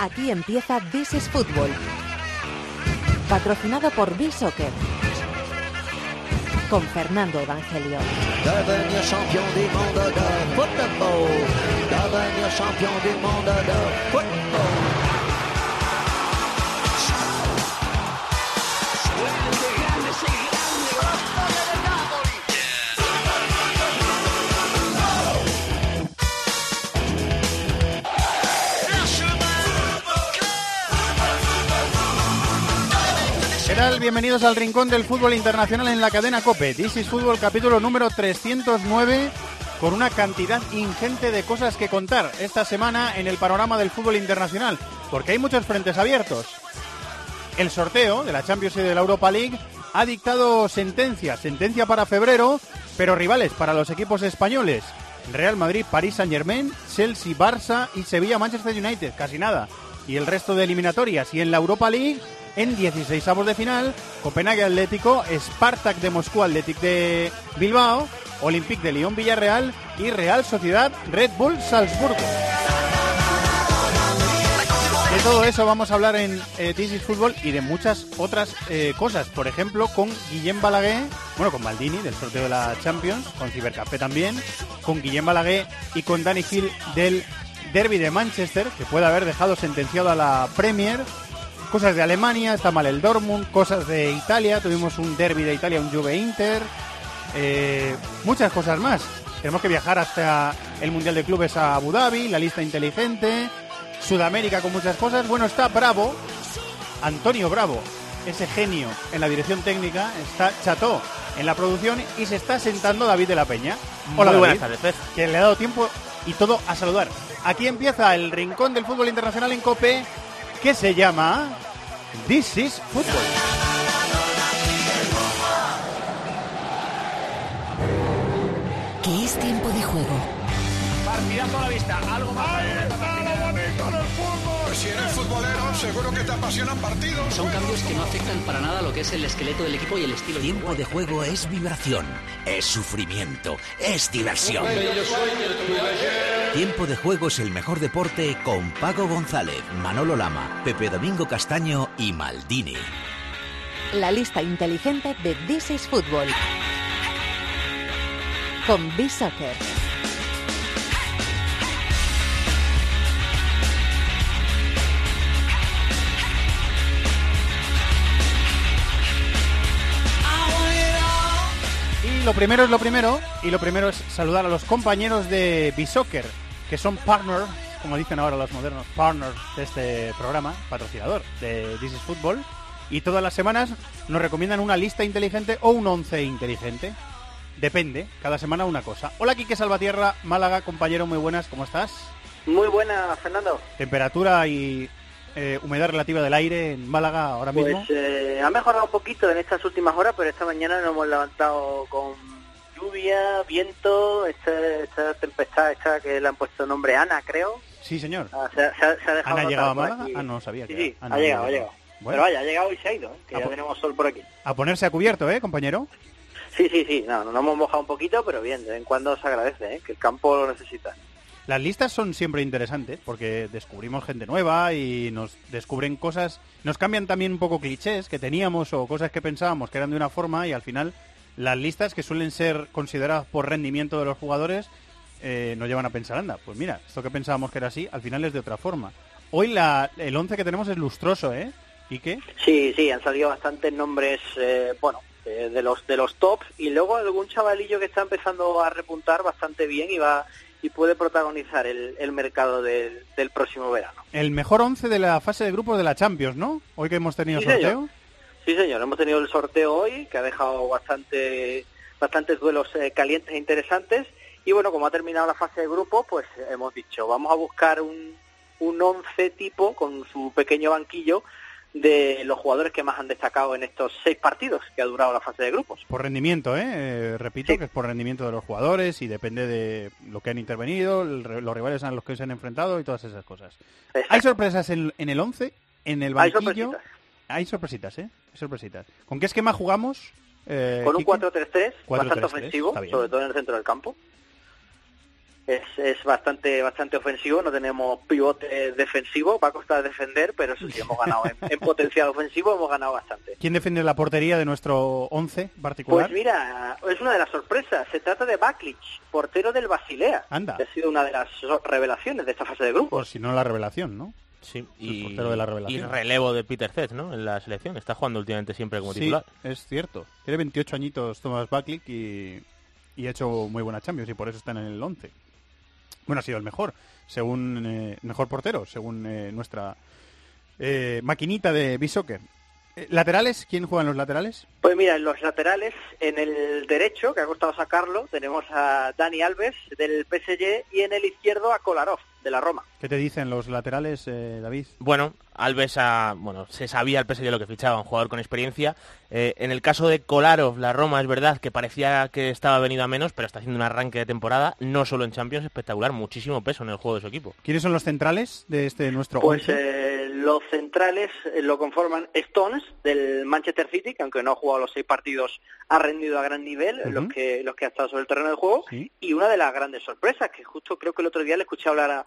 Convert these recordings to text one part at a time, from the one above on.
Aquí empieza This is Football. Patrocinado por B-Soccer. Con Fernando Evangelio. Devenir champion du monde de football. Devenir champion du monde de football. Tal? Bienvenidos al Rincón del Fútbol Internacional en la cadena COPE. This is Fútbol capítulo número 309 con una cantidad ingente de cosas que contar esta semana en el panorama del fútbol internacional, porque hay muchos frentes abiertos. El sorteo de la Champions y de la Europa League ha dictado sentencia, sentencia para febrero, pero rivales para los equipos españoles. Real Madrid, París Saint Germain, Chelsea, Barça y Sevilla, Manchester United, casi nada. Y el resto de eliminatorias. Y en la Europa League, en 16 avos de final, Copenhague Atlético, Spartak de Moscú, Athletic de Bilbao, Olympique de Lyon Villarreal y Real Sociedad Red Bull Salzburgo. De todo eso vamos a hablar en eh, This is Fútbol y de muchas otras eh, cosas. Por ejemplo, con Guillem Balaguer, bueno, con Maldini del sorteo de la Champions, con Cibercafé también, con Guillem Balaguer y con Danny Hill del Derby de Manchester, que puede haber dejado sentenciado a la Premier. Cosas de Alemania, está mal el Dortmund, cosas de Italia, tuvimos un derby de Italia, un Juve Inter, eh, muchas cosas más. Tenemos que viajar hasta el Mundial de Clubes a Abu Dhabi, la lista inteligente, Sudamérica con muchas cosas. Bueno, está Bravo, Antonio Bravo, ese genio en la dirección técnica, está Cható en la producción y se está sentando David de la Peña. Hola, Muy David, buenas tardes, que le ha dado tiempo y todo a saludar. Aquí empieza el rincón del fútbol internacional en COPE que se llama This is Football. Que es tiempo de juego. Partidazo a la vista, algo más. Si eres futbolero, seguro que te apasionan partidos. Son cambios que no afectan para nada lo que es el esqueleto del equipo y el estilo. Tiempo de juego es vibración, es sufrimiento, es diversión. Tiempo de juego es el mejor deporte con Paco González, Manolo Lama, Pepe Domingo Castaño y Maldini. La lista inteligente de This is Football. Con B-Soccer. Y lo primero es lo primero, y lo primero es saludar a los compañeros de B-Soccer, que son partners, como dicen ahora los modernos, partners de este programa, patrocinador de This is Football, y todas las semanas nos recomiendan una lista inteligente o un once inteligente. Depende, cada semana una cosa. Hola, Quique Salvatierra, Málaga, compañero, muy buenas, ¿cómo estás? Muy buena, Fernando. Temperatura y eh, humedad relativa del aire en Málaga ahora mismo. Pues eh, ha mejorado un poquito en estas últimas horas, pero esta mañana nos hemos levantado con lluvia, viento, esta, esta tempestad esta que le han puesto nombre Ana, creo. Sí, señor. Ah, se, ha- se ha- se ha dejado ¿Ana ha notar llegado a Málaga? Ah, no sabía Sí, que sí, Ana ha llegado, ha llegado. Bueno. Pero vaya, ha llegado y se ha ido, ¿eh? que ya tenemos sol por aquí. A ponerse a cubierto, ¿eh, compañero? Sí, sí, sí, no, nos hemos mojado un poquito, pero bien, de vez en cuando se agradece, ¿eh? que el campo lo necesita. Las listas son siempre interesantes porque descubrimos gente nueva y nos descubren cosas, nos cambian también un poco clichés que teníamos o cosas que pensábamos que eran de una forma y al final las listas que suelen ser consideradas por rendimiento de los jugadores eh, nos llevan a pensar, anda, pues mira, esto que pensábamos que era así, al final es de otra forma. Hoy la, el 11 que tenemos es lustroso, ¿eh? ¿Y qué? Sí, sí, han salido bastantes nombres, eh, bueno, eh, de los de los tops y luego algún chavalillo que está empezando a repuntar bastante bien y va y puede protagonizar el, el mercado del, del próximo verano. El mejor 11 de la fase de grupos de la Champions, ¿no? Hoy que hemos tenido Sí, sorteo. señor. Sí, señor, hemos tenido el sorteo hoy que ha dejado bastante bastantes duelos eh, calientes e interesantes y bueno, como ha terminado la fase de grupo, pues hemos dicho, vamos a buscar un un once tipo con su pequeño banquillo de los jugadores que más han destacado en estos seis partidos que ha durado la fase de grupos. Por rendimiento, ¿eh? Eh, repito Sí. que es por rendimiento de los jugadores y depende de lo que han intervenido, el los rivales a los que se han enfrentado y todas esas cosas. ¿Hay sorpresas en, en el 11? ¿En el Hay banquillo? sorpresitas. Hay sorpresitas, ¿eh? Hay sorpresitas. ¿Con qué esquema jugamos? Eh, Con un Quique? 4-3-3, bastante 4-3-3, ofensivo, sobre todo en el centro del campo. Es, es bastante bastante ofensivo, no tenemos pivote defensivo, va a costar defender, pero eso sí, hemos ganado en, en potencial ofensivo, hemos ganado bastante. ¿Quién defiende la portería de nuestro 11 particular? Pues mira, es una de las sorpresas, se trata de Baklic, portero del Basilea, Anda. que ha sido una de las revelaciones de esta fase de grupos. Por si no la revelación, ¿no? Sí, El y, portero de la y revelación. relevo de Peter Cech, ¿no? En la selección. Está jugando últimamente siempre como Sí, titular. es cierto. Tiene 28 añitos Thomas Baklik y, y ha hecho muy buena Champions y por eso está en el 11. Bueno, ha sido el mejor, según eh, mejor portero, según eh, nuestra eh, maquinita de B-Soccer. Eh, ¿Laterales? ¿Quién juega en los laterales? Pues mira, en los laterales, en el derecho, que ha costado sacarlo, tenemos a Dani Alves del PSG y en el izquierdo a Kolarov de la Roma. ¿Qué te dicen los laterales, eh, David? Bueno, Alves, ha- bueno, se sabía el PSG lo que fichaba, un jugador con experiencia. Eh, en el caso de Kolarov, la Roma, es verdad que parecía que estaba venido a menos, pero está haciendo un arranque de temporada, no solo en Champions, espectacular, muchísimo peso en el juego de su equipo. ¿Quiénes son los centrales de este nuestro Pues 11? eh, los centrales eh, lo conforman Stones del Manchester City, que aunque no ha jugado los seis partidos, ha rendido a gran nivel Ujú. los que los que ha estado sobre el terreno de juego. Sí. Y una de las grandes sorpresas, que justo creo que el otro día le escuché hablar a,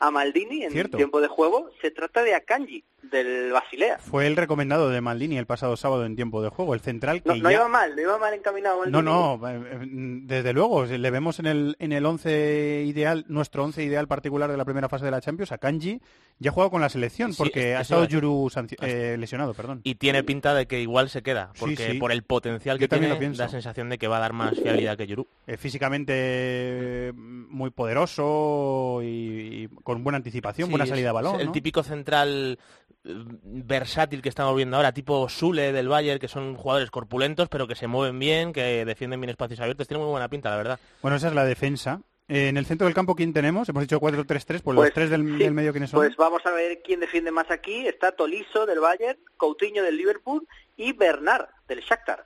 a Maldini en Cierto. tiempo de juego, se trata de Akanji del Basilea. Fue el recomendado de Maldini el pasado sábado en tiempo de juego, el central que No, no ya- iba mal, no iba mal encaminado Maldini. No, no, eh, eh, desde luego, le vemos en el en el 11 ideal, nuestro 11 ideal particular de la primera fase de la Champions, a Kanji, ya ha jugado con la selección, Sí, porque es- ha estado. Yuru eh, lesionado, perdón. Y tiene pinta de que igual se queda, porque sí. por el potencial Yo que también tiene, lo pienso. da sensación de que va a dar más fiabilidad que Yuru. Eh, físicamente eh, muy poderoso y, y con buena anticipación, Sí, buena salida de balón. El ¿no? típico central eh, versátil que estamos viendo ahora, tipo Sule del Bayern, que son jugadores corpulentos, pero que se mueven bien, que defienden bien espacios abiertos. Tiene muy buena pinta, la verdad. Bueno, esa es la defensa. Eh, en el centro del campo, ¿quién tenemos? Hemos dicho 4-3-3, pues, Pues, los tres del, sí, del medio, ¿quiénes son? Pues vamos a ver quién defiende más aquí. Está Tolisso del Bayern, Coutinho del Liverpool y Bernard del Shakhtar.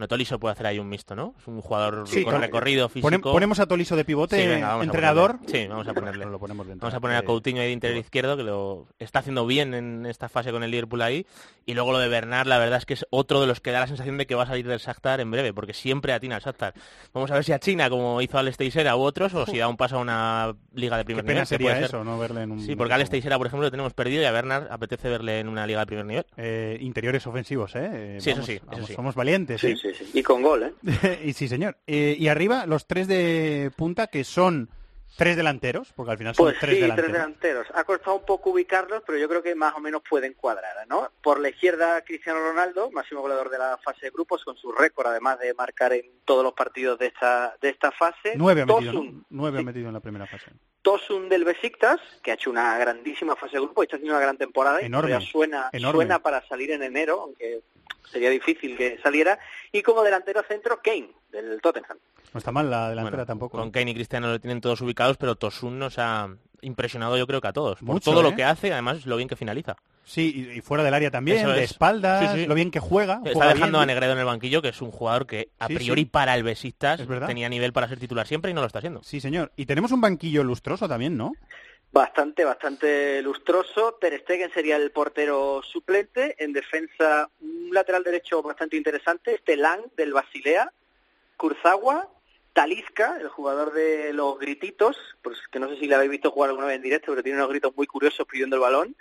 Bueno, Tolisso puede hacer ahí un mixto, ¿no? Es un jugador Sí, con recorrido físico. Ponem- ponemos a Tolisso de pivote, Sí, venga, vamos a entrenador. Sí, vamos a ponerle. Lo ponemos dentro. Vamos a poner a Coutinho ahí de interior izquierdo, que lo está haciendo bien en esta fase con el Liverpool ahí. Y luego lo de Bernard, la verdad es que es otro de los que da la sensación de que va a salir del Shakhtar en breve, porque siempre atina al Shakhtar. Vamos a ver si a China, como hizo Alex Teixeira u otros, o si da un paso a una liga de Qué primer pena nivel. sería ser. eso, no verle en un... Sí, porque a Alex Teixeira, por ejemplo, lo tenemos perdido y a Bernard apetece verle en una liga de primer nivel. Eh, interiores ofensivos, ¿eh? Eh, Sí, eso sí, eso vamos, sí. Somos valientes, Sí, ¿eh? sí, sí. Y con gol, ¿eh? y sí, señor. Eh, y arriba, los tres de punta, que son tres delanteros, porque al final son Pues tres sí, delanteros. tres delanteros. Ha costado un poco ubicarlos, pero yo creo que más o menos pueden cuadrar, ¿no? Por la izquierda, Cristiano Ronaldo, máximo goleador de la fase de grupos, con su récord, además de marcar en todos los partidos de esta de esta fase. Nueve ha metido, Nueve ha sí. metido en la primera fase. Tosun del Besiktas, que ha hecho una grandísima fase de grupo y está haciendo una gran temporada. y Enorme, todavía suena, enorme. suena para salir en enero, aunque sería difícil que saliera. Y como delantero centro, Kane, del Tottenham. No está mal la delantera Bueno, tampoco. Con Kane y Cristiano lo tienen todos ubicados, pero Tosun nos ha impresionado yo creo que a todos. Por Mucho, todo ¿eh? lo que hace, además lo bien que finaliza. Sí, y, y fuera del área también, Eso de es. espaldas, Sí, sí. lo bien que juega. Está juega dejando bien. a Negredo en el banquillo, que es un jugador que a Sí, priori sí. para el verdad. tenía nivel para ser titular siempre y no lo está haciendo. Sí, señor. Y tenemos un banquillo lustroso también, ¿no? Bastante, bastante lustroso. Ter Stegen sería el portero suplente. En defensa, un lateral derecho bastante interesante. Este Lang del Basilea. Kurzawa. Talisca, el jugador de los grititos, pues que no sé si le habéis visto jugar alguna vez en directo, pero tiene unos gritos muy curiosos pidiendo el balón.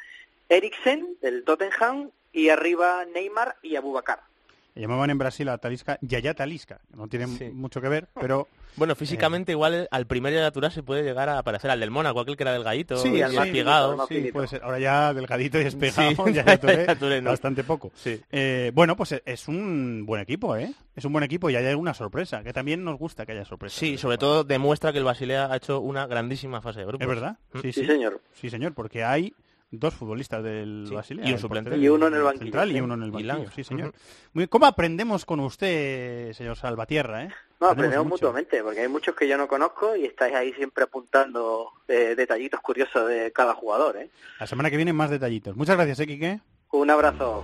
Eriksen, del Tottenham. Y arriba Neymar y Abubakar. Llamaban en Brasil a Talisca Yaya Talisca. No tiene Sí. mucho que ver, pero Bueno, Eh. físicamente igual al primer natural se puede llegar a parecer al del Mónaco, aquel que era delgadito Sí, y al más sí, finito. puede ser. Ahora ya delgadito y despegado, Sí, ya, ya- Touré, ya Touré no. bastante poco. Sí. Eh, bueno, pues es un buen equipo, ¿eh? Es un buen equipo y hay alguna sorpresa, que también nos gusta que haya sorpresa. Sí, sobre todo demuestra que el Basilea ha hecho una grandísima fase de grupos. ¿Es verdad? Mm. Sí, Sí, sí. señor. Sí, señor, porque hay dos futbolistas del Sí, Basilea. y un suplente. Y uno en el banquillo, central y sí. uno en el banquillo, sí, señor. Ujú. Muy bien. ¿Cómo aprendemos con usted, señor Salvatierra, eh? No, aprendemos mucho. mutuamente, porque hay muchos que yo no conozco y estáis ahí siempre apuntando eh, detallitos curiosos de cada jugador. ¿eh? La semana que viene más detallitos. Muchas gracias, ¿eh, Quique? Un abrazo.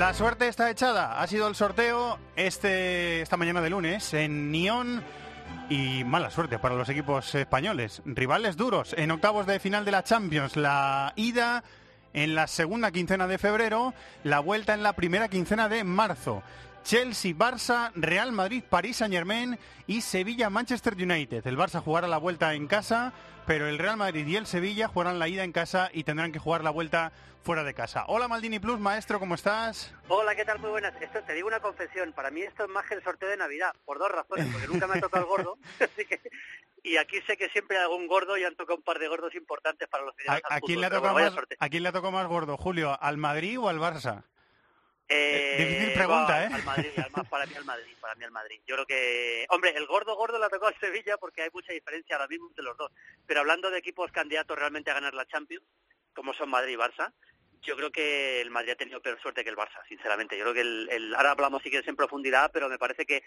La suerte está echada. Ha sido el sorteo este esta mañana de lunes en Nión y mala suerte para los equipos españoles. Rivales duros en octavos de final de la Champions. La ida en la segunda quincena de febrero, la vuelta en la primera quincena de marzo. Chelsea, Barça, Real Madrid, París Saint Germain y Sevilla, Manchester United. El Barça jugará la vuelta en casa, pero el Real Madrid y el Sevilla jugarán la ida en casa y tendrán que jugar la vuelta fuera de casa. Hola Maldini Plus, maestro, ¿cómo estás? Hola, ¿qué tal? Muy buenas. Esto, te digo una confesión, para mí esto es más que el sorteo de Navidad, por dos razones, porque nunca me ha tocado el gordo, así que, y aquí sé que siempre hago un gordo y han tocado un par de gordos importantes para los ¿A, a quién le ha tocado más, ¿A quién le ha tocado más gordo, Julio? ¿Al Madrid o al Barça? Eh, Difícil pregunta, va, ¿eh? Al Madrid, al, para mí al Madrid, para mí al Madrid. Yo creo que, hombre, el gordo gordo le ha tocado al Sevilla porque hay mucha diferencia ahora mismo entre los dos. Pero hablando de equipos candidatos realmente a ganar la Champions, como son Madrid y Barça, yo creo que el Madrid ha tenido peor suerte que el Barça, sinceramente. Yo creo que el, el ahora hablamos si quieres en profundidad, pero me parece que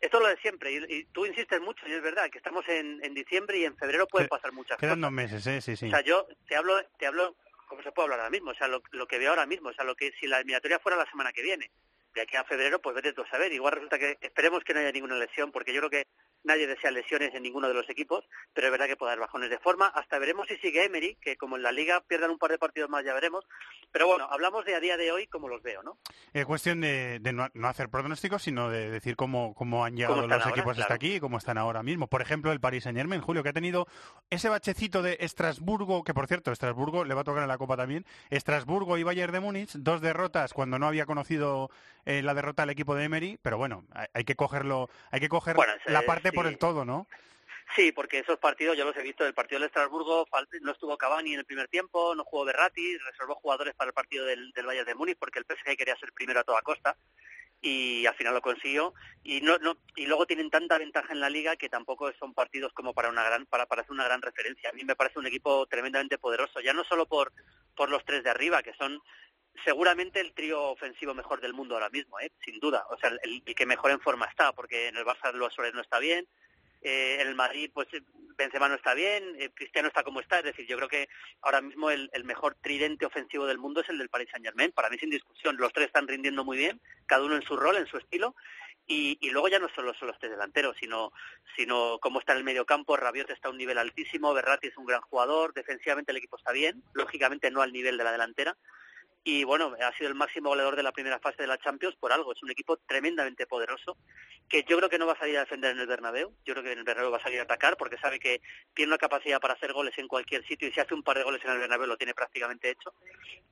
esto es lo de siempre. Y, y tú insistes mucho, y es verdad, que estamos en, en diciembre y en febrero pueden pasar muchas Quedan cosas. dos meses, ¿eh? Sí, sí. O sea, yo te hablo, te hablo, como se puede hablar ahora mismo, o sea, lo, lo que veo ahora mismo, o sea, lo que si la eliminatoria fuera la semana que viene, de aquí a febrero, pues vete tú a saber. Igual resulta que esperemos que no haya ninguna lesión, porque yo creo que nadie desea lesiones en ninguno de los equipos, pero es verdad que puede haber bajones de forma. Hasta veremos si sigue Emery, que como en la liga pierdan un par de partidos más, ya veremos. Pero bueno, hablamos de a día de hoy como los veo, ¿no? Es cuestión de, de no, no hacer pronósticos, sino de decir cómo, cómo han llegado ¿Cómo están los ahora? equipos hasta aquí y cómo están ahora mismo. Por ejemplo, el Paris Saint Germain, Julio, que ha tenido ese bachecito de Estrasburgo, que por cierto, Estrasburgo le va a tocar en la Copa también. Estrasburgo y Bayern de Múnich, dos derrotas cuando no había conocido eh, la derrota del equipo de Emery, pero bueno, hay, hay que cogerlo, hay que coger Bueno, la eh, parte por el todo, ¿no? Sí, porque esos partidos yo los he visto. El partido del Estrasburgo no estuvo Cavani en el primer tiempo, no jugó Berratti, reservó jugadores para el partido del, del Bayern de Múnich porque el PSG quería ser primero a toda costa y al final lo consiguió y no, no y luego tienen tanta ventaja en la liga que tampoco son partidos como para una gran para, para hacer una gran referencia a mí me parece un equipo tremendamente poderoso ya no solo por por los tres de arriba que son seguramente el trío ofensivo mejor del mundo ahora mismo ¿eh? sin duda. O sea el, que mejor en forma está porque en el Barça Luis Suárez no está bien. Eh, en el Madrid pues eh, Benzema no está bien, eh, Cristiano está como está, es decir, yo creo que ahora mismo el, el mejor tridente ofensivo del mundo es el del Paris Saint Germain, para mí sin discusión, los tres están rindiendo muy bien, cada uno en su rol, en su estilo, y, y luego ya no solo son los tres delanteros, sino, sino cómo está en el medio campo, Rabiot está a un nivel altísimo, Berratti es un gran jugador, defensivamente el equipo está bien, lógicamente no al nivel de la delantera, y bueno, ha sido el máximo goleador de la primera fase de la Champions por algo, es un equipo tremendamente poderoso, que yo creo que no va a salir a defender en el Bernabéu, yo creo que en el Bernabéu va a salir a atacar porque sabe que tiene una capacidad para hacer goles en cualquier sitio y si hace un par de goles en el Bernabéu lo tiene prácticamente hecho.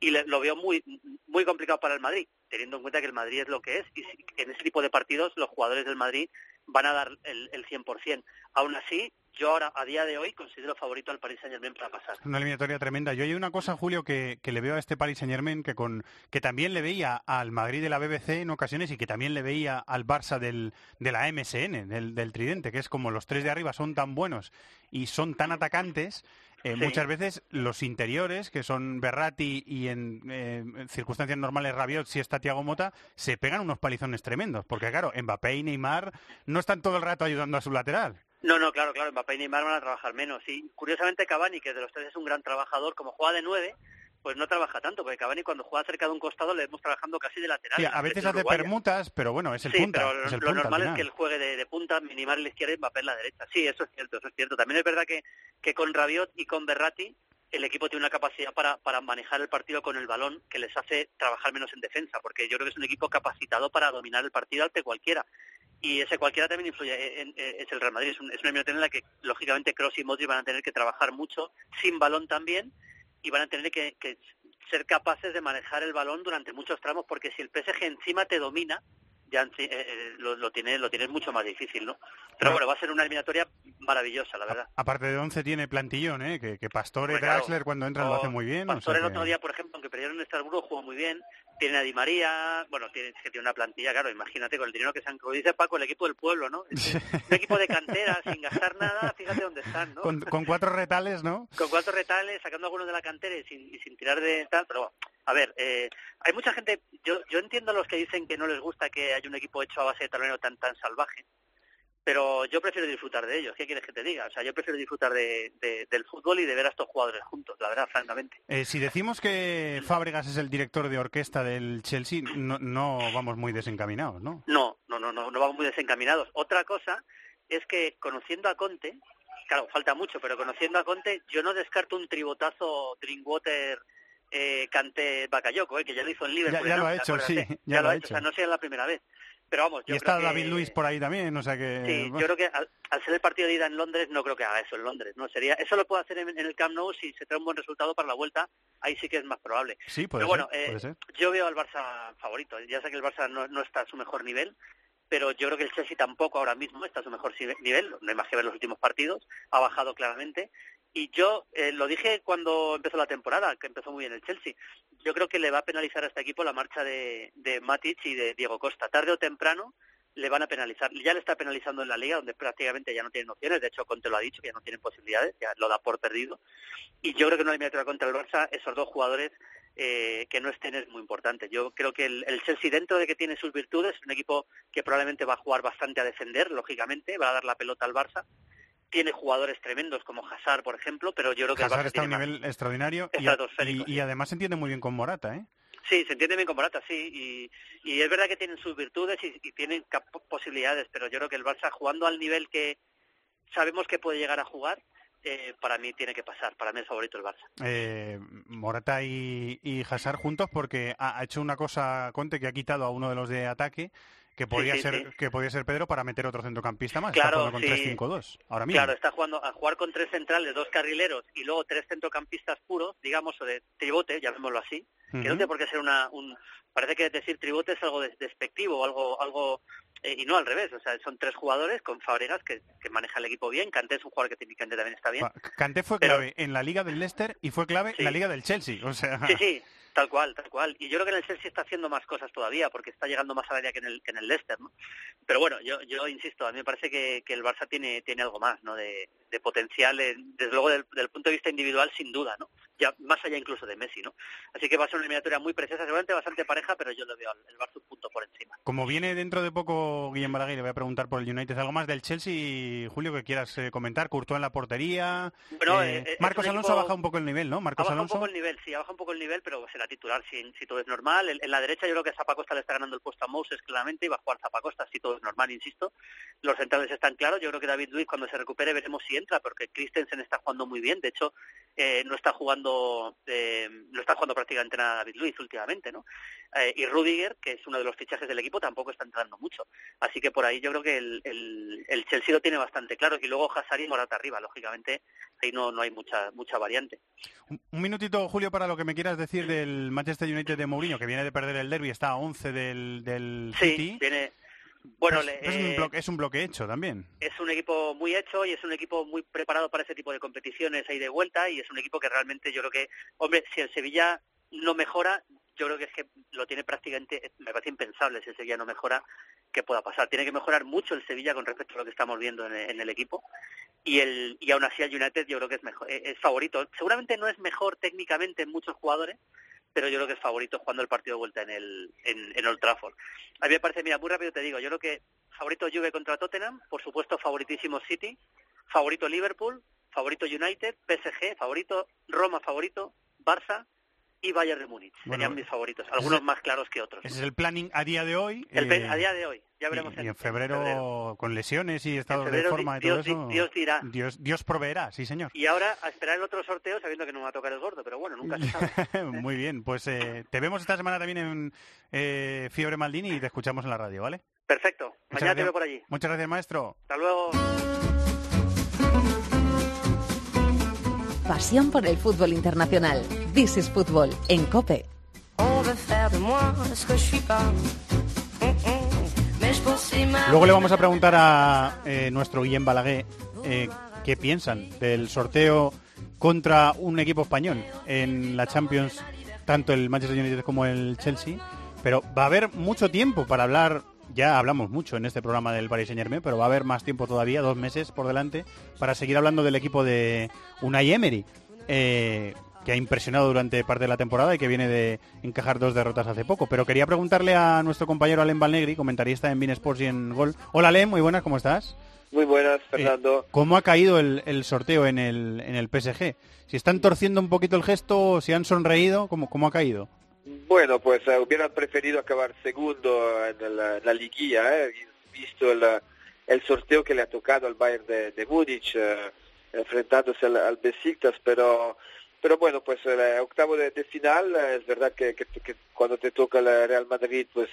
Y le- lo veo muy muy complicado para el Madrid, teniendo en cuenta que el Madrid es lo que es. Y en ese tipo de partidos los jugadores del Madrid van a dar el, el 100%. Aún así, yo ahora, a día de hoy, considero favorito al Paris Saint-Germain para pasar. Una eliminatoria tremenda. Yo hay una cosa, Julio, que, que le veo a este Paris Saint Germain que con que también le veía al Madrid de la BBC en ocasiones y que también le veía al Barça del, de la MSN, del, del Tridente, que es como los tres de arriba son tan buenos y son tan atacantes. eh, Sí. Muchas veces los interiores, que son Berratti y en, eh, circunstancias normales Rabiot, si está Thiago Mota, se pegan unos palizones tremendos. Porque claro, Mbappé y Neymar no están todo el rato ayudando a su lateral. No, no, claro, claro, Mbappé y Neymar van a trabajar menos. Y curiosamente Cavani, que de los tres es un gran trabajador, como juega de nueve, pues no trabaja tanto, porque Cavani cuando juega cerca de un costado le vemos trabajando casi de lateral. Sí, a veces hace permutas, pero bueno, es el sí, punta. pero es el lo punta normal es que él juegue de, de punta, en la izquierda y Mbappé en la derecha. Sí, eso es cierto, eso es cierto. También es verdad que, que con Rabiot y con Berratti el equipo tiene una capacidad para, para manejar el partido con el balón que les hace trabajar menos en defensa, porque yo creo que es un equipo capacitado para dominar el partido ante cualquiera. Y ese cualquiera también influye en, en- es el Real Madrid. Es, un- es una eliminatoria en la que, lógicamente, Kroos y Modric van a tener que trabajar mucho, sin balón también, y van a tener que, que ser capaces de manejar el balón durante muchos tramos, porque si el PSG encima te domina, ya eh, eh, lo, lo tiene lo tienes mucho más difícil, ¿no? Pero bueno, va a ser una eliminatoria maravillosa, la verdad. Aparte de 11 tiene plantillón, ¿eh? que, que Pastore, Hombre, claro. Draxler cuando entran lo O hace muy bien. o Pastor sea el que- otro día, por ejemplo, aunque perdieron en Estrasburgo, jugó muy bien. Tiene a Di María, bueno, tiene, es que tiene una plantilla, claro, imagínate, con el dinero que se han... Dice Paco, el equipo del pueblo, ¿no? Un equipo de cantera, sin gastar nada, fíjate dónde están, ¿no? con, con cuatro retales, ¿no? con cuatro retales, sacando algunos de la cantera y sin, y sin tirar de tal, pero bueno, a ver, eh, hay mucha gente, yo, yo entiendo a los que dicen que no les gusta que haya un equipo hecho a base de talonero tan tan salvaje, pero yo prefiero disfrutar de ellos. ¿Qué quieres que te diga? O sea, yo prefiero disfrutar de, de- del fútbol y de ver a estos jugadores juntos, la verdad, francamente. Eh, si decimos que Fábregas es el director de orquesta del Chelsea, no, no vamos muy desencaminados, ¿no? No, no, no, no, no vamos muy desencaminados. Otra cosa es que conociendo a Conte, claro, falta mucho, pero conociendo a Conte, yo no descarto un tribotazo Drinkwater eh, Cante Bakayoko, eh, que ya lo hizo en Liverpool. Ya- ya ¿no? lo ha hecho, sí, ya, lo ha hecho. O sea, no sea la primera vez. Pero vamos, yo y está creo que... David Luis por ahí también, o sea que... Sí, yo creo que al, al ser el partido de ida en Londres, no creo que haga eso en Londres. no sería Eso lo puede hacer en, en el Camp Nou si se trae un buen resultado para la vuelta, ahí sí que es más probable. Sí, puede Pero bueno, eh, puede ser. yo veo al Barça favorito. Ya sé que el Barça no, no está a su mejor nivel, pero yo creo que el Chelsea tampoco ahora mismo está a su mejor nivel. No hay más que ver los últimos partidos. Ha bajado claramente. Y yo eh, lo dije cuando empezó la temporada, que empezó muy bien el Chelsea. Yo creo que le va a penalizar a este equipo la marcha de, de Matic y de Diego Costa. Tarde o temprano le van a penalizar. Ya le está penalizando en la liga, donde prácticamente ya no tienen opciones. De hecho, Conte lo ha dicho, que ya no tienen posibilidades, ya lo da por perdido. Y yo creo que en una eliminatoria contra el Barça, esos dos jugadores eh, que no estén es muy importante. Yo creo que el, el Chelsea, dentro de que tiene sus virtudes, es un equipo que probablemente va a jugar bastante a defender, lógicamente, va a dar la pelota al Barça. Tiene jugadores tremendos como Hazard, por ejemplo, pero yo creo que el Hazard Barça está a un nivel extraordinario y, y- y además se entiende muy bien con Morata, ¿eh? Sí, se entiende bien con Morata, sí, y, y es verdad que tienen sus virtudes y, y tienen posibilidades, pero yo creo que el Barça jugando al nivel que sabemos que puede llegar a jugar, eh, para mí tiene que pasar, para mí es favorito el Barça. Eh, Morata y, y Hazard juntos porque ha, ha hecho una cosa Conte que ha quitado a uno de los de ataque que podía sí, ser sí. que podía ser Pedro para meter otro centrocampista más. Claro, está jugando sí. con 3-5-2 ahora mismo. Claro, está jugando a jugar con tres centrales, dos carrileros y luego tres centrocampistas puros, digamos, o de tribote, llamémoslo así, que no tiene por qué ser una, un, parece que decir tribote es algo des- despectivo algo, algo eh, y no al revés, o sea, son tres jugadores con Fabregas que, que maneja el equipo bien, Kanté es un jugador que técnicamente también está bien. Va, Kanté fue Pero- clave en la liga del Leicester y fue clave en la liga del Chelsea. O sea, Sí, sí, tal cual, tal cual. Y yo creo que en el Chelsea está haciendo más cosas todavía, porque está llegando más al área que en el, que en el Leicester, ¿no? Pero bueno, yo, yo insisto, a mí me parece que, que el Barça tiene, tiene algo más, ¿no? De, de potencial, eh, desde luego del, del punto de vista individual, sin duda, ¿no? Ya más allá incluso de Messi, ¿no? Así que va a ser una eliminatoria muy preciosa, seguramente bastante pareja, pero yo lo veo al el Barça un punto por encima. como viene dentro de poco Guillem Balaguer, le voy a preguntar por el United algo más del Chelsea, Julio, que quieras eh, comentar. Courtois en la portería. Bueno, Eh, eh, es Marcos un Alonso ha bajado un poco el nivel, ¿no? Ha Marcos bajado un Alonso. poco el nivel, sí, ha bajado un poco el nivel, pero será titular si, si todo es normal. En, en la derecha yo creo que Zapacosta le está ganando el puesto a Moses claramente y va a jugar Zapacosta si todo es normal, insisto. Los centrales están claros, yo creo que David Luiz cuando se recupere veremos si entra, porque Christensen está jugando muy bien, de hecho eh, no está jugando eh, no está jugando prácticamente nada David Luiz últimamente, ¿no? Eh, y Rudiger, que es uno de los fichajes del equipo, tampoco está entrando mucho. Así que por ahí yo creo que el, el, el Chelsea lo tiene bastante claro. Y luego Hazard y Morata arriba, lógicamente, ahí no, no hay mucha mucha variante. Un, un minutito, Julio, para lo que me quieras decir del Manchester United de Mourinho, que viene de perder el derby, está a 11 del, del Sí, City. viene... Bueno, Pero es, le- es un eh, bloque, es un bloque hecho también. es un equipo muy hecho y es un equipo muy preparado para ese tipo de competiciones ahí de vuelta y es un equipo que realmente yo creo que, hombre, si el Sevilla no mejora, yo creo que es que lo tiene prácticamente, me parece impensable si el Sevilla no mejora que pueda pasar. Tiene que mejorar mucho el Sevilla con respecto a lo que estamos viendo en el, en el equipo y el y aún así el United yo creo que es mejor, es favorito. Seguramente no es mejor técnicamente en muchos jugadores, pero yo creo que es favorito jugando el partido de vuelta en el en, en Old Trafford. A mí me parece, mira, muy rápido te digo, yo creo que favorito Juve contra Tottenham, por supuesto favoritísimo City, favorito Liverpool, favorito United, PSG, favorito Roma, favorito Barça y Bayern de Múnich. Bueno, Serían mis favoritos, algunos ese- más claros que otros. Ese es el planning a día de hoy. El eh, a día de hoy, ya veremos y, y en febrero, con lesiones y estados de forma y Dios todo di- eso. Dios dirá. Dios, Dios proveerá, sí señor. Y ahora a esperar el otro sorteo sabiendo que no me va a tocar el gordo, pero bueno, nunca se sabe. Muy bien, pues eh, te vemos esta semana también en eh, Fiebre Maldini y te escuchamos en la radio, ¿vale? Perfecto, Muchas mañana te veo por allí. Muchas gracias, maestro. Hasta luego. Pasión por el fútbol internacional. This is Football en COPE. Luego le vamos a preguntar a eh, nuestro Guillem Balaguer eh, qué piensan del sorteo contra un equipo español en la Champions, tanto el Manchester United como el Chelsea. Pero va a haber mucho tiempo para hablar, ya hablamos mucho en este programa del Paris Saint Germain, pero va a haber más tiempo todavía, dos meses por delante, para seguir hablando del equipo de Unai Emery, eh, que ha impresionado durante parte de la temporada y que viene de encajar dos derrotas hace poco. Pero quería preguntarle a nuestro compañero Alem Balnegri, comentarista en Bein Sports y en Gol. Hola Alem, muy buenas, ¿cómo estás? Muy buenas, Fernando. ¿Cómo ha caído el, el sorteo en el, en el PSG? Si están torciendo un poquito el gesto, si han sonreído, ¿cómo, cómo ha caído? Bueno, pues uh, hubieran preferido acabar segundo en la, en la liguilla, ¿eh? visto el, sorteo que le ha tocado al Bayern de, de Múnich, uh, enfrentándose al, al Besiktas, pero pero bueno, pues el octavo de, final, es verdad que, que, que, cuando te toca el Real Madrid, pues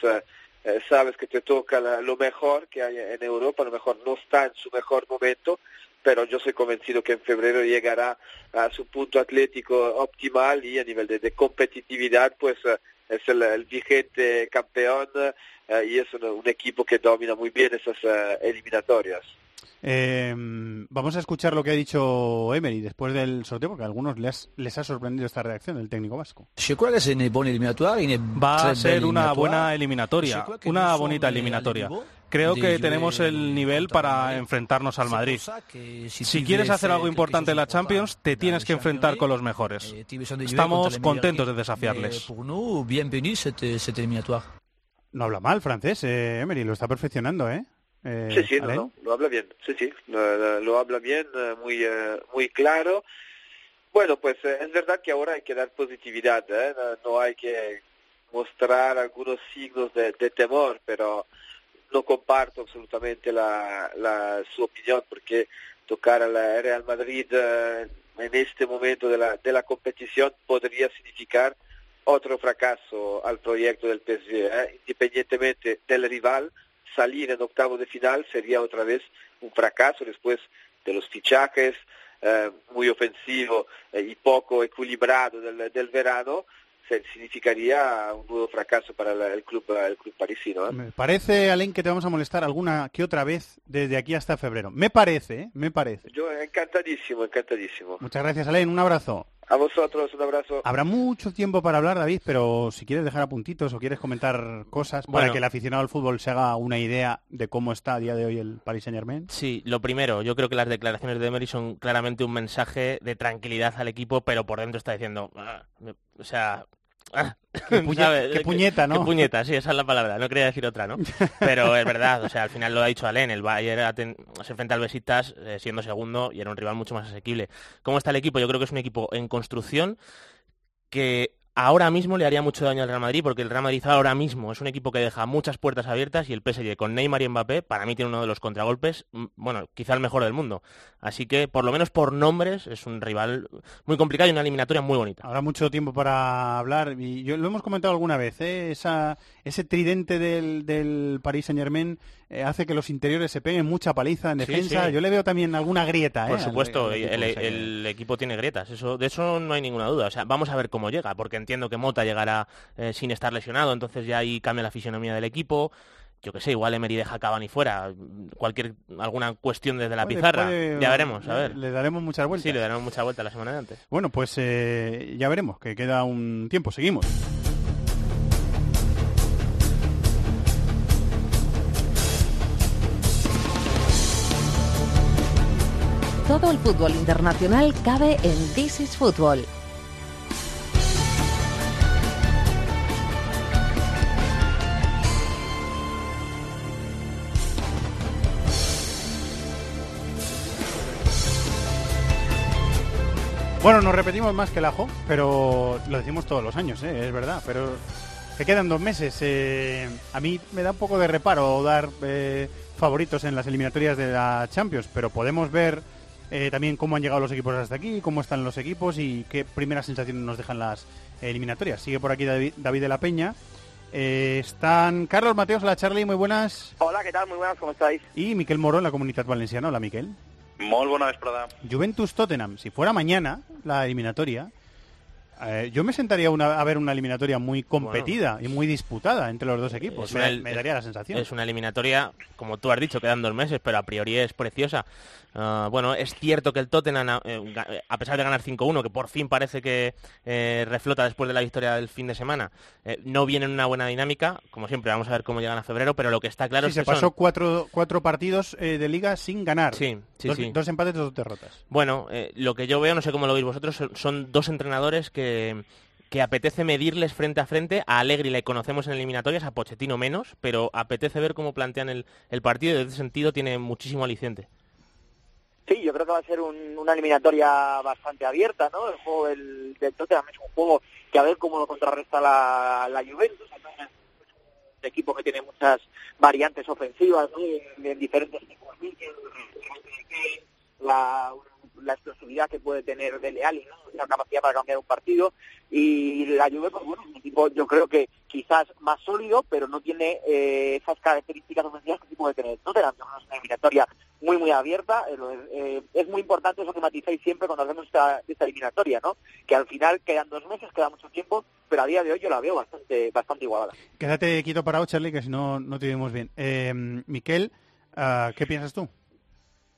sabes que te toca la, lo mejor que hay en Europa, lo mejor no está en su mejor momento, pero yo soy convencido que en febrero llegará a su punto atlético optimal y a nivel de, de competitividad, pues uh, es el, el, vigente campeón uh, y es un, un, equipo que domina muy bien esas eliminatorias. Eh, vamos a escuchar lo que ha dicho Emery después del sorteo, porque a algunos les, les ha sorprendido esta reacción del técnico vasco. Va a ser una buena eliminatoria, una bonita eliminatoria. Creo que tenemos el nivel para enfrentarnos al Madrid. Si quieres hacer algo importante en la Champions, te tienes que enfrentar con los mejores. Estamos contentos de desafiarles. No habla mal francés, eh, Emery, lo está perfeccionando, ¿eh? Eh, sí, sí, no, no, lo habla bien, sí, sí, lo, lo habla bien, muy, uh, muy claro. Bueno, pues es verdad que ahora hay que dar positividad, ¿eh? no, hay que mostrar algunos signos de, de, temor, pero no comparto absolutamente la, la, su opinión porque tocar al Real Madrid en este momento de la, de la competición podría significar otro fracaso al proyecto del PSG, independientemente del rival salir en octavo de final sería otra vez un fracaso después de los fichajes eh, muy ofensivo eh, y poco equilibrado del, del verano significaría un nuevo fracaso para el, el club el club parisino. ¿eh? Me parece, Alain, que te vamos a molestar alguna que otra vez desde aquí hasta febrero. Me parece, ¿eh? me parece. Yo encantadísimo, encantadísimo. Muchas gracias, Alain. Un abrazo. A vosotros, un abrazo. Habrá mucho tiempo para hablar, David, pero si quieres dejar apuntitos o quieres comentar cosas bueno, para que el aficionado al fútbol se haga una idea de cómo está a día de hoy el Paris Saint Germain. Sí, lo primero, yo creo que las declaraciones de Emery son claramente un mensaje de tranquilidad al equipo, pero por dentro está diciendo, ah, o sea, Ah, qué, puñeta, qué, puñeta, ¿no? Qué puñeta, sí, esa es la palabra, no quería decir otra, ¿no? Pero es verdad, o sea, al final lo ha dicho Alén, el Bayern se enfrenta al Besiktas eh, siendo segundo y era un rival mucho más asequible. ¿Cómo está el equipo? Yo creo que es un equipo en construcción que ahora mismo le haría mucho daño al Real Madrid porque el Real Madrid ahora mismo es un equipo que deja muchas puertas abiertas y el PSG con Neymar y Mbappé para mí tiene uno de los contragolpes, bueno, quizá el mejor del mundo. Así que por lo menos por nombres es un rival muy complicado y una eliminatoria muy bonita. Habrá mucho tiempo para hablar y yo lo hemos comentado alguna vez, ¿eh? Esa, ese tridente del, del Paris Saint Germain eh, hace que los interiores se peguen mucha paliza en defensa. Sí, sí. Yo le veo también alguna grieta. Por ¿eh? supuesto, el, el, el, equipo tiene grietas, eso, de eso no hay ninguna duda. O sea, vamos a ver cómo llega, porque entiendo que Mota llegará eh, sin estar lesionado, entonces ya ahí cambia la fisionomía del equipo. Yo que sé, igual Emery deja a Cavani fuera, cualquier alguna cuestión desde la puede, pizarra, puede, ya veremos, a ver. Le daremos muchas vueltas. Sí, le daremos muchas vueltas la semana de antes. Bueno, pues eh, ya veremos, que queda un tiempo, seguimos. Todo el fútbol internacional cabe en This is Football. Bueno, nos repetimos más que el ajo, pero lo decimos todos los años, ¿eh? es verdad. Pero que quedan dos meses. Eh, a mí me da un poco de reparo dar eh, favoritos en las eliminatorias de la Champions, pero podemos ver eh, también cómo han llegado los equipos hasta aquí, cómo están los equipos y qué primeras sensaciones nos dejan las eliminatorias. Sigue por aquí David, David de la Peña. Eh, están Carlos Mateos, la Charlie, muy buenas. Hola, ¿qué tal? Muy buenas, ¿cómo estáis? Y Miquel Moro en la Comunidad Valenciana. Hola, Miquel. Molt bona vesprada. Juventus-Tottenham, si fuera mañana la eliminatoria, eh, yo me sentaría una, a ver una eliminatoria muy competida bueno, y muy disputada entre los dos equipos. Me, una, me, daría la sensación. Es una eliminatoria, como tú has dicho, quedan dos meses, pero a priori es preciosa. Uh, bueno, es cierto que el Tottenham, eh, a pesar de ganar 5-1, que por fin parece que eh, reflota después de la victoria del fin de semana, eh, no viene en una buena dinámica. Como siempre, vamos a ver cómo llegan a febrero, pero lo que está claro sí, es se que pasó son... cuatro, cuatro partidos eh, de liga sin ganar. Sí, sí, dos, sí. dos empates, dos derrotas. Bueno, eh, lo que yo veo, no sé cómo lo veis vosotros, son, son dos entrenadores que que apetece medirles frente a frente. A Allegri le conocemos en eliminatorias, a Pochettino menos, pero apetece ver cómo plantean el, el partido y en ese sentido tiene muchísimo aliciente. Sí, yo creo que va a ser una eliminatoria bastante abierta, ¿no? El juego del, del Tottenham es un juego que a ver cómo lo contrarresta la, Juventus. Es un equipo que tiene muchas variantes ofensivas, ¿no? En, diferentes tipos la, la explosividad que puede tener Dele Alli, ¿no? la capacidad para cambiar un partido y la Juve, pues bueno, un equipo yo creo que quizás más sólido, pero no tiene eh, esas características ofensivas que sí puede tener Tottenham, es una eliminatoria muy muy abierta, eh, es muy importante eso que matizáis siempre cuando hacemos esta, esta eliminatoria, ¿no? Que al final quedan dos meses, queda mucho tiempo, pero a día de hoy yo la veo bastante bastante igualada. Quédate quieto parado, Charlie, que si no, no te vemos bien. Eh, Miquel, ah, ¿qué piensas tú?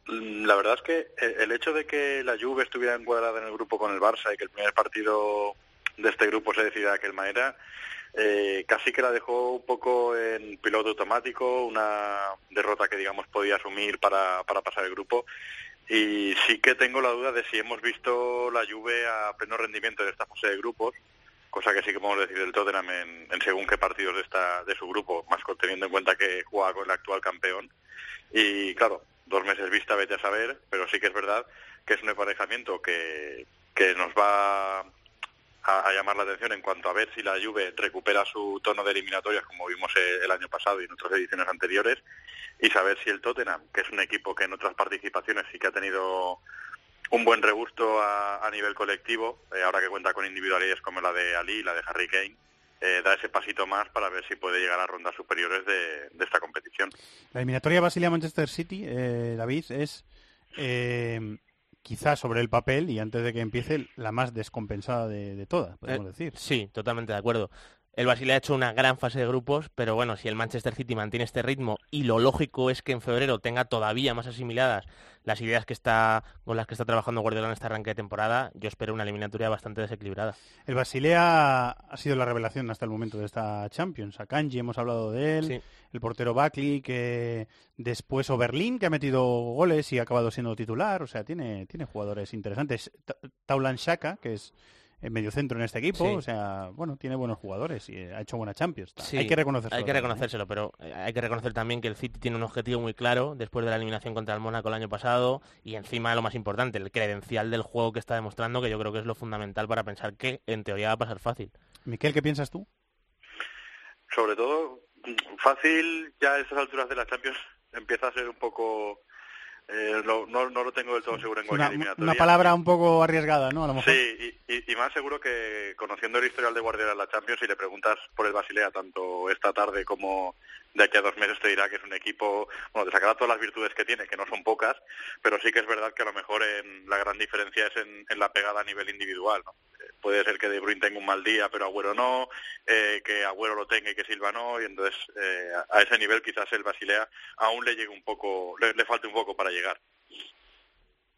Mm, la verdad es que el hecho de que la Juve estuviera encuadrada en el grupo con el Barça y que el primer partido de este grupo se decidiera de aquel manera, eh, casi que la dejó un poco en piloto automático, una derrota que digamos podía asumir para, para pasar el grupo. Y sí que tengo la duda de si hemos visto la Juve a pleno rendimiento en esta fase de grupos, cosa que sí que podemos decir del Tottenham en, en según qué partidos de, esta, de su grupo, más teniendo en cuenta que juega con el actual campeón. Y claro, dos meses vista, vete a saber, pero sí que es verdad que es un emparejamiento que, que nos va a, llamar la atención en cuanto a ver si la Juve recupera su tono de eliminatorias como vimos el, año pasado y en otras ediciones anteriores y saber si el Tottenham, que es un equipo que en otras participaciones sí que ha tenido un buen regusto a, nivel colectivo, eh, ahora que cuenta con individualidades como la de Ali y la de Harry Kane, eh, da ese pasito más para ver si puede llegar a rondas superiores de, esta competición. La eliminatoria Basilia-Manchester City, eh, David, es eh, quizás sobre el papel y antes de que empiece la más descompensada de, todas, podemos decir. Sí, totalmente de acuerdo. El Basilea ha hecho una gran fase de grupos, pero bueno, si el Manchester City mantiene este ritmo y lo lógico es que en febrero tenga todavía más asimiladas las ideas que está con las que está trabajando Guardiola en este arranque de temporada, yo espero una eliminatoria bastante desequilibrada. El Basilea ha sido la revelación hasta el momento de esta Champions. A Kanji hemos hablado de él, el portero Buckley, que después Oberlin, que ha metido goles y ha acabado siendo titular, o sea, tiene, tiene jugadores interesantes. Taulan Shaka, que es en medio centro en este equipo. O sea, bueno, tiene buenos jugadores y ha hecho buena Champions. hay que reconocerlo. Hay que reconocérselo, pero eh, hay que reconocer también que el City tiene un objetivo muy claro después de la eliminación contra el Mónaco el año pasado y encima lo más importante, el credencial del juego que está demostrando, que yo creo que es lo fundamental para pensar que en teoría va a pasar fácil. Miquel, ¿qué piensas tú? Sobre todo, fácil ya a estas alturas de la Champions empieza a ser un poco eh, no, no, lo tengo del todo seguro en una, eliminatoria. Una palabra un poco arriesgada, ¿no? A lo mejor. Sí, y, más seguro que conociendo el historial de Guardiola en la Champions, si le preguntas por el Basilea tanto esta tarde como de aquí a dos meses, te dirá que es un equipo, bueno, te sacará todas las virtudes que tiene, que no son pocas, pero sí que es verdad que a lo mejor en, la gran diferencia es en, la pegada a nivel individual, ¿no? puede ser que De Bruyne tenga un mal día, pero Agüero no, eh, que Agüero lo tenga y que Silva no, y entonces eh, a ese nivel quizás el Basilea aún le llegue un poco, le, le falte un poco para llegar.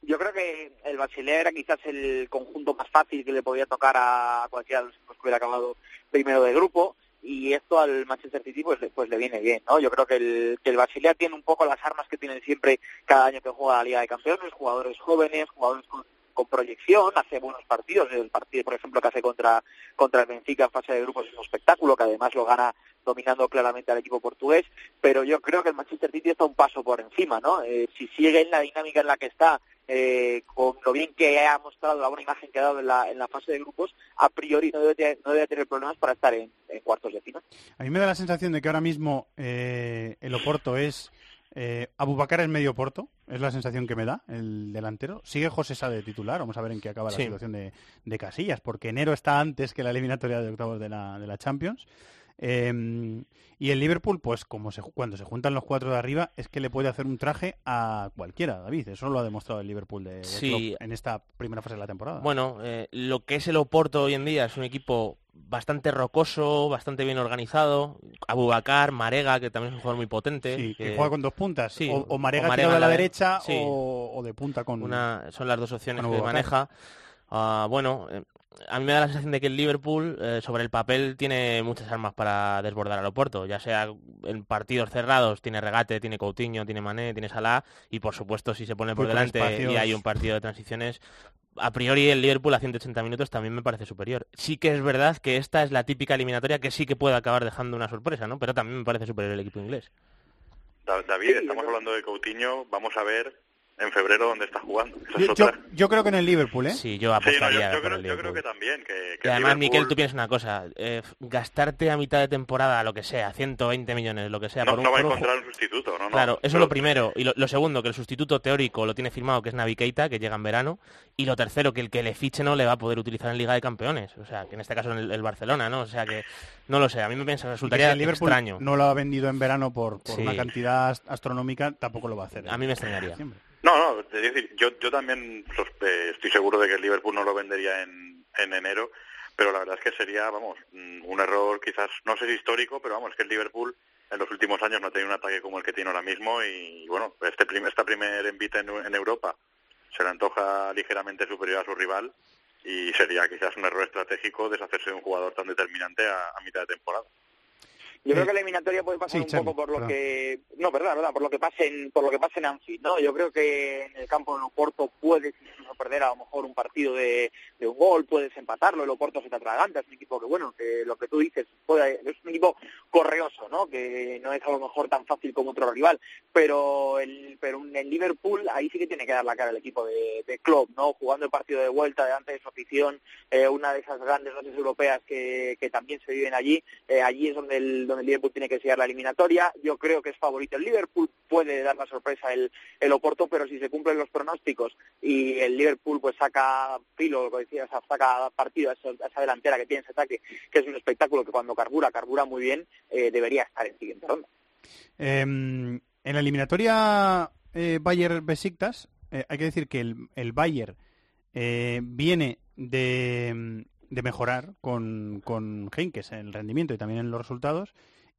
Yo creo que el Basilea era quizás el conjunto más fácil que le podía tocar a cualquiera de los que hubiera acabado primero de grupo y esto al Manchester City pues, pues le viene bien, ¿no? Yo creo que el, que el Basilea tiene un poco las armas que tienen siempre cada año que juega la Liga de Campeones, jugadores jóvenes, jugadores con con proyección, hace buenos partidos, el partido por ejemplo que hace contra, contra el Benfica en fase de grupos es un espectáculo, que además lo gana dominando claramente al equipo portugués, pero yo creo que el Manchester City está un paso por encima, ¿no? Eh, si sigue en la dinámica en la que está, eh, con lo bien que ha mostrado, la buena imagen que ha dado en la, en la fase de grupos, a priori no debe, no debe tener problemas para estar en, cuartos de final. A mí me da la sensación de que ahora mismo eh, el Oporto es eh, Abubacar es medio porto, es la sensación que me da el delantero. Sigue José Sá de titular, vamos a ver en qué acaba la situación de, Casillas, porque enero está antes que la eliminatoria de octavos de la, de la Champions. Em, y el Liverpool, pues como se, cuando se juntan los cuatro de arriba, es que le puede hacer un traje a cualquiera, David. Eso lo ha demostrado el Liverpool de, en esta primera fase de la temporada. Bueno, eh, lo que es el Oporto hoy en día es un equipo bastante rocoso, bastante bien organizado. Abubacar, Marega, que también es un jugador muy potente. que, juega con dos puntas. o, Marega, de la, derecha o, de punta con... Una, son las dos opciones que maneja. Ah, bueno, eh, a mí me da la sensación de que el Liverpool eh, sobre el papel tiene muchas armas para desbordar al Oporto, ya sea en partidos cerrados, tiene regate, tiene Coutinho, tiene Mané, tiene Salah y por supuesto si se pone por delante y hay un partido de transiciones a priori el Liverpool a 180 minutos también me parece superior. Sí que es verdad que esta es la típica eliminatoria que sí que puede acabar dejando una sorpresa, ¿no? Pero también me parece superior el equipo inglés. David, estamos hablando de Coutinho, vamos a ver en febrero dónde está jugando. yo, creo que en el Liverpool, ¿eh? Sí, yo apostaría yo, creo, que también. Que, y además, Miquel, tú piensas una cosa, eh, gastarte a mitad de temporada, lo que sea, 120 millones, lo que sea, no, por un, no va a encontrar un sustituto, ¿no? Claro, eso es lo primero. Y lo, segundo, que el sustituto teórico lo tiene firmado, que es Navi Keita, que llega en verano. Y lo tercero, que el que le fiche no le va a poder utilizar en Liga de Campeones. O sea, que en este caso el, el Barcelona, ¿no? O sea, que no lo sé, a mí me piensa, resultaría el Liverpool extraño. no lo ha vendido en verano por, una cantidad astronómica, tampoco lo va a hacer. A mí me extrañaría. No, no, decir, yo, yo también eh, estoy seguro de que el Liverpool no lo vendería en, en enero, pero la verdad es que sería, vamos, mm, un error quizás, no sé si histórico, pero vamos, es que el Liverpool en los últimos años no ha tenido un ataque como el que tiene ahora mismo y, bueno, este esta primer envite en, en Europa se le antoja ligeramente superior a su rival y sería quizás un error estratégico deshacerse de un jugador tan determinante a mitad de temporada. Yo creo que la eliminatoria puede pasar un poco por lo que no, verdad, verdad, por lo que pase en, por lo que pase en Anfield, ¿no? Yo creo que en el campo de Oporto puedes incluso perder a lo mejor un partido de, un gol, puedes empatarlo, el Oporto se te atraganta, es un equipo que bueno, que lo que tú dices, es un equipo correoso, ¿no? Que no es a lo mejor tan fácil como otro rival, pero el pero en Liverpool ahí sí que tiene que dar la cara el equipo de, de Klopp, ¿no? Jugando el partido de vuelta delante de su afición, eh, una de esas grandes noches europeas que, que también se viven allí, eh, allí es donde el donde el Liverpool tiene que sellar la eliminatoria. Yo creo que es favorito el Liverpool, puede dar la sorpresa el, el Oporto, pero si se cumplen los pronósticos y el Liverpool pues saca filo, lo que decías, saca partido a esa, delantera que tiene ese ataque, que es un espectáculo que cuando carbura, carbura muy bien, eh, debería estar en siguiente ronda. Em, en la eliminatoria eh, Bayern-Besiktas, eh, hay que decir que el, el Bayern viene de, de mejorar con, con Heinkes en el rendimiento y también en los resultados.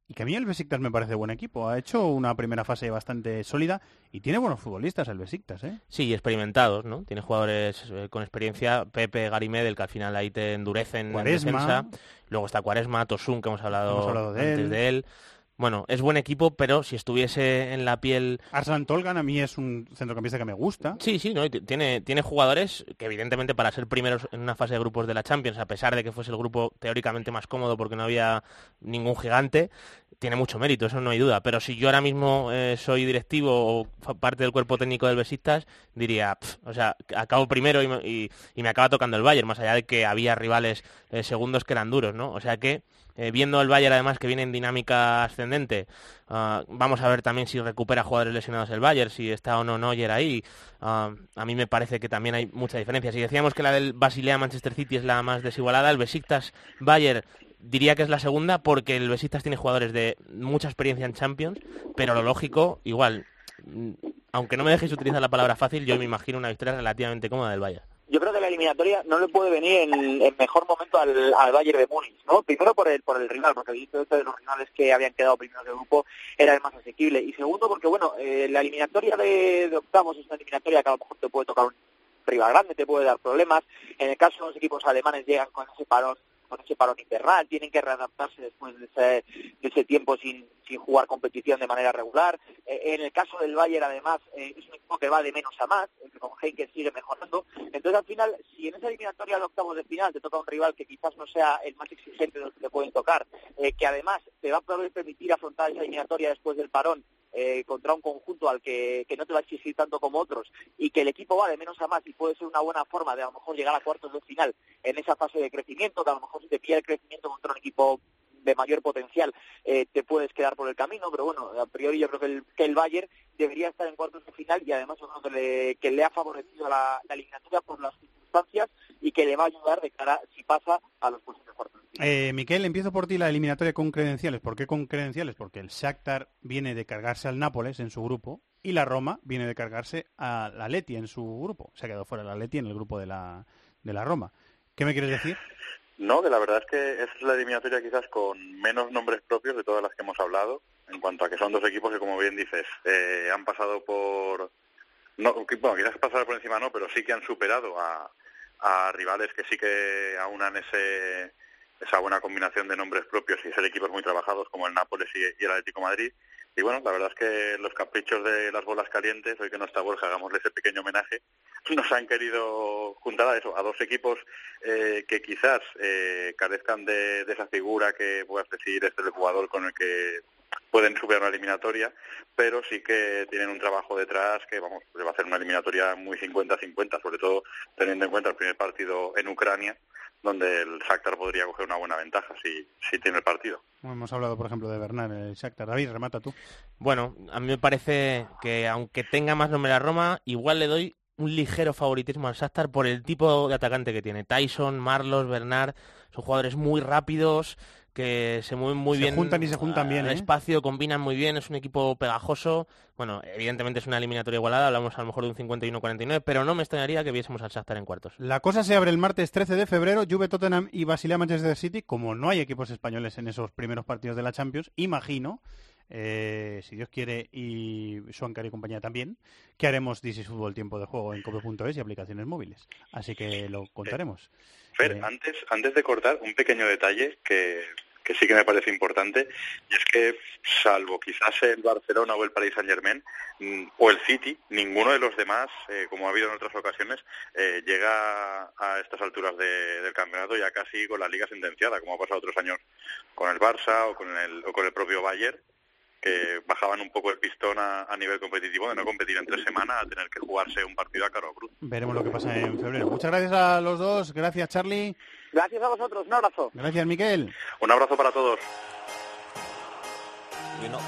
Y que a mí el Besiktas me parece buen equipo. Ha hecho una primera fase bastante sólida y tiene buenos futbolistas el Besiktas, ¿eh? Sí, experimentados, ¿no? Tiene jugadores eh, con experiencia. Pepe, Garimedel, que al final ahí te endurecen en defensa. Luego está Cuaresma, Tosun, que hemos hablado, antes de él bueno, es buen equipo, pero si estuviese en la piel... Arslan Tolgan a mí es un centrocampista que me gusta. Sí, sí, ¿no? tiene, tiene jugadores que evidentemente para ser primeros en una fase de grupos de la Champions, a pesar de que fuese el grupo teóricamente más cómodo porque no había ningún gigante, tiene mucho mérito, eso no hay duda. Pero si yo ahora mismo eh, soy directivo o parte del cuerpo técnico del Besiktas, diría, o sea, acabo primero y, me acaba tocando el Bayern, más allá de que había rivales eh, segundos que eran duros, ¿no? O sea que eh, viendo el Bayern además que viene en dinámica ascendente, ah, vamos a ver también si recupera jugadores lesionados el Bayern, si está o no Neuer ahí. Ah, a mí me parece que también hay mucha diferencia. Si decíamos que la del Basilea Manchester City es la más desigualada, el Besiktas Bayern diría que es la segunda porque el Besiktas tiene jugadores de mucha experiencia en Champions, pero lo lógico, igual, mm, aunque no me dejéis utilizar la palabra fácil, yo me imagino una victoria relativamente cómoda del Bayern yo creo que la eliminatoria no le puede venir en, mejor momento al, al, Bayern de Múnich, ¿no? Primero por el por el rival, porque el de los rivales que habían quedado primeros del grupo era el más asequible. Y segundo porque, bueno, eh, la eliminatoria de, de, octavos es una eliminatoria que a lo mejor te puede tocar un rival grande, te puede dar problemas. En el caso de los equipos alemanes llegan con ese parón con ese parón invernal, tienen que readaptarse después de ese, de ese tiempo sin, sin jugar competición de manera regular. Eh, en el caso del Bayern, además, eh, es un equipo que va de menos a más, con Heinke sigue mejorando. Entonces, al final, si en esa eliminatoria de octavos de final te toca un rival que quizás no sea el más exigente de los que te pueden tocar, eh, que además te va a poder permitir afrontar esa eliminatoria después del parón eh, contra un conjunto al que, no te va a exigir tanto como otros y que el equipo va de menos a más y puede ser una buena forma de a lo mejor llegar a cuartos de final en esa fase de crecimiento, que a lo mejor si te pilla el crecimiento contra un equipo de mayor potencial eh, te puedes quedar por el camino, pero bueno, a priori yo creo que el, que el Bayern debería estar en cuartos de final y además que le, que ha favorecido la, la por las circunstancias y que le va a ayudar de cara, si pasa, a los posibles cuartos. Eh, Miquel, empiezo por ti la eliminatoria con credenciales. ¿Por qué con credenciales? Porque el Shakhtar viene de cargarse al Nápoles en su grupo y la Roma viene de cargarse a la Leti en su grupo. Se ha quedado fuera la Leti en el grupo de la, de la Roma. ¿Qué me quieres decir? No, de la verdad es que es la eliminatoria quizás con menos nombres propios de todas las que hemos hablado, en cuanto a que son dos equipos que, como bien dices, eh, han pasado por... No, bueno, quizás pasar por encima no, pero sí que han superado a, a rivales que sí que aunan ese, esa buena combinación de nombres propios y ser equipos muy trabajados como el Nápoles y, el Atlético Madrid. Y bueno, la verdad es que los caprichos de las bolas calientes, hoy que no está Borja, hagámosle ese pequeño homenaje, nos han querido juntar a eso, a dos equipos eh, que quizás eh, carezcan de, esa figura que puedas decir este es el jugador con el que pueden superar una eliminatoria, pero sí que tienen un trabajo detrás que vamos, va a ser una eliminatoria muy 50-50, sobre todo teniendo en cuenta el primer partido en Ucrania, donde el Shakhtar podría coger una buena ventaja si, si tiene el partido. Hemos hablado, por ejemplo, de Bernal, el Shakhtar. David, remata tú. Bueno, a mí me parece que aunque tenga más nombre la Roma, igual le doy un ligero favoritismo al Shakhtar por el tipo de atacante que tiene. Tyson, Marlos, Bernard, son jugadores muy rápidos, que se mueven muy bien. Se juntan y se juntan bien. El ¿eh? espacio, combinan muy bien, es un equipo pegajoso. Bueno, evidentemente es una eliminatoria igualada, hablamos a lo mejor de un 51-49, pero no me extrañaría que viésemos al Shakhtar en cuartos. La cosa se abre el martes 13 de febrero, Juve, Tottenham y Basilea Manchester City. Como no hay equipos españoles en esos primeros partidos de la Champions, imagino eh, si Dios quiere, y Suancar y compañía también, que haremos This Fútbol Tiempo de Juego en cope.es y aplicaciones móviles. Así que lo contaremos. Fer, Eh, antes, antes de cortar, un pequeño detalle que, que sí que me parece importante, y es que salvo quizás el Barcelona o el Paris Saint Germain mm, o el City, ninguno de los demás, eh, como ha habido en otras ocasiones, eh, llega a estas alturas de- del campeonato ya casi con la liga sentenciada, como ha pasado otros años con el Barça o con el, o con el propio Bayern que bajaban un poco el pistón a, a nivel competitivo de no competir entre semana a tener que jugarse un partido a caro o cruz. veremos lo que pasa en febrero. Muchas gracias a los dos. Gracias, Charlie. Gracias a vosotros, un abrazo. Gracias, Miquel. Un abrazo para todos. We're not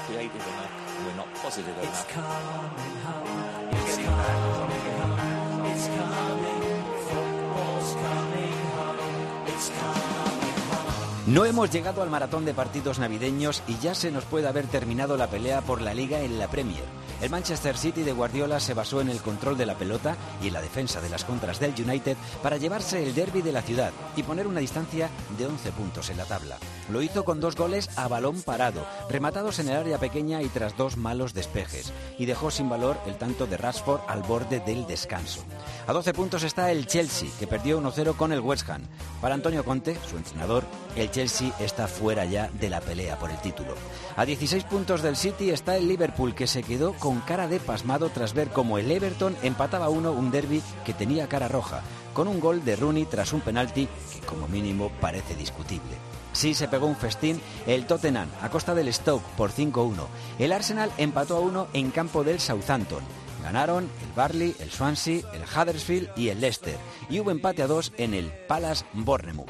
No hemos llegado al maratón de partidos navideños y ya se nos puede haber terminado la pelea por la liga en la Premier. El Manchester City de Guardiola se basó en el control de la pelota y en la defensa de las contras del United para llevarse el derby de la ciudad y poner una distancia de 11 puntos en la tabla. Lo hizo con dos goles a balón parado, rematados en el área pequeña y tras dos malos despejes, y dejó sin valor el tanto de Rashford al borde del descanso. A 12 puntos está el Chelsea, que perdió 1-0 con el West Ham. Para Antonio Conte, su entrenador, el Chelsea está fuera ya de la pelea por el título. A 16 puntos del City está el Liverpool, que se quedó con cara de pasmado tras ver cómo el Everton empataba uno un derby que tenía cara roja, con un gol de Rooney tras un penalti que como mínimo parece discutible. Sí se pegó un festín el Tottenham a costa del Stoke por 5-1. El Arsenal empató a uno en campo del Southampton. Ganaron el Barley, el Swansea, el Huddersfield y el Leicester. Y hubo empate a dos en el Palace Bournemouth.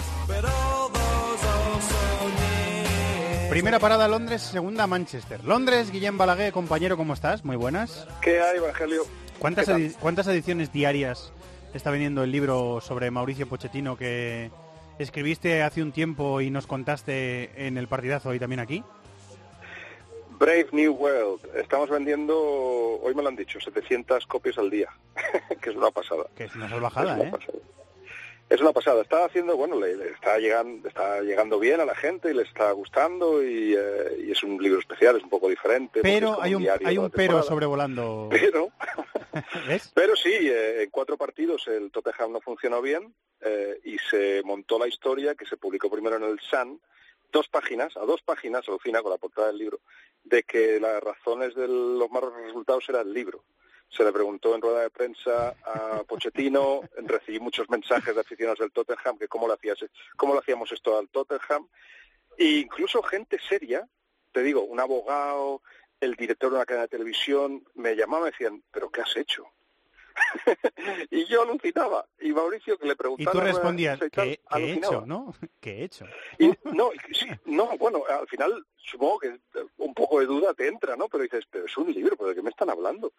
Primera parada Londres, segunda Manchester. Londres, Guillem Balaguer, compañero, ¿cómo estás? Muy buenas. ¿Qué hay, Evangelio? ¿Cuántas, ¿Qué tal? edi- ¿Cuántas ediciones diarias está vendiendo el libro sobre Mauricio Pochettino que escribiste hace un tiempo y nos contaste en el partidazo y también aquí? Brave New World. Estamos vendiendo, hoy me lo han dicho, 700 copias al día, que es una pasada. Que es una salvajada, Es una ¿eh? pasada. Es una pasada. Está haciendo, bueno, le, le está llegando, está llegando bien a la gente y le está gustando y, eh, y es un libro especial, es un poco diferente. Pero hay un, diario hay un pero sobrevolando. Pero, ¿Ves? pero sí, eh, en cuatro partidos el Tottenham no funcionó bien eh, y se montó la historia que se publicó primero en el Sun, dos páginas, a dos páginas, alucina con la portada del libro, de que las razones de los malos resultados era el libro. Se le preguntó en rueda de prensa a Pochettino, recibí muchos mensajes de aficionados del Tottenham que cómo le, hacías, cómo le hacíamos esto al Tottenham. E incluso gente seria, te digo, un abogado, el director de una cadena de televisión, me llamaban y me decían, ¿pero qué has hecho? y yo alucinaba. Y Mauricio, que le Y preguntaba... tú rueda de respondías, y tal, ¿qué, qué he hecho? ¿No? ¿Qué he hecho? Y, no, y sí, no, bueno, al final supongo que un poco de duda te entra, ¿no? Pero dices, pero es un libro, ¿pero de qué me están hablando?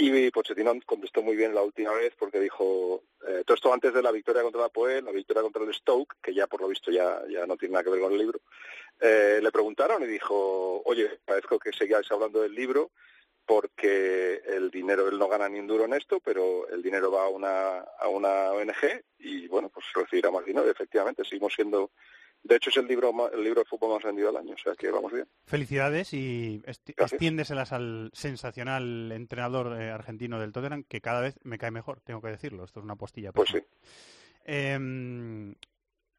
Y Pochettino contestó muy bien la última vez porque dijo, eh, todo esto antes de la victoria contra la Poel, la victoria contra el Stoke, que ya por lo visto ya, ya no tiene nada que ver con el libro, eh, le preguntaron y dijo, oye, parezco que seguíais hablando del libro porque el dinero, él no gana ni un duro en esto, pero el dinero va a una, a una ONG y, bueno, pues recibirá más dinero. Efectivamente, seguimos siendo... De hecho, es el libro, el libro de fútbol más vendido del año, o sea que vamos bien. Felicidades y extiéndeselas al sensacional entrenador eh, argentino del Tottenham, que cada vez me cae mejor, tengo que decirlo. Esto es una postilla. Pues sí. Em,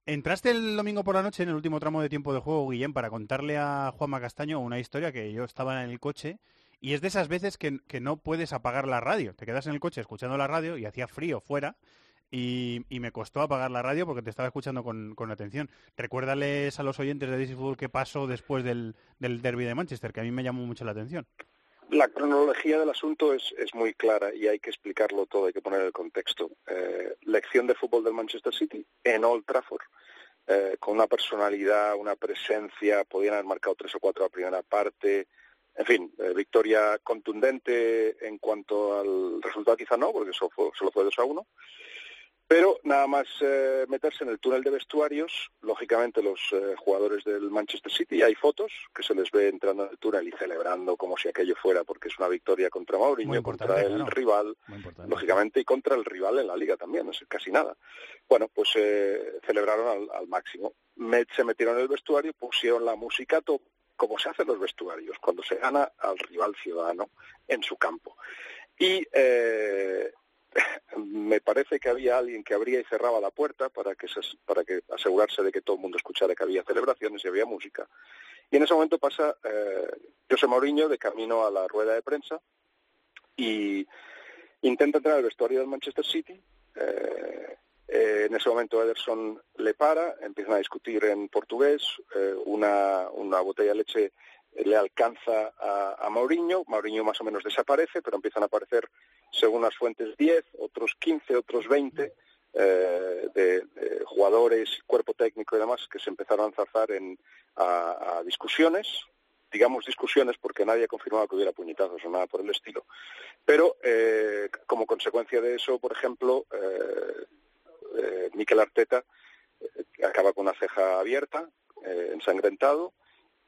entraste el domingo por la noche en el último tramo de tiempo de juego, Guillem, para contarle a Juanma Castaño una historia que yo estaba en el coche Y es de esas veces que, que no puedes apagar la radio. Te quedas en el coche escuchando la radio y hacía frío fuera y, y me costó apagar la radio porque te estaba escuchando con, con atención. Recuérdales a los oyentes de DC Fútbol qué pasó después del, del derby de Manchester, que a mí me llamó mucho la atención. La cronología del asunto es, es muy clara y hay que explicarlo todo, hay que poner el contexto. Eh, lección de fútbol del Manchester City en Old Trafford, eh, con una personalidad, una presencia, podían haber marcado tres o cuatro la primera parte, en fin, eh, victoria contundente en cuanto al resultado quizá no, porque solo fue, solo fue 2 a 1, pero nada más eh, meterse en el túnel de vestuarios, lógicamente los eh, jugadores del Manchester City, hay fotos que se les ve entrando en el túnel y celebrando como si aquello fuera, porque es una victoria contra Mourinho, contra el rival, lógicamente, y contra el rival en la liga también, no es casi nada. Bueno, pues eh, celebraron al, al máximo. Se metieron en el vestuario, pusieron la música a tope, como se hace en los vestuarios, cuando se gana al rival ciudadano en su campo. Y eh, me parece que había alguien que abría y cerraba la puerta para que, para que asegurarse de que todo el mundo escuchara que había celebraciones y había música. Y en ese momento pasa eh, José Mourinho de camino a la rueda de prensa y intenta entrar al vestuario del Manchester City. Eh, eh, en ese momento Ederson le para, empiezan a discutir en portugués, eh, una, botella de leche le alcanza a, a Mourinho, Mourinho más o menos desaparece, pero empiezan a aparecer, según las fuentes, 10, otros 15, otros 20 eh, de, jugadores, cuerpo técnico y demás que se empezaron a enzarzar en, a, discusiones, digamos discusiones porque nadie ha confirmado que hubiera puñetazos o nada por el estilo. Pero como consecuencia de eso, por ejemplo, eh, Mikel Arteta eh, acaba con una ceja abierta, eh, ensangrentado,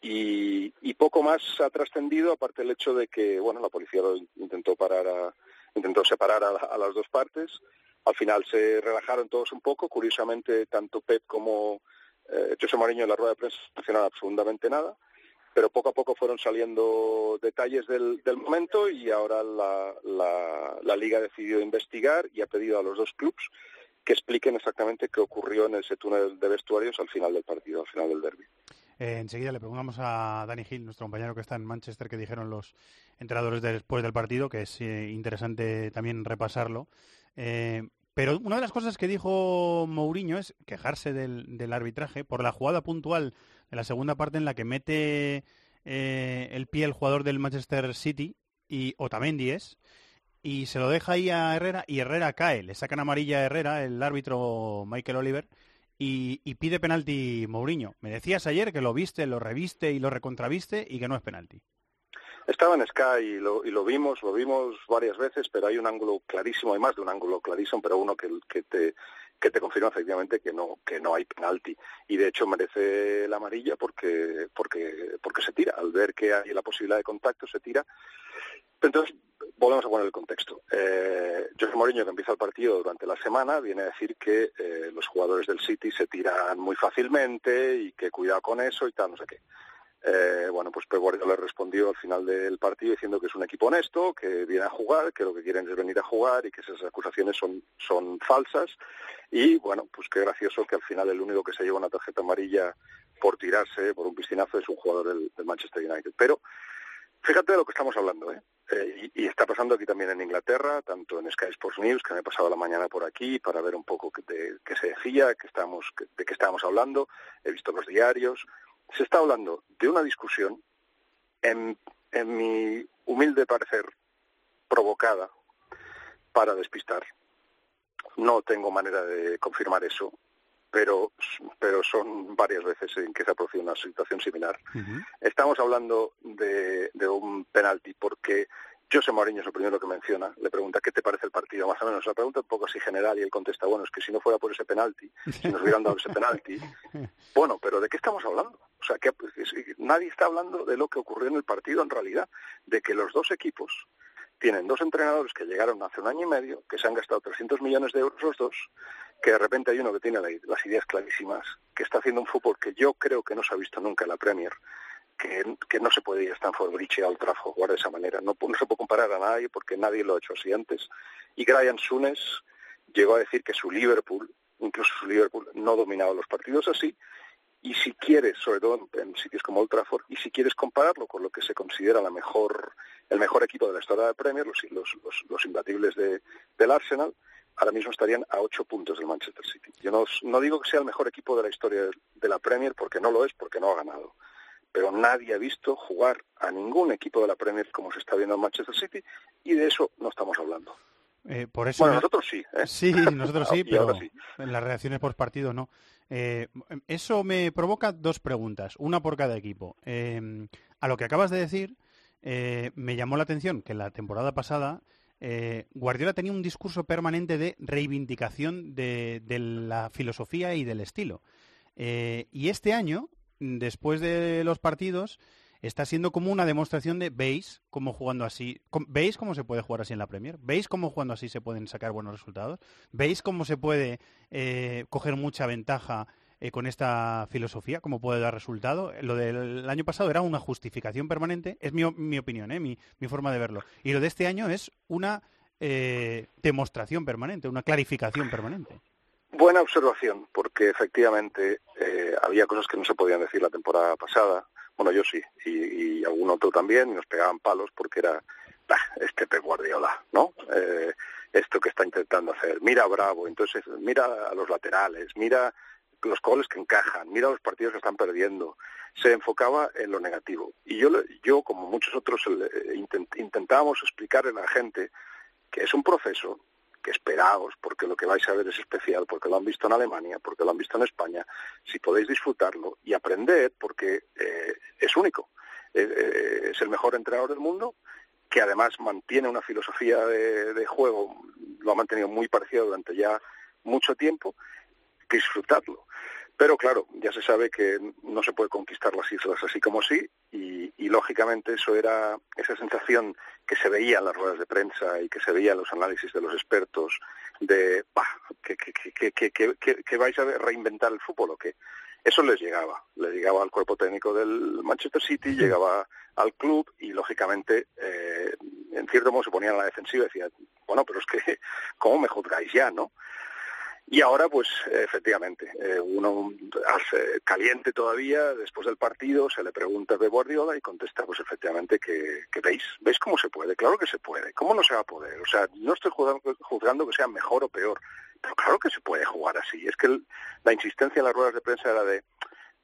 y, poco más ha trascendido, aparte del hecho de que, bueno, la policía lo in- intentó parar a, intentó separar a, las dos partes. Al final se relajaron todos un poco. Curiosamente, tanto Pep como eh, José Mourinho en la rueda de prensa no mencionaron absolutamente nada. Pero poco a poco fueron saliendo detalles del, momento y ahora la, la, la Liga ha decidido investigar y ha pedido a los dos clubes que expliquen exactamente qué ocurrió en ese túnel de vestuarios al final del partido, al final del derby. Eh, enseguida le preguntamos a Dani Gil, nuestro compañero que está en Manchester, que dijeron los entrenadores después del partido, que es eh, interesante también repasarlo. Eh, pero una de las cosas que dijo Mourinho es quejarse del, del arbitraje por la jugada puntual de la segunda parte en la que mete el pie el jugador del Manchester City y Otamendi es y se lo deja ahí a Herrera y Herrera cae, le sacan amarilla a Herrera, el árbitro Michael Oliver, y, y pide penalti Mourinho. Me decías ayer que lo viste, lo reviste y lo recontraviste y que no es penalti. Estaba en Sky y lo, y lo vimos, lo vimos varias veces, pero hay un ángulo clarísimo, hay más de un ángulo clarísimo, pero uno que, que te que te confirma efectivamente que no que no hay penalti y de hecho merece la amarilla porque porque porque se tira al ver que hay la posibilidad de contacto se tira entonces volvemos a poner el contexto eh, José Mourinho que empieza el partido durante la semana viene a decir que eh, los jugadores del City se tiran muy fácilmente y que cuidado con eso y tal no sé qué eh, bueno, pues Pep Guardiola respondió al final del partido diciendo que es un equipo honesto, que viene a jugar, que lo que quieren es venir a jugar y que esas acusaciones son, son falsas. Y bueno, pues qué gracioso que al final el único que se lleva una tarjeta amarilla por tirarse, por un piscinazo, es un jugador del, del Manchester United. Pero fíjate de lo que estamos hablando, ¿eh? Eh, y, está pasando aquí también en Inglaterra, tanto en Sky Sports News, que me he pasado la mañana por aquí para ver un poco de qué se decía, de qué estábamos hablando, he visto los diarios. Se está hablando de una discusión, en mi humilde parecer, provocada para despistar. No tengo manera de confirmar eso, pero, pero son varias veces en que se ha producido una situación similar. Uh -huh. Estamos hablando de, de un penalti porque José Mourinho es el primero que menciona, le pregunta qué te parece el partido, más o menos, la pregunta un poco así general y él contesta, bueno, es que si no fuera por ese penalti, si nos hubieran dado ese penalti, bueno, pero ¿de qué estamos hablando? O sea, que nadie está hablando de lo que ocurrió en el partido en realidad, de que los dos equipos tienen dos entrenadores que llegaron hace un año y medio, que se han gastado 300 millones de euros los dos, que de repente hay uno que tiene las ideas clarísimas, que está haciendo un fútbol que yo creo que no se ha visto nunca en la Premier, que, no se puede ir a Stanford Bridge a Old Trafford jugar de esa manera. No, no, se puede comparar a nadie porque nadie lo ha hecho así antes. Y Brian Sunes llegó a decir que su Liverpool, incluso su Liverpool, no dominaba los partidos así. Y si quieres, sobre todo en, sitios como Old Trafford, y si quieres compararlo con lo que se considera la mejor el mejor equipo de la historia de Premier, los, los, los, los imbatibles de, del Arsenal, ahora mismo estarían a ocho puntos del Manchester City. Yo no, no digo que sea el mejor equipo de la historia de la Premier, porque no lo es, porque no ha ganado. Pero nadie ha visto jugar a ningún equipo de la Premier como se está viendo en Manchester City, y de eso no estamos hablando. Eh, por eso bueno, nosotros sí. ¿eh? Sí, nosotros sí, pero sí. en las reacciones por partido no. Eh, eso me provoca dos preguntas, una por cada equipo. Eh, a lo que acabas de decir, eh, me llamó la atención que la temporada pasada eh, Guardiola tenía un discurso permanente de reivindicación de, la filosofía y del estilo. Eh, y este año, después de los partidos, está siendo como una demostración de veis cómo jugando así, veis cómo se puede jugar así en la Premier, veis cómo jugando así se pueden sacar buenos resultados, veis cómo se puede eh, coger mucha ventaja eh, con esta filosofía, cómo puede dar resultado. Lo del año pasado era una justificación permanente, es mi, mi opinión, ¿eh? mi, mi, forma de verlo. Y lo de este año es una eh, demostración permanente, una clarificación permanente. Buena observación, porque efectivamente eh, había cosas que no se podían decir la temporada pasada. Bueno, yo sí, y, y algún otro también, y nos pegaban palos porque era este Pep Guardiola, ¿no? Eh, esto que está intentando hacer. Mira Bravo, entonces mira a los laterales, mira los goles que encajan, mira los partidos que están perdiendo. Se enfocaba en lo negativo. Y yo, yo como muchos otros, intent, intentábamos explicarle a la gente que es un proceso que esperaos, porque lo que vais a ver es especial, porque lo han visto en Alemania, porque lo han visto en España, si podéis disfrutarlo y aprender, porque eh, es único. Eh, es el mejor entrenador del mundo, que además mantiene una filosofía de, juego, lo ha mantenido muy parecido durante ya mucho tiempo, que disfrutarlo. Pero claro, ya se sabe que no se puede conquistar las islas así como sí, y, y, lógicamente eso era esa sensación que se veía en las ruedas de prensa y que se veía en los análisis de los expertos de bah, que, que, que, que, que vais a reinventar el fútbol o qué. Eso les llegaba, le llegaba al cuerpo técnico del Manchester City, llegaba al club y lógicamente eh, en cierto modo se ponían a la defensiva y decía, bueno, pero es que, ¿cómo me juzgáis ya, no? Y ahora, pues, efectivamente, eh, uno hace, caliente todavía, después del partido, se le pregunta de Guardiola y contesta, pues, efectivamente, que, que, veis, veis cómo se puede, claro que se puede, ¿cómo no se va a poder? O sea, no estoy juzgando, juzgando que sea mejor o peor, pero claro que se puede jugar así. Es que el, la insistencia en las ruedas de prensa era de,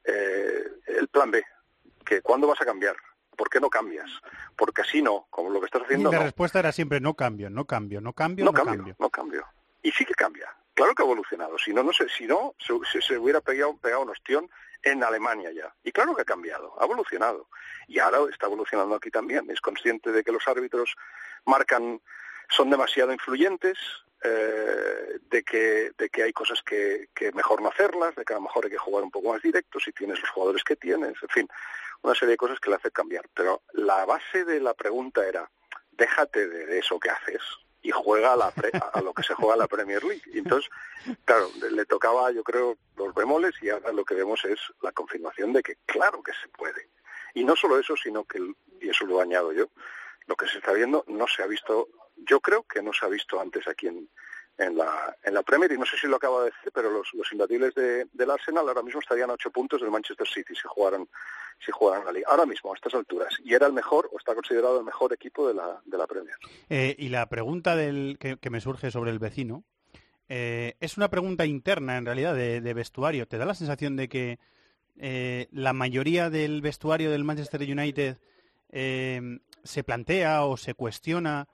eh, el plan B, que ¿cuándo vas a cambiar? ¿Por qué no cambias? Porque así no, como lo que estás haciendo. Y la no. respuesta era siempre no cambio, no cambio, no cambio, no, no cambio, cambio. No cambio. Y sí que cambia. Claro que ha evolucionado. Si no, no sé, si no, se, hubiera pegado, pegado un ostión en Alemania ya. Y claro que ha cambiado, ha evolucionado. Y ahora está evolucionando aquí también. Es consciente de que los árbitros marcan, son demasiado influyentes, eh, de, que, de que hay cosas que, que mejor no hacerlas, de que a lo mejor hay que jugar un poco más directo si tienes los jugadores que tienes, en fin, una serie de cosas que le hacen cambiar. Pero la base de la pregunta era, déjate de eso que haces, y juega a, la pre, a lo que se juega la Premier League. Y entonces, claro, le tocaba, yo creo, los bemoles y ahora lo que vemos es la confirmación de que claro que se puede. Y no solo eso, sino que, y eso lo añado yo, lo que se está viendo no se ha visto, yo creo que no se ha visto antes aquí en, en la, en la Premier, y no sé si lo acaba de decir, pero los, los imbatibles de, del Arsenal ahora mismo estarían a ocho puntos del Manchester City si jugaran, si jugaran la liga. Ahora mismo, a estas alturas. Y era el mejor, o está considerado el mejor equipo de la, de la Premier. Eh, y la pregunta del, que, que, me surge sobre el vecino, eh, es una pregunta interna, en realidad, de, de, vestuario. ¿Te da la sensación de que eh, la mayoría del vestuario del Manchester United se plantea o se cuestiona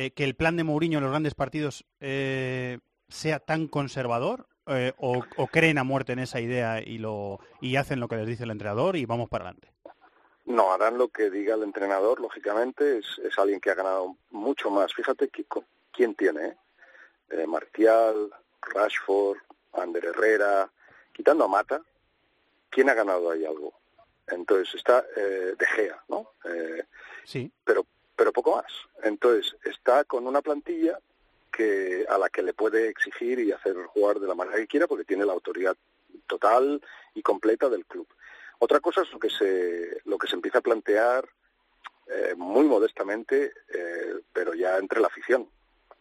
eh, que el plan de Mourinho en los grandes partidos eh, sea tan conservador eh, o, o, creen a muerte en esa idea y lo y hacen lo que les dice el entrenador y vamos para adelante? No, harán lo que diga el entrenador, lógicamente, es, es alguien que ha ganado mucho más. Fíjate que, quién tiene, eh, Martial, Rashford, Ander Herrera, quitando a Mata, ¿quién ha ganado ahí algo? Entonces está eh, De Gea, ¿no? Eh, sí. Pero pero poco más. Entonces, está con una plantilla que a la que le puede exigir y hacer jugar de la manera que quiera porque tiene la autoridad total y completa del club. Otra cosa es lo que se, lo que se empieza a plantear eh, muy modestamente, eh, pero ya entre la afición,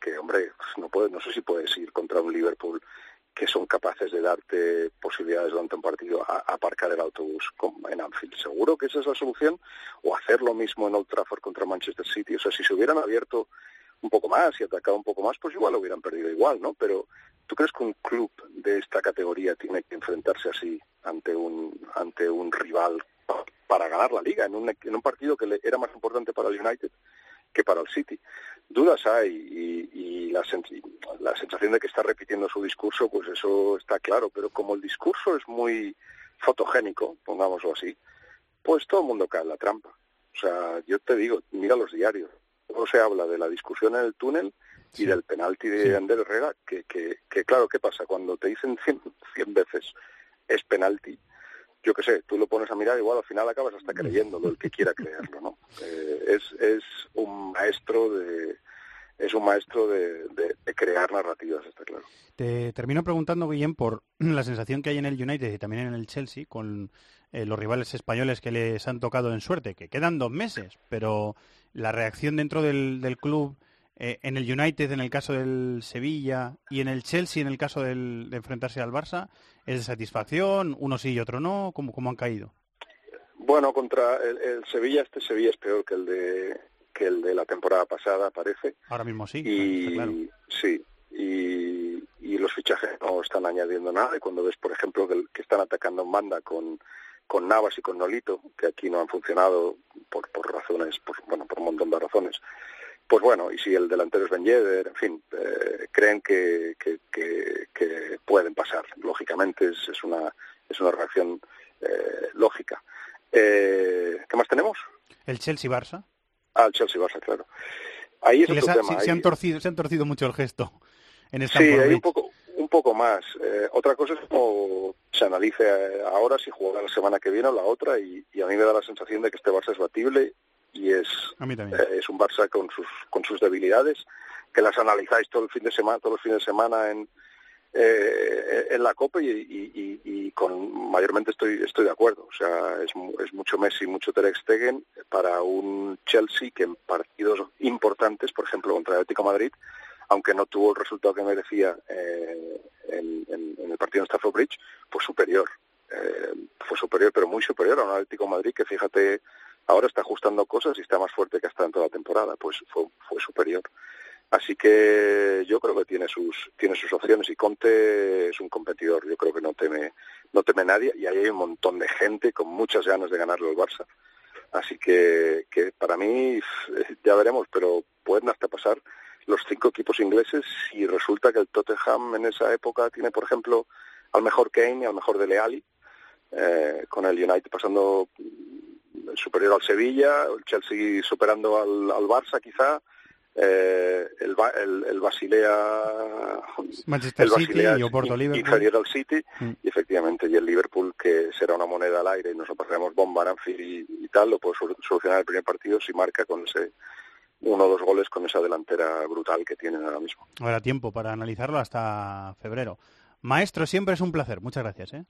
que hombre, no, puede, no sé si puedes ir contra un Liverpool que son capaces de darte posibilidades durante un partido a, aparcar el autobús con- en Anfield. Seguro que esa es la solución, o hacer lo mismo en Old Trafford contra Manchester City. O sea, si se hubieran abierto un poco más y atacado un poco más, pues igual lo hubieran perdido igual, ¿no? Pero ¿tú crees que un club de esta categoría tiene que enfrentarse así ante un ante un rival pa- para ganar la liga en un, en un partido que le- era más importante para el United que para el City? Dudas hay y, y la, sen- la sensación de que está repitiendo su discurso, pues eso está claro, pero como el discurso es muy fotogénico, pongámoslo así, pues todo el mundo cae en la trampa. O sea, yo te digo, mira los diarios. Luego se habla de la discusión en el túnel y del penalti de Ander Herrera, que, que, que claro, ¿qué pasa? Cuando te dicen 100, 100 veces es penalti, yo qué sé, tú lo pones a mirar, igual al final acabas hasta creyéndolo, el que quiera creerlo, ¿no? Eh, es, es un maestro de es un maestro de, crear narrativas, está claro. Te termino preguntando, Guillem, por la sensación que hay en el United y también en el Chelsea con eh, los rivales españoles que les han tocado en suerte, que quedan dos meses, pero la reacción dentro del, del club, eh, en el United, en el caso del Sevilla, y en el Chelsea, en el caso del- de enfrentarse al Barça, ¿es de satisfacción? ¿Uno sí y otro no? ¿Cómo, cómo han caído? Bueno, contra el, el Sevilla, este Sevilla es peor que el de que el de la temporada pasada, parece. Ahora mismo sí. y claro. sí y, y los fichajes no están añadiendo nada y cuando ves por ejemplo que, que están atacando en banda con con Navas y con Nolito que aquí no han funcionado por, por razones por, bueno por un montón de razones pues bueno y si el delantero es Ben Yedder en fin eh, creen que, que, que, que pueden pasar lógicamente es, es una es una reacción eh, lógica eh, ¿qué más tenemos? El Chelsea-Barça. Ah, el Chelsea-Barça, claro. Ahí es Sí, otro ha- tema. sí, se, han torcido, se han torcido mucho el gesto en Sí, Stamford hay un poco, un poco más. Eh, otra cosa es cómo se analice ahora si jugará la semana que viene o la otra y, y a mí me da la sensación de que este Barça es batible y es, eh, es un Barça con sus, con sus debilidades que las analizáis todo el fin de semana, todos los fines de semana en, eh, en la Copa y, y- con mayormente estoy estoy de acuerdo. O sea, es, es mucho Messi, mucho Ter Stegen para un Chelsea que en partidos importantes, por ejemplo contra el Atlético de Madrid, aunque no tuvo el resultado que merecía eh, en, en- en el partido en Stafford Bridge, fue superior. Eh, fue superior, pero muy superior a un Atlético de Madrid que, fíjate, ahora está ajustando cosas y está más fuerte que hasta en toda la temporada. Pues fue, fue superior. Así que yo creo que tiene sus tiene sus opciones y Conte es un competidor. Yo creo que no teme no teme nadie y ahí hay un montón de gente con muchas ganas de ganarle al Barça. Así que, que para mí eh, ya veremos, pero pueden hasta pasar los cinco equipos ingleses si resulta que el Tottenham en esa época tiene, por ejemplo, al mejor Kane y al mejor Dele Alli, eh, con el United pasando superior al Sevilla, el Chelsea superando al, al Barça quizá, eh, el, el, el Basilea Manchester el City Basilea y Oporto Liverpool. inferior al City Mm. y efectivamente y el Liverpool que será una moneda al aire y nos lo pasaremos bomba en Anfield y, y tal lo puede sol- solucionar el primer partido si marca con ese uno o dos goles con esa delantera brutal que tienen ahora mismo Habrá tiempo para analizarlo hasta febrero. Maestro, siempre es un placer. Muchas gracias. ¿eh?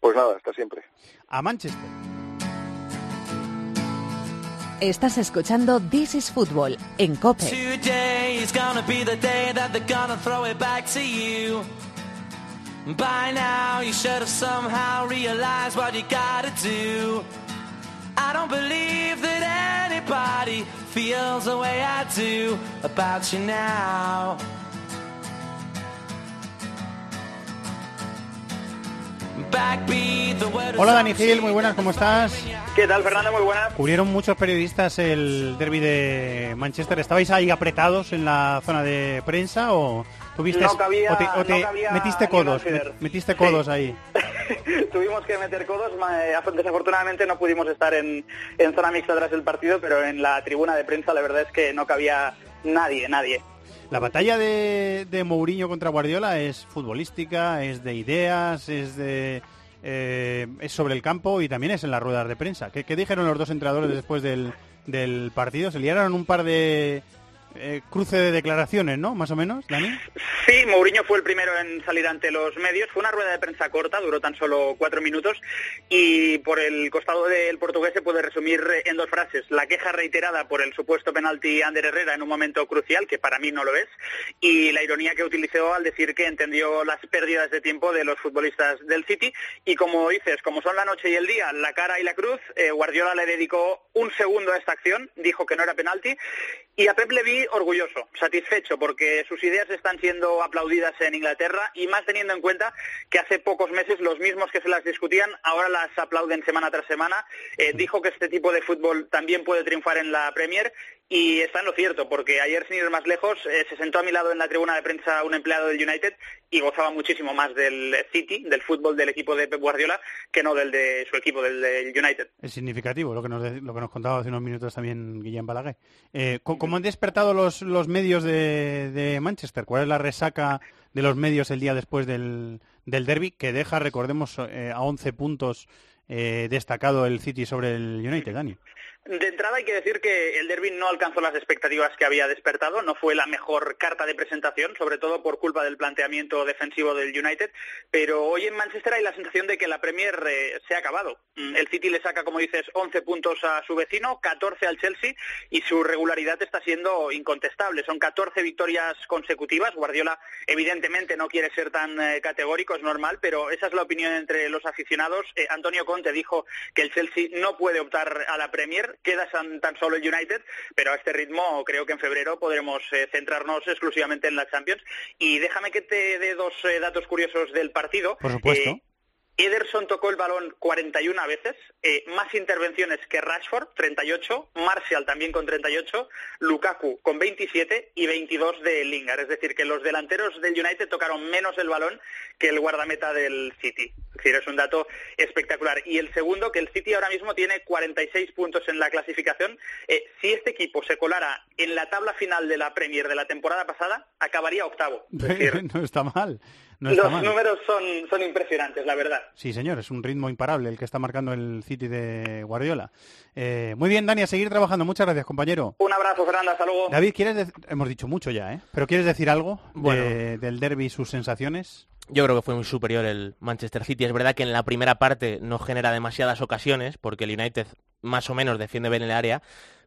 pues nada hasta siempre A Manchester. Estás escuchando This is Football en COPE. Today is gonna be the day that they're gonna throw it back to you. By now, you should have somehow realized what you gotta do. I don't believe that anybody feels the way I do about you now. Hola Dani Gil, muy buenas, ¿cómo estás? ¿Qué tal, Fernando? Muy buenas. Cubrieron muchos periodistas el derby de Manchester. ¿Estabais ahí apretados en la zona de prensa o tuviste No cabía- o te, o te no cabía metiste codos? Metiste Sí. codos ahí. Tuvimos que meter codos. eh, Desafortunadamente no pudimos estar en, en zona mixta tras el partido, pero en la tribuna de prensa la verdad es que no cabía nadie, nadie. La batalla de, de Mourinho contra Guardiola es futbolística, es de ideas, es de eh, es sobre el campo y también es en las ruedas de prensa. ¿Qué, qué dijeron los dos entrenadores después del, del partido? ¿Se liaron un par de eh, cruce de declaraciones, ¿no? Más o menos, Dani. Sí, Mourinho fue el primero en salir ante los medios. Fue una rueda de prensa corta, duró tan solo cuatro minutos y por el costado del portugués se puede resumir en dos frases. La queja reiterada por el supuesto penalti Ander Herrera en un momento crucial, que para mí no lo es, y la ironía que utilizó al decir que entendió las pérdidas de tiempo de los futbolistas del City. Y como dices, como son la noche y el día, la cara y la cruz, eh, Guardiola le dedicó un segundo a esta acción, dijo que no era penalti y a Pep le orgulloso, satisfecho, porque sus ideas están siendo aplaudidas en Inglaterra y más teniendo en cuenta que hace pocos meses los mismos que se las discutían ahora las aplauden semana tras semana. Eh, dijo que este tipo de fútbol también puede triunfar en la Premier y está en lo cierto, porque ayer, sin ir más lejos, eh, se sentó a mi lado en la tribuna de prensa un empleado del United y gozaba muchísimo más del City, del fútbol del equipo de Pep Guardiola, que no del de su equipo, del, del United. Es significativo lo que nos, lo que nos contaba hace unos minutos también Guillem Balaguer. Eh, ¿Cómo han despertado los, los medios de, de, Manchester? ¿Cuál es la resaca de los medios el día después del, del derby, que deja, recordemos, eh, a 11 puntos eh, destacado el City sobre el United, Dani? De entrada hay que decir que el derby no alcanzó las expectativas que había despertado, no fue la mejor carta de presentación, sobre todo por culpa del planteamiento defensivo del United, pero hoy en Manchester hay la sensación de que la Premier eh, se ha acabado. Mm, el City le saca, como dices, 11 puntos a su vecino, 14 al Chelsea y su regularidad está siendo incontestable. Son 14 victorias consecutivas. Guardiola evidentemente no quiere ser tan eh, categórico, es normal, pero esa es la opinión entre los aficionados. Eh, Antonio Conte dijo que el Chelsea no puede optar a la Premier queda tan, solo el United, pero a este ritmo creo que en febrero podremos eh, centrarnos exclusivamente en la Champions. Y déjame que te dé dos eh, datos curiosos del partido. Por supuesto. Ederson tocó el balón 41 veces, eh, más intervenciones que Rashford, 38, Martial también con 38, Lukaku con 27 y 22 de Lingard. Es decir, que los delanteros del United tocaron menos el balón que el guardameta del City. Es decir, es un dato espectacular. Y el segundo, que el City ahora mismo tiene 46 puntos en la clasificación. Eh, si este equipo se colara en la tabla final de la Premier de la temporada pasada, acabaría octavo. no está mal. Los números son, son impresionantes, la verdad. Sí, señor, es un ritmo imparable el que está marcando el City de Guardiola. Eh, muy bien, Dani, a seguir trabajando. Muchas gracias, compañero. Un abrazo, Fernanda, hasta luego. David, ¿quieres hemos dicho mucho ya, ¿eh? Pero ¿quieres decir algo del derby y sus sensaciones? Yo creo que fue muy superior el Manchester City. Es verdad que en la primera parte no genera demasiadas ocasiones, porque el United más o menos defiende bien el área,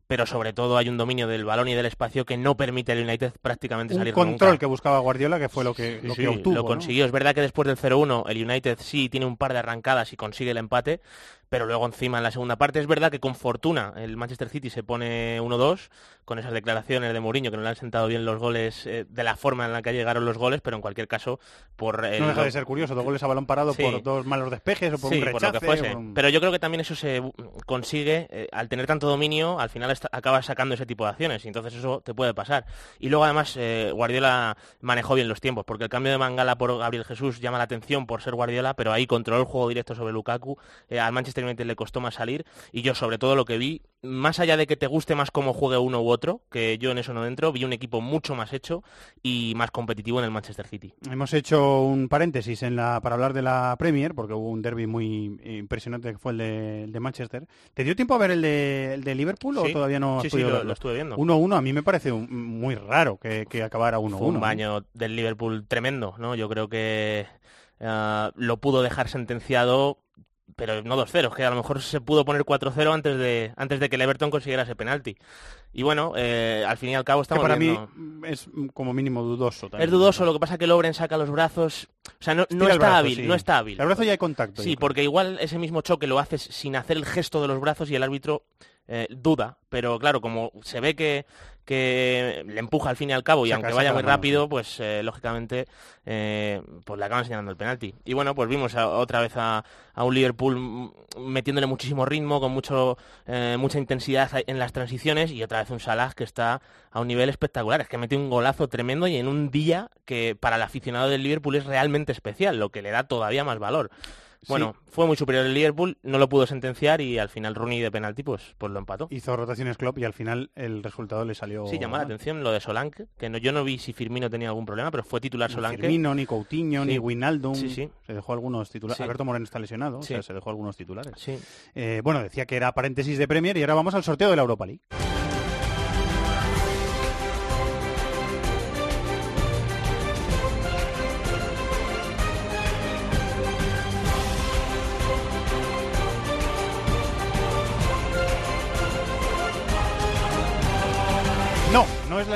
pero sobre todo hay un dominio del balón y del espacio que no permite al United prácticamente un salir control que buscaba Guardiola, que fue lo que, lo que obtuvo. Lo consiguió. Es verdad que después del 0-1 el United sí tiene un par de arrancadas y consigue el empate, pero luego encima en la segunda parte es verdad que con fortuna el Manchester City se pone 1-2 con esas declaraciones de Mourinho que no le han sentado bien los goles eh, de la forma en la que llegaron los goles, pero en cualquier caso por el... no deja de ser curioso, dos goles a balón parado por dos malos despejes o por un rechace. Por lo que fuese. Pero yo creo que también eso se consigue eh, al tener tanto dominio, al final acabas sacando ese tipo de acciones y entonces eso te puede pasar. Y luego además eh, Guardiola manejó bien los tiempos, porque el cambio de Mangala por Gabriel Jesús llama la atención por ser Guardiola, pero ahí controló el juego directo sobre Lukaku, al Manchester United le costó más salir y yo sobre todo lo que vi, más allá de que te guste más cómo juegue uno u otro, que yo en eso no entro, vi un equipo mucho más hecho y más competitivo en el Manchester City. Hemos hecho un paréntesis en la, para hablar de la Premier, porque hubo un derby muy impresionante que fue el de, Manchester. ¿Te dio tiempo a ver el de, Liverpool o todavía no has sí, sí, lo, estuve viendo. 1-1, a mí me parece muy raro que, que acabara 1-1. un baño del Liverpool tremendo, ¿no? Yo creo que uh, lo pudo dejar sentenciado pero no 2-0, que a lo mejor se pudo poner 4-0 antes de, antes de que el Everton consiguiera ese penalti. Y bueno, eh, al fin y al cabo estamos que para viendo... mí es como mínimo dudoso. También, es dudoso, lo que pasa es que Lobren saca los brazos... O sea, no, no está brazo, hábil, sí. no está hábil. El brazo ya hay contacto. Sí, porque igual ese mismo choque lo haces sin hacer el gesto de los brazos y el árbitro eh, duda. Pero claro, como se ve que, que le empuja al fin y al cabo y aunque vaya muy rápido, pues eh, lógicamente eh, pues le acaban señalando el penalti. Y bueno, pues vimos a- otra vez a, a un Liverpool metiéndole muchísimo ritmo, con mucho mucha intensidad en las transiciones y otra vez un Salah que está a un nivel espectacular. Es que mete un golazo tremendo y en un día que para el aficionado del Liverpool es realmente especial, lo que le da todavía más valor. Bueno, fue muy superior el Liverpool, no lo pudo sentenciar y al final Rooney de penalti pues, pues lo empató. Hizo rotaciones Klopp y al final el resultado le salió... Sí, llamó la atención lo de Solanke, que no, yo no vi si Firmino tenía algún problema, pero fue titular Ni Solanke. Firmino, ni Coutinho, Sí. ni Wijnaldum. Sí, sí. Se dejó algunos titulares. Alberto Moreno está lesionado, o sea, se dejó algunos titulares. Sí. Eh, bueno, decía que era paréntesis de Premier y ahora vamos al sorteo de la Europa League.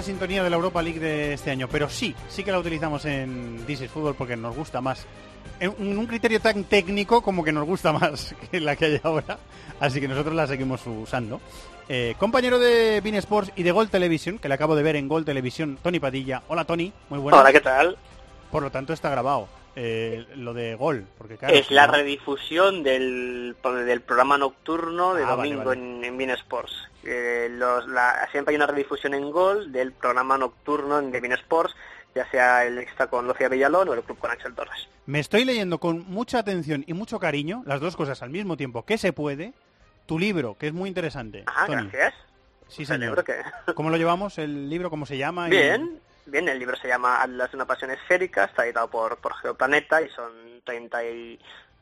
La sintonía de la Europa League de este año, pero sí, sí que la utilizamos en This is Football porque nos gusta más. En un criterio tan técnico como que nos gusta más que la que hay ahora, así que nosotros la seguimos usando. Eh, compañero de Bean Sports y de Gol Television, que le acabo de ver en Gol Televisión, Tony Padilla. Hola Tony, muy buenas. Hola, ¿qué tal? Por lo tanto está grabado. Eh, lo de Gol, porque claro, Es la no- redifusión del, del programa nocturno de Ah, vale, domingo vale. en, en Bean Sports. Eh, los- la- siempre hay una redifusión en Gol del programa nocturno en de Bean Sports, ya sea el extra con Lucía Villalón o el club con Axel Torres. Me estoy leyendo con mucha atención y mucho cariño, las dos cosas al mismo tiempo que se puede, tu libro, que es muy interesante. Ah, gracias. Sí, Celebro señor. que- ¿Cómo lo llevamos? ¿El libro cómo se llama? Y- Bien, bien, el libro se llama Atlas de una pasión esférica, está editado por, por Geoplaneta y son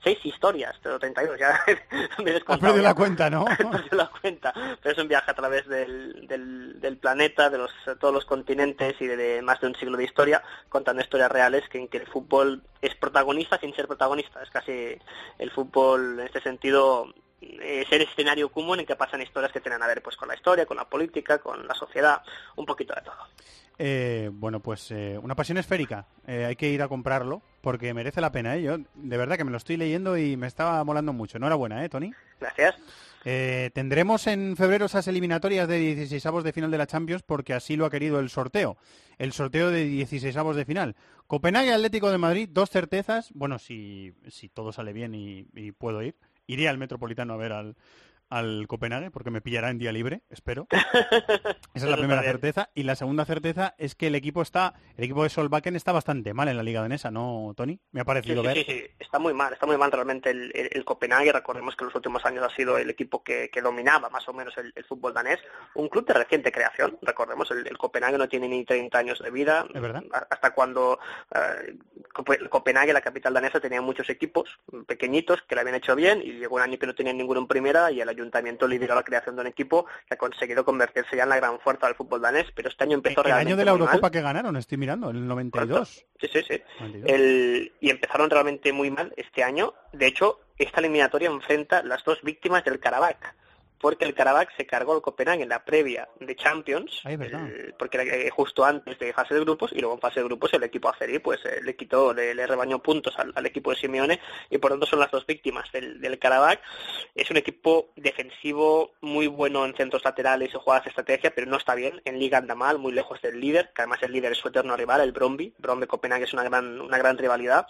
36 historias, pero 32, ya me he Has perdido la cuenta, ¿no? He perdido la cuenta, pero es un viaje a través del, del, del planeta, de los, todos los continentes y de, de más de un siglo de historia, contando historias reales que, en que el fútbol es protagonista sin ser protagonista. Es casi el fútbol, en este sentido, eh, ser escenario común en que pasan historias que tienen a ver pues con la historia, con la política, con la sociedad, un poquito de todo. Eh, bueno, pues eh, una pasión esférica. Eh, hay que ir a comprarlo porque merece la pena. ¿eh? Yo de verdad que me lo estoy leyendo y me estaba molando mucho. Enhorabuena, ¿eh, Tony? Gracias. Eh, tendremos en febrero esas eliminatorias de 16 de final de la Champions porque así lo ha querido el sorteo. El sorteo de 16 de final. Copenhague Atlético de Madrid, dos certezas. Bueno, si, si todo sale bien y, y puedo ir, iré al Metropolitano a ver al, al Copenhague porque me pillará en día libre, espero. Esa es la primera certeza. Y la segunda certeza es que el equipo está, el equipo de Solbakken está bastante mal en la liga danesa, ¿no, Tony? Me ha parecido sí, ver. sí, sí, está muy mal, está muy mal realmente el, el, el Copenhague. Recordemos que en los últimos años ha sido el equipo que, que dominaba más o menos el, el fútbol danés. Un club de reciente creación, recordemos, el, Copenhague no tiene ni 30 años de vida. Es verdad. A- Hasta cuando eh, Cope- Copenhague, la capital danesa, tenía muchos equipos pequeñitos que lo habían hecho bien y llegó un año que no tenían ninguno en primera y el ayuntamiento lideró la creación de un equipo que ha conseguido convertirse ya en la gran fuerza del fútbol danés, pero este año empezó El realmente año de la mal. Eurocopa que ganaron, estoy mirando, el 92. Sí, sí, sí. 92. El- y empezaron realmente muy mal este año. De hecho, esta eliminatoria enfrenta las dos víctimas del Karabakh. Porque el Karabakh se cargó al Copenhague en la previa de Champions, el- porque era eh, justo antes de fase de grupos, y luego en fase de grupos el equipo azerí pues eh, le quitó, le, le rebañó puntos al, al equipo de Simeone, y por tanto son las dos víctimas del, del Karabakh. Es un equipo defensivo muy bueno en centros laterales y jugadas de estrategia, pero no está bien. En Liga anda mal, muy lejos del líder, que además el líder es su eterno rival, el Bromby. Bromby Copenhague es una gran, una gran rivalidad.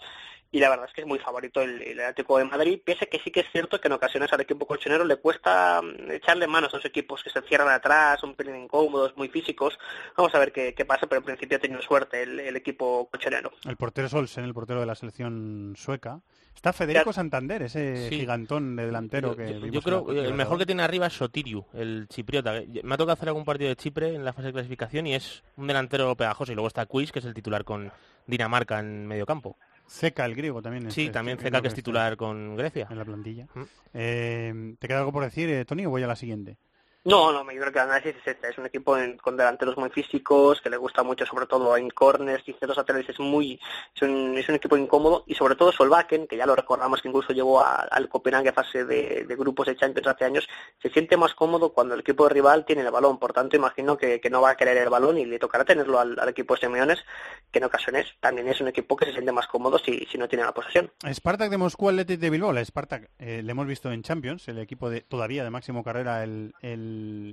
Y la verdad es que es muy favorito el, el Atlético de Madrid, pese que sí que es cierto que en ocasiones al equipo colchonero le cuesta mm, echarle manos a los equipos que se cierran atrás, un pelín incómodos, muy físicos. Vamos a ver qué, qué pasa, pero en principio ha tenido suerte el, el equipo colchonero. El portero Solsen, el portero de la selección sueca. Está Federico Santander, ese Sí. gigantón de delantero que Yo, yo creo que el mejor que tiene arriba es Sotiriu, el chipriota. Me ha tocado hacer algún partido de Chipre en la fase de clasificación y es un delantero pegajoso. Y luego está Quiz, que es el titular con Dinamarca en medio campo. Ceca, el griego también. es- Sí, es- también lo que es titular con Grecia. En la plantilla. Mm. Eh, ¿Te queda algo por decir, eh, Tony, o voy a la siguiente? No, no, yo creo que el análisis es este. Es un equipo con delanteros muy físicos, que le gusta mucho, sobre todo en corners y centros laterales. Es muy, es un, es un equipo incómodo. Y sobre todo Solbakken, que ya lo recordamos que incluso llegó a- al Copenhague a fase de, grupos de Champions hace años, se siente más cómodo cuando el equipo de rival tiene el balón. Por tanto, imagino que, no va a querer el balón y le tocará tenerlo al, equipo de Simeones, que en ocasiones también es un equipo que se siente más cómodo si, no tiene la posesión. Spartak de Moscú, Athletic de Bilbao. La Spartak eh, le hemos visto en Champions, el equipo de todavía de máximo carrera, el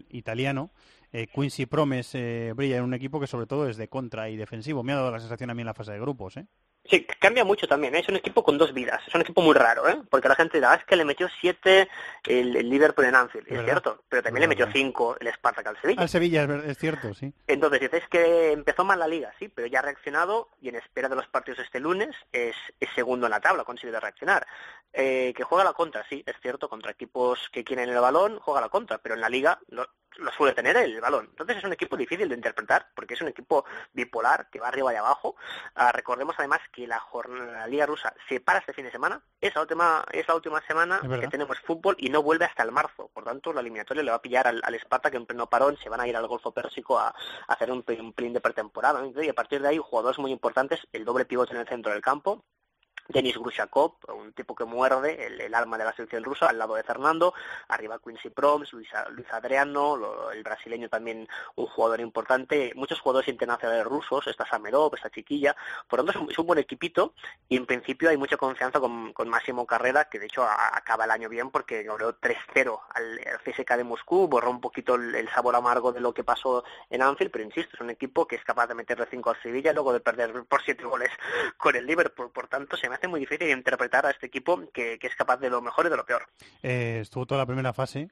italiano. Eh, Quincy Promes eh, brilla en un equipo que sobre todo es de contra y defensivo. Me ha dado la sensación a mí en la fase de grupos. ¿eh? Sí, cambia mucho también, ¿eh? es un equipo con dos vidas, es un equipo muy raro, ¿eh? porque la gente dirá, "Ah, es que le metió siete el, el Liverpool en Anfield, es ¿Verdad? cierto, pero también le metió cinco el Spartak al Sevilla. Al Sevilla, es, cierto, sí. Entonces dices que empezó mal la liga, sí, pero ya ha reaccionado y en espera de los partidos este lunes es, es segundo en la tabla, ha conseguido reaccionar. Eh, que juega la contra, sí, es cierto, contra equipos que quieren el balón, juega la contra, pero en la liga lo, lo suele tener el balón. Entonces es un equipo difícil de interpretar, porque es un equipo bipolar que va arriba y abajo. Ah, recordemos además que la jornada la liga rusa se para este fin de semana, es la última, es la última semana que tenemos fútbol y no vuelve hasta el marzo. Por tanto, la eliminatoria le va a pillar al, al Spartak en pleno parón, se van a ir al Golfo Pérsico a, a hacer un, un pelín de pretemporada. Y a partir de ahí, jugadores muy importantes, el doble pivote en el centro del campo, Denis Grushakov, un tipo que muerde, el, alma de la selección rusa, al lado de Fernando, arriba Quincy Proms, Luis, Luis Adriano, el brasileño también un jugador importante, muchos jugadores internacionales rusos, está Samedov, esta chiquilla, por lo tanto es un, buen equipito y en principio hay mucha confianza con, Máximo Carrera, que de hecho acaba el año bien porque logró 3-0 al, CSK de Moscú, borró un poquito el, sabor amargo de lo que pasó en Anfield, pero insisto, es un equipo que es capaz de meterle 5 al Sevilla luego de perder por 7 goles con el Liverpool, por tanto se me hace muy difícil interpretar a este equipo que, es capaz de lo mejor y de lo peor. Eh, estuvo toda la primera fase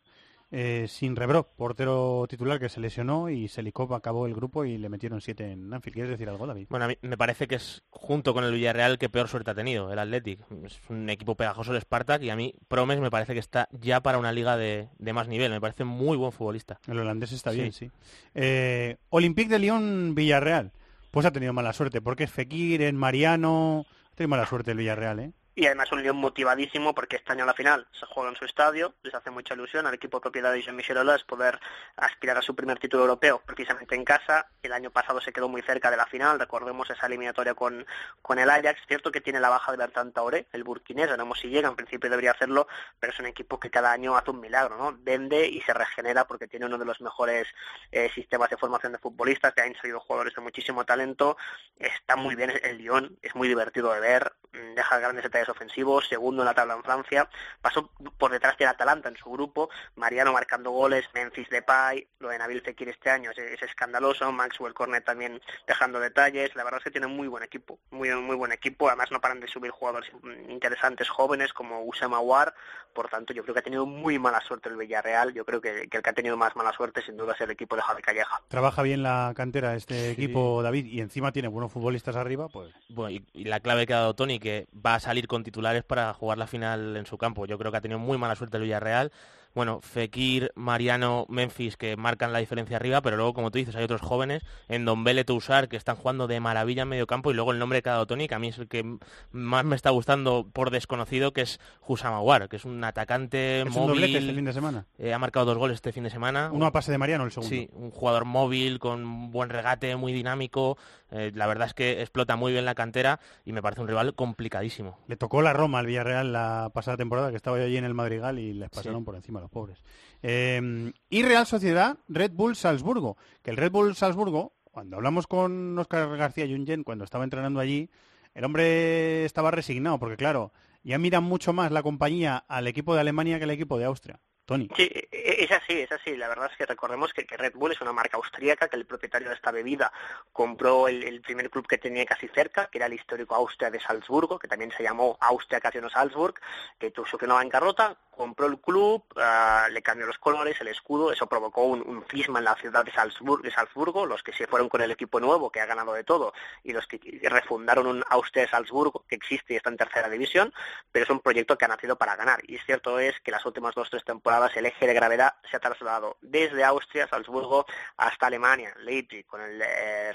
eh, sin Rebrov, portero titular que se lesionó y Selikov acabó el grupo y le metieron siete en Anfield. ¿Quieres decir algo, David? Bueno, a mí me parece que es junto con el Villarreal que peor suerte ha tenido, el Athletic. Es un equipo pegajoso el Spartak y a mí Promes me parece que está ya para una liga de, más nivel. Me parece muy buen futbolista. El holandés está bien, sí. Eh, Olympique de Lyon, Villarreal. Pues ha tenido mala suerte, porque es Fekir, en Mariano... Ha tenido mala suerte el Villarreal, ¿eh? Y además un Lyon motivadísimo porque este año a la final se juega en su estadio, les hace mucha ilusión al equipo propiedad de Jean-Michel Aulas poder aspirar a su primer título europeo precisamente en casa. El año pasado se quedó muy cerca de la final, recordemos esa eliminatoria con, con el Ajax. Cierto que tiene la baja de Bertrand Tauré, el burkinés, veremos si llega, en principio debería hacerlo, pero es un equipo que cada año hace un milagro, ¿no? Vende y se regenera porque tiene uno de los mejores eh, sistemas de formación de futbolistas, que han salido jugadores de muchísimo talento, está muy bien el Lyon, es muy divertido de ver, mm, deja grandes detalles ofensivos, segundo en la tabla en Francia, pasó por detrás del Atalanta en su grupo, Mariano marcando goles, Memphis Depay, lo de Nabil Fekir este año es, escandaloso, Maxwell Cornet también dejando detalles, la verdad es que tiene muy buen equipo, muy muy buen equipo, además no paran de subir jugadores interesantes jóvenes como Usama War, por tanto yo creo que ha tenido muy mala suerte el Villarreal, yo creo que, el que ha tenido más mala suerte sin duda es el equipo de Javi Calleja. Trabaja bien la cantera este equipo David y encima tiene buenos futbolistas arriba, pues bueno, y, y la clave que ha dado Tony que va a salir con titulares para jugar la final en su campo. Yo creo que ha tenido muy mala suerte el Villarreal bueno, Fekir, Mariano, Memphis que marcan la diferencia arriba, pero luego, como tú dices, hay otros jóvenes, en Dombele, Tousar, que están jugando de maravilla en medio campo, y luego el nombre de cada Tony, que a mí es el que más me está gustando por desconocido, que es Husamawar, que es un atacante ¿Es móvil. Un este fin de semana. Eh, ha marcado dos goles este fin de semana. Uno a pase de Mariano, el segundo. Sí, un jugador móvil, con buen regate, muy dinámico. Eh, la verdad es que explota muy bien la cantera y me parece un rival complicadísimo. Le tocó la Roma al Villarreal la pasada temporada, que estaba yo allí en el Madrigal y les pasaron por encima pobres. Em, y Real Sociedad, Red Bull Salzburgo. Que el Red Bull Salzburgo, cuando hablamos con Oscar García Jungen, cuando estaba entrenando allí, el hombre estaba resignado, porque claro, ya miran mucho más la compañía al equipo de Alemania que al equipo de Austria. Tony. Sí, e, e, es así, es así. La verdad es que recordemos que, Red Bull es una marca austríaca, que el propietario de esta bebida compró el, primer club que tenía casi cerca, que era el histórico Austria de Salzburgo, que también se llamó Austria Casino Salzburg, que tuvo que no bancarrota, compró el club, ah, le cambió los colores, el escudo, eso provocó un, un cisma en la ciudad de, de Salzburgo, los que se fueron con el equipo nuevo, que ha ganado de todo, y los que refundaron un Austria Salzburgo, que existe y está en tercera división, pero es un proyecto que ha nacido para ganar. Y cierto es que las últimas dos o tres temporadas el eje de gravedad se ha trasladado desde Austria, Salzburgo, hasta Alemania, Leipzig, con el eh,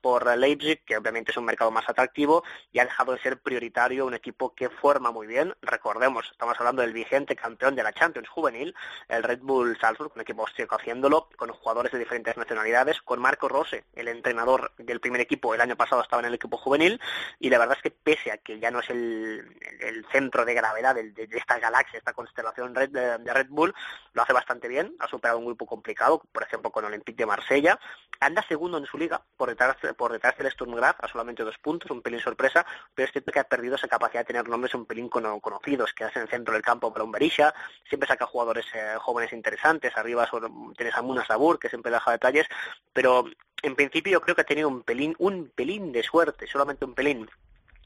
por Leipzig, que obviamente es un mercado más atractivo, y ha dejado de ser prioritario un equipo que forma muy bien. Recordemos, estamos hablando del vigente campeón de la Champions juvenil, el Red Bull Salzburg, un equipo austríaco haciéndolo, con jugadores de diferentes nacionalidades, con Marco Rose, el entrenador del primer equipo, el año pasado estaba en el equipo juvenil, y la verdad es que pese a que ya no es el, centro de gravedad de, esta galaxia, esta constelación Red, de, Red Bull, lo hace bastante bien, ha superado un grupo complicado, por ejemplo con Olympique de Marsella, anda segundo en su liga, por detrás, por detrás del Sturm Graz, a solamente dos puntos, un pelín sorpresa, pero es cierto que ha perdido esa capacidad de tener nombres un pelín conocidos, que en el centro del campo para un Berisha, siempre saca jugadores eh, jóvenes interesantes, arriba tienes a Muna Sabur, que siempre deja detalles, pero en principio yo creo que ha tenido un pelín, un pelín de suerte, solamente un pelín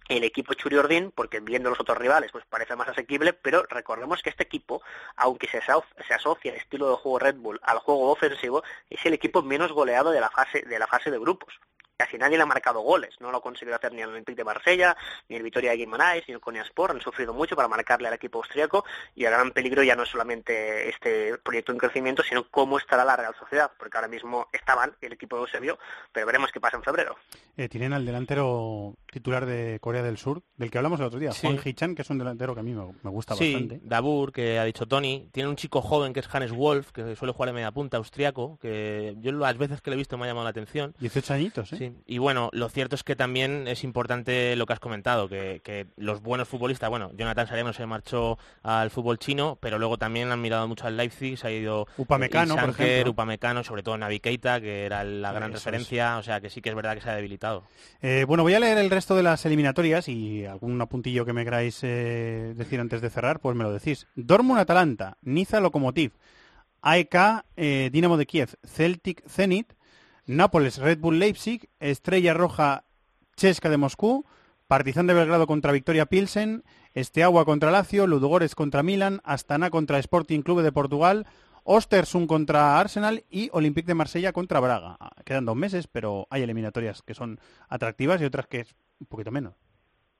el equipo Churiordín, porque viendo los otros rivales pues parece más asequible, pero recordemos que este equipo, aunque se, se asocia el estilo de juego Red Bull al juego ofensivo, es el equipo menos goleado de la fase de la fase de grupos casi nadie le ha marcado goles. No lo ha conseguido hacer ni el Olympique de Marsella, ni el Vitoria de Guimarães, ni el Konyaspor. Han sufrido mucho para marcarle al equipo austriaco y el gran peligro ya no es solamente este proyecto en crecimiento, sino cómo estará la Real Sociedad, porque ahora mismo está mal, el equipo no se vio, pero veremos qué pasa en febrero. Eh, tienen al delantero titular de Corea del Sur, del que hablamos el otro día, Juan Hichan, que es un delantero que a mí me, gusta sí, bastante. Dabur, que ha dicho Tony. Tiene un chico joven que es Hannes Wolf, que suele jugar en media punta, austriaco, que yo las veces que le he visto me ha llamado la atención. 18 añitos, ¿eh? Sí, Y bueno, lo cierto es que también es importante lo que has comentado, que, que los buenos futbolistas, bueno, Jonathan Sariano se marchó al fútbol chino, pero luego también han mirado mucho al Leipzig, se ha ido Upamecano, por Isanker, ejemplo. Upamecano, sobre todo Navi Keita, que era la gran Eso es. referencia, o sea que sí que es verdad que se ha debilitado. Eh, bueno, voy a leer el resto de las eliminatorias y algún apuntillo que me queráis eh, decir antes de cerrar, pues me lo decís. Dortmund-Atalanta, Niza-Lokomotiv, AEK, eh, Dinamo de Kiev, Celtic-Zenit, Nápoles-Red Bull-Leipzig, Estrella Roja Chesca de Moscú, Partizan de Belgrado contra Victoria Pilsen, Esteagua contra Lazio, Ludogorets contra Milan, Astana contra Sporting Clube de Portugal, Ostersund contra Arsenal y Olympique de Marsella contra Braga. Ah, Quedan dos meses, pero hay eliminatorias que son atractivas y otras que es un poquito menos.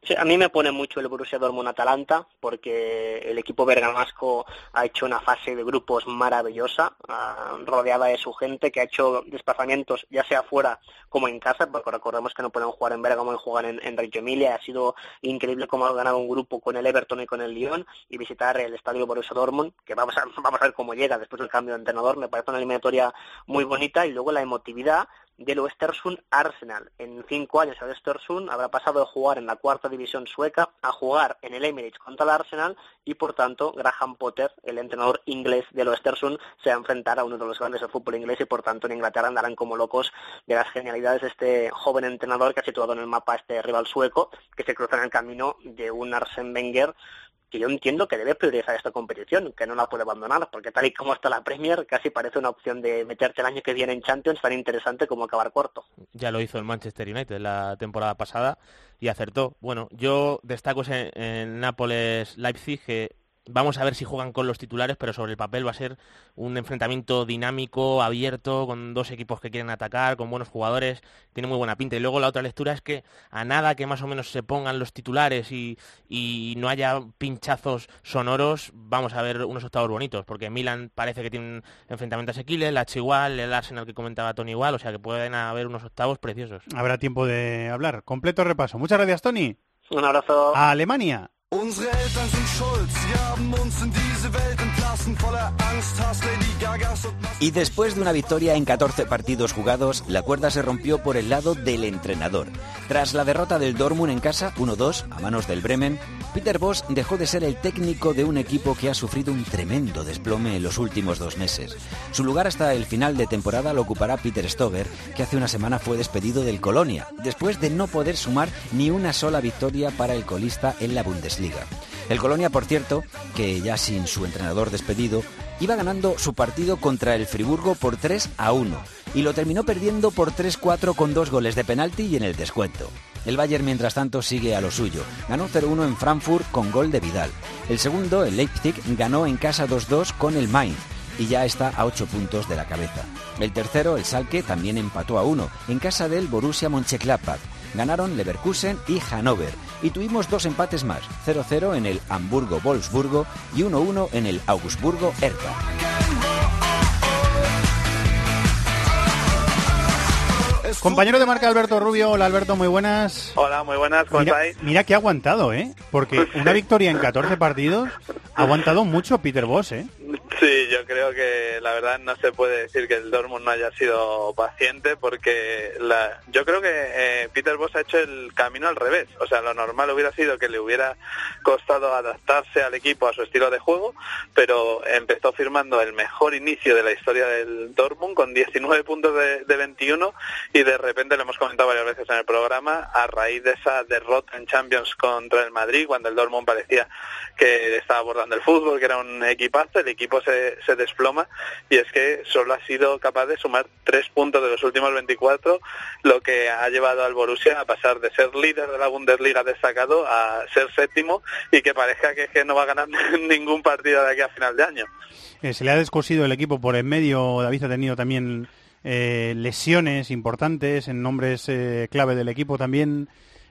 Sí, a mí me pone mucho el Borussia Dortmund-Atalanta porque el equipo bergamasco ha hecho una fase de grupos maravillosa, ah, rodeada de su gente, que ha hecho desplazamientos ya sea fuera como en casa, porque recordemos que no pueden jugar en Bergamo y jugar en, en Reggio Emilia. Ha sido increíble cómo ha ganado un grupo con el Everton y con el Lyon y visitar el estadio Borussia Dortmund, que vamos a, vamos a ver cómo llega después del cambio de entrenador. Me parece una eliminatoria muy bonita y luego la emotividad del Östersund Arsenal. En cinco años el Östersund habrá pasado de jugar en la cuarta división sueca a jugar en el Emirates contra el Arsenal y por tanto Graham Potter, el entrenador inglés del Östersund, se va a enfrentar a uno de los grandes del fútbol inglés y por tanto en Inglaterra andarán como locos de las genialidades de este joven entrenador que ha situado en el mapa este rival sueco que se cruza en el camino de un Arsene Wenger que yo entiendo que debe priorizar esta competición, que no la puede abandonar, porque tal y como está la Premier, casi parece una opción de meterte el año que viene en Champions tan interesante como acabar cuarto. Ya lo hizo el Manchester United la temporada pasada y acertó. Bueno, yo destaco ese- en Nápoles-Leipzig que vamos a ver si juegan con los titulares, pero sobre el papel va a ser un enfrentamiento dinámico, abierto, con dos equipos que quieren atacar, con buenos jugadores, tiene muy buena pinta. Y luego la otra lectura es que a nada que más o menos se pongan los titulares y, y no haya pinchazos sonoros, vamos a ver unos octavos bonitos, porque Milan parece que tiene un enfrentamiento asequible, el H igual, el Arsenal que comentaba Tony igual, o sea que pueden haber unos octavos preciosos. Habrá tiempo de hablar. Completo repaso. Muchas gracias, Tony. Un abrazo. A Alemania. Y después de una victoria en 14 partidos jugados, la cuerda se rompió por el lado del entrenador. Tras la derrota del Dortmund en casa, 1-2, a manos del Bremen, Peter Bosz dejó de ser el técnico de un equipo que ha sufrido un tremendo desplome en los últimos dos meses. Su lugar hasta el final de temporada lo ocupará Peter Stoger, que hace una semana fue despedido del Colonia, después de no poder sumar ni una sola victoria para el colista en la Bundesliga. El Colonia, por cierto, que ya sin su entrenador despedido, iba ganando su partido contra el Friburgo por 3 a 1 y lo terminó perdiendo por 3-4 con dos goles de penalti y en el descuento. El Bayern, mientras tanto, sigue a lo suyo. Ganó 0-1 en Frankfurt con gol de Vidal. El segundo, el Leipzig, ganó en casa 2-2 con el Mainz y ya está a 8 puntos de la cabeza. El tercero, el Salke, también empató a 1 en casa del Borussia Mönchengladbach. Ganaron Leverkusen y Hannover y tuvimos dos empates más, 0-0 en el Hamburgo-Wolfsburgo y 1-1 en el Augsburgo-Hertha. Compañero de marca Alberto Rubio. Hola Alberto, muy buenas. Hola, muy buenas, ¿cómo Mira, estáis? mira que ha aguantado, ¿eh? Porque una victoria en 14 partidos ha aguantado mucho Peter Boss, ¿eh? Sí, yo creo que la verdad no se puede decir que el Dortmund no haya sido paciente porque la, yo creo que eh, Peter Bosz ha hecho el camino al revés. O sea, lo normal hubiera sido que le hubiera costado adaptarse al equipo a su estilo de juego, pero empezó firmando el mejor inicio de la historia del Dortmund con 19 puntos de, de 21 y de repente lo hemos comentado varias veces en el programa a raíz de esa derrota en Champions contra el Madrid cuando el Dortmund parecía que estaba abordando el fútbol, que era un equipazo, el equipo se, se desploma y es que solo ha sido capaz de sumar tres puntos de los últimos 24, lo que ha llevado al Borussia a pasar de ser líder de la Bundesliga destacado a ser séptimo y que parezca que, que no va a ganar ningún partido de aquí a final de año. Eh, se le ha descosido el equipo por en medio. David ha tenido también eh, lesiones importantes en nombres eh, clave del equipo también.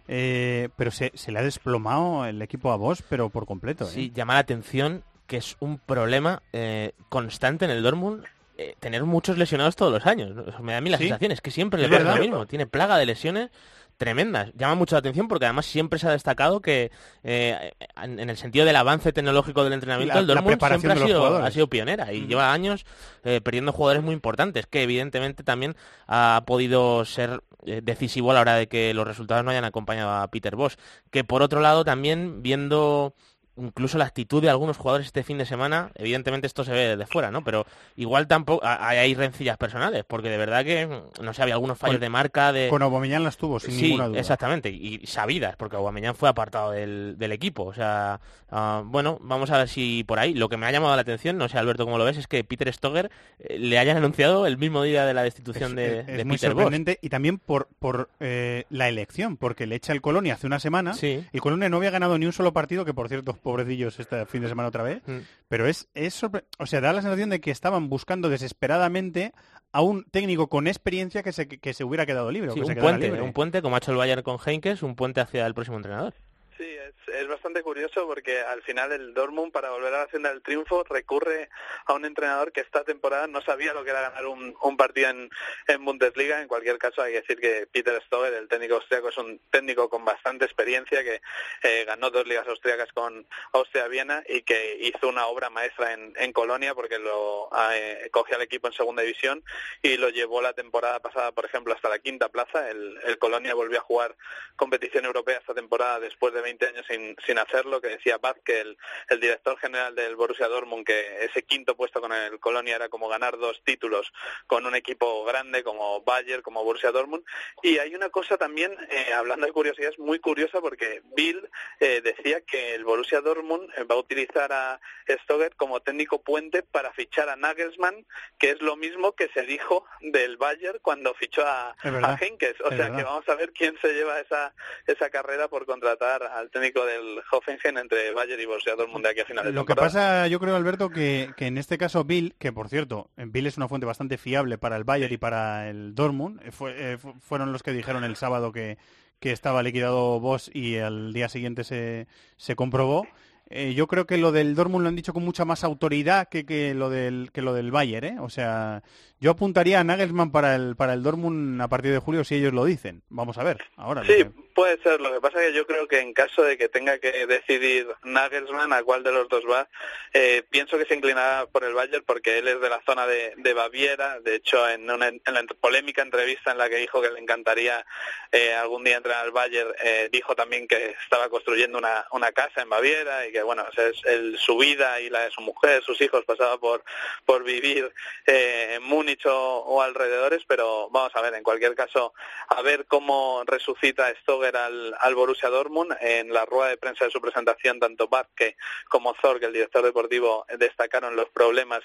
Eh, pero se, se le ha desplomado el equipo a vos, pero por completo. ¿eh? Sí, llama la atención que es un problema eh, constante en el Dortmund eh, tener muchos lesionados todos los años. Me da a mí la Sí. sensación, es que siempre le pasa lo mismo. Tiene plaga de lesiones tremendas. Llama mucho la atención porque además siempre se ha destacado que eh, en, en el sentido del avance tecnológico del entrenamiento, La- el Dortmund siempre ha sido, ha sido pionera y lleva años eh, perdiendo jugadores muy importantes que evidentemente también ha podido ser eh, decisivo a la hora de que los resultados no hayan acompañado a Peter Bosch. Que por otro lado también viendo incluso la actitud de algunos jugadores este fin de semana, evidentemente esto se ve de fuera, ¿no? Pero igual tampoco hay, rencillas personales, porque de verdad que, no sé, había algunos fallos Con- de marca de... Con Aubameyang las tuvo, sin sí, ninguna duda. exactamente, y sabidas, porque Aubameyang fue apartado del, del equipo. O sea, ah, bueno, vamos a ver si por ahí. Lo que me ha llamado la atención, no sé Alberto cómo lo ves, es que Peter Stoger eh, le hayan anunciado el mismo día de la destitución de, es de muy Peter sorprendente y también por, por eh, la elección, porque le echa el Colonia hace una semana. El Colonia no había ganado ni un solo partido, que por cierto, pobrecillos, este fin de semana otra vez. Mm. Pero es, es sorpre- o sea, da la sensación de que estaban buscando desesperadamente a un técnico con experiencia que se, que se hubiera quedado libre. Sí, que un puente, libre. un puente, como ha hecho el Bayern con Heinkes, un puente hacia el próximo entrenador. Sí, es, bastante curioso porque al final el Dortmund para volver a la senda del triunfo recurre a un entrenador que esta temporada no sabía lo que era ganar un, un partido en, en Bundesliga. En cualquier caso hay que decir que Peter Stoger, el técnico austriaco, es un técnico con bastante experiencia que eh, ganó dos ligas austriacas con Austria-Viena y que hizo una obra maestra en, en Colonia porque lo eh, cogió al equipo en segunda división y lo llevó la temporada pasada, por ejemplo, hasta la quinta plaza. El, el Colonia volvió a jugar competición europea esta temporada después de 20 años sin, sin hacerlo, que decía Bad que el, el director general del Borussia Dortmund, que ese quinto puesto con el Colonia era como ganar dos títulos con un equipo grande como Bayern, como Borussia Dortmund. Y hay una cosa también, eh, hablando de curiosidades, muy curiosa porque Bill eh, decía que el Borussia Dortmund eh, va a utilizar a Stoger como técnico puente para fichar a Nagelsmann, que es lo mismo que se dijo del Bayern cuando fichó a, a Henkes. O es sea verdad. que vamos a ver quién se lleva esa, esa carrera por contratar al técnico del Hoffenheim entre Bayern y Borussia Dortmund de aquí a final de Lo que pasa, yo creo, Alberto, que, que en este caso Bill, que por cierto, Bill es una fuente bastante fiable para el Bayern y para el Dortmund, eh, fue- eh, fu- fueron los que dijeron el sábado que, que estaba liquidado Boss y al día siguiente se, se comprobó. Eh, yo creo que lo del Dortmund lo han dicho con mucha más autoridad que, que lo del que lo del Bayern, ¿eh? O sea, yo apuntaría a Nagelsmann para el para el Dortmund a partir de julio si ellos lo dicen. Vamos a ver. Ahora. Sí, que- puede ser. Lo que pasa es que yo creo que en caso de que tenga que decidir Nagelsmann a cuál de los dos va, eh, pienso que se inclinará por el Bayern porque él es de la zona de, Baviera. De hecho, en una la polémica entrevista en la que dijo que le encantaría eh, algún día entrenar al Bayern, eh, dijo también que estaba construyendo una, una casa en Baviera y que, bueno, es su vida y la de su mujer, sus hijos, pasaba por, por vivir en Múnich o, alrededores, pero vamos a ver, en cualquier caso, a ver cómo resucita Al, al Borussia Dortmund. En la rueda de prensa de su presentación, tanto Barke como Zorg, el director deportivo, destacaron los problemas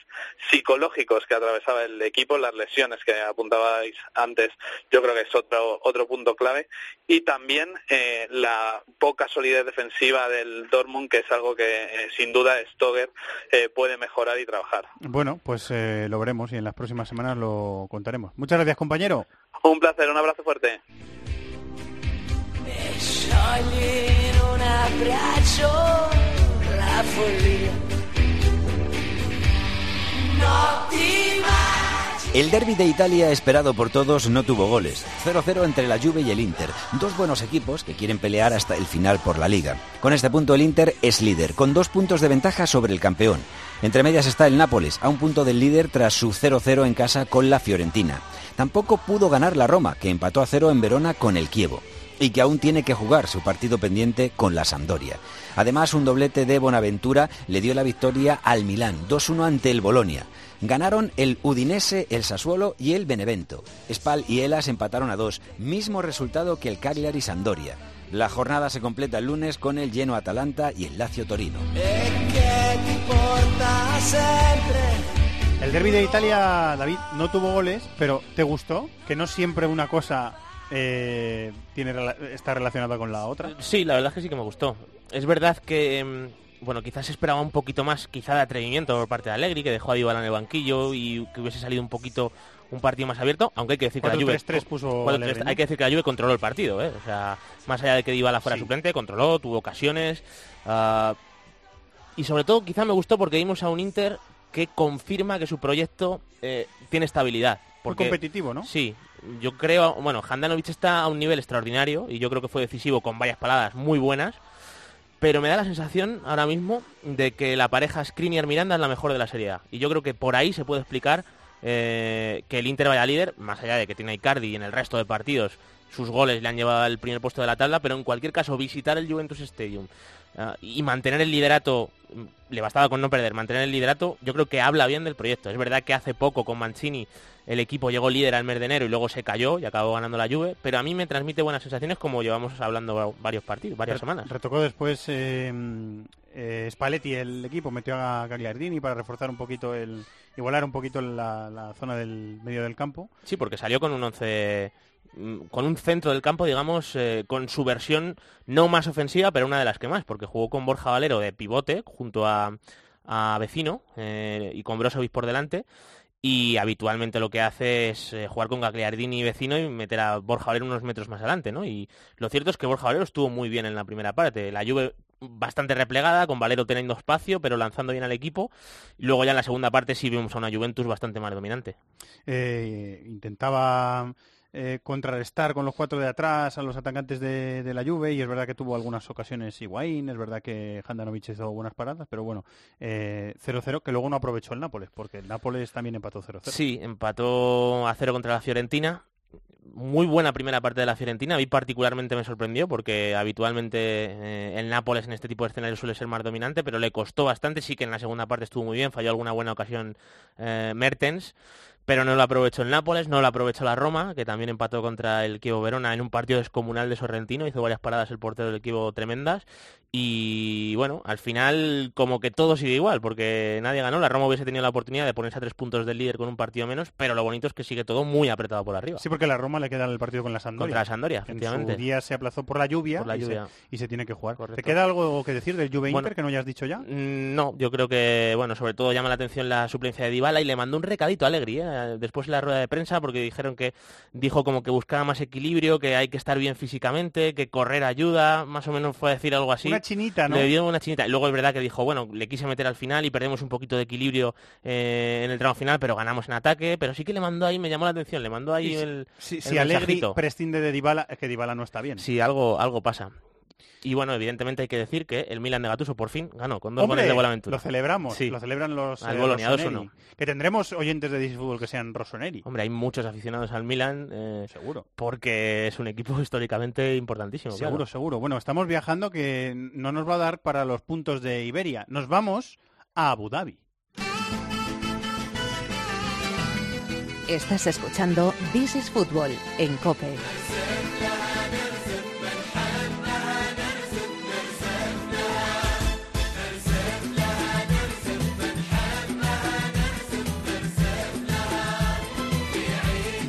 psicológicos que atravesaba el equipo, las lesiones que apuntabais antes, yo creo que es otro, otro punto clave, y también eh, la poca solidez defensiva del Dortmund, que es algo que eh, sin duda Stoger eh, puede mejorar y trabajar. Bueno, pues lo veremos y en las próximas semanas lo contaremos. Muchas gracias, compañero. Un placer, un abrazo fuerte. El derby de Italia esperado por todos no tuvo goles. 0-0 entre la Juve y el Inter. Dos buenos equipos que quieren pelear hasta el final por la liga. Con este punto el Inter es líder, con dos puntos de ventaja sobre el campeón. Entre medias está el Nápoles, a un punto del líder tras su 0-0 en casa con la Fiorentina. Tampoco pudo ganar la Roma, que empató a cero en Verona con el Chievo y que aún tiene que jugar su partido pendiente con la Sampdoria. Además, un doblete de Bonaventura le dio la victoria al Milán, 2-1 ante el Bolonia. Ganaron el Udinese, el Sassuolo y el Benevento. Spal y Elas empataron a dos, mismo resultado que el Cagliari Sampdoria. La jornada se completa el lunes con el Genoa Atalanta y el Lazio Torino. El derby de Italia, David, no tuvo goles, pero ¿te gustó? Que no siempre una cosa eh, tiene está relacionada con la otra. Sí, la verdad es que sí que me gustó. Es verdad que, mm, bueno, quizás esperaba un poquito más, quizá de atrevimiento por parte de Allegri, que dejó a Dybala en el banquillo y que hubiese salido un poquito un partido más abierto, aunque hay que decir que la Juve 4-3-3 puso 4-3-3, Allegri, ¿no? hay que decir que la Juve controló el partido, ¿eh? O sea, más allá de que Dybala fuera suplente, controló, tuvo ocasiones. ah, y sobre todo quizá me gustó porque vimos a un Inter que confirma que su proyecto eh, tiene estabilidad. Muy Porque, competitivo, ¿no? Sí, yo creo, bueno, Handanovic está a un nivel extraordinario y yo creo que fue decisivo con varias paradas muy buenas, pero me da la sensación ahora mismo de que la pareja Skriniar-Miranda es la mejor de la Serie. Y yo creo que por ahí se puede explicar eh, que el Inter vaya líder, más allá de que tiene Icardi y en el resto de partidos sus goles le han llevado al primer puesto de la tabla, pero en cualquier caso visitar el Juventus Stadium ah, y mantener el liderato, le bastaba con no perder, mantener el liderato, yo creo que habla bien del proyecto. Es verdad que hace poco con Mancini el equipo llegó líder al mes de enero y luego se cayó y acabó ganando la Juve, pero a mí me transmite buenas sensaciones como llevamos hablando varios partidos, varias semanas. Retocó después eh, eh, Spalletti el equipo, metió a Gagliardini para reforzar un poquito el igualar un poquito la, la zona del medio del campo. Sí, porque salió con un once mm, con un centro del campo, digamos, eh, con su versión no más ofensiva, pero una de las que más, porque jugó con Borja Valero de pivote junto a, a Vecino eh, y con Brozovic por delante. Y habitualmente lo que hace es eh, jugar con Gagliardini y Vecino y meter a Borja Valero unos metros más adelante, ¿no? Y lo cierto es que Borja Valero estuvo muy bien en la primera parte. La Juve bastante replegada, con Valero teniendo espacio, pero lanzando bien al equipo. Luego ya en la segunda parte sí vimos a una Juventus bastante más dominante. Intentaba eh, contrarrestar con los cuatro de atrás a los atacantes de, la Juve y es verdad que tuvo algunas ocasiones Higuaín, es verdad que Handanovic hizo buenas paradas, pero bueno, 0-0 eh, que luego no aprovechó el Nápoles, porque el Nápoles también empató 0-0. Sí, empató a 0 contra la Fiorentina, muy buena primera parte de la Fiorentina. A mí particularmente me sorprendió porque habitualmente eh, el Nápoles en este tipo de escenarios suele ser más dominante, pero le costó bastante. Sí que en la segunda parte estuvo muy bien, falló alguna buena ocasión eh, Mertens pero no lo aprovechó el Nápoles, no lo aprovechó la Roma, que también empató contra el Kievo Verona en un partido descomunal de Sorrentino, hizo varias paradas el portero del equipo tremendas, y bueno, al final como que todo sigue igual, porque nadie ganó, la Roma hubiese tenido la oportunidad de ponerse a tres puntos del líder con un partido menos, pero lo bonito es que sigue todo muy apretado por arriba. Sí, porque la Roma le queda el partido con la Sampdoria. Contra la Sampdoria, efectivamente. En su día se aplazó por la lluvia, Y, se, tiene que jugar. ¿Te queda algo que decir del Juve Inter que no hayas dicho ya? Mm, no, yo creo que, bueno, sobre todo llama la atención la suplencia de Dybala y le mandó un recadito a Alegri, ¿eh? después la rueda de prensa porque dijeron que dijo como que buscaba más equilibrio, que hay que estar bien físicamente, que correr ayuda, más o menos fue a decir algo así. Una chinita, ¿no? Le dio una chinita. Y luego es verdad que dijo, bueno, le quise meter al final y perdemos un poquito de equilibrio eh, en el tramo final, pero ganamos en ataque. Pero sí que le mandó ahí, me llamó la atención, le mandó ahí el. Si, si Alegri prescinde de Dybala, es que Dybala no está bien. Sí, algo, algo pasa. Y bueno, evidentemente hay que decir que el Milan de Gattuso por fin ganó con dos goles de Buenaventura. Lo celebramos, lo celebran los al eh, no. Que tendremos oyentes de DC Fútbol que sean Rossoneri. Hombre, hay muchos aficionados al Milan. Eh, seguro. Porque es un equipo históricamente importantísimo. Seguro, seguro. Bueno, estamos viajando que no nos va a dar para los puntos de Iberia. Nos vamos a Abu Dhabi. Estás escuchando This is Football en COPE.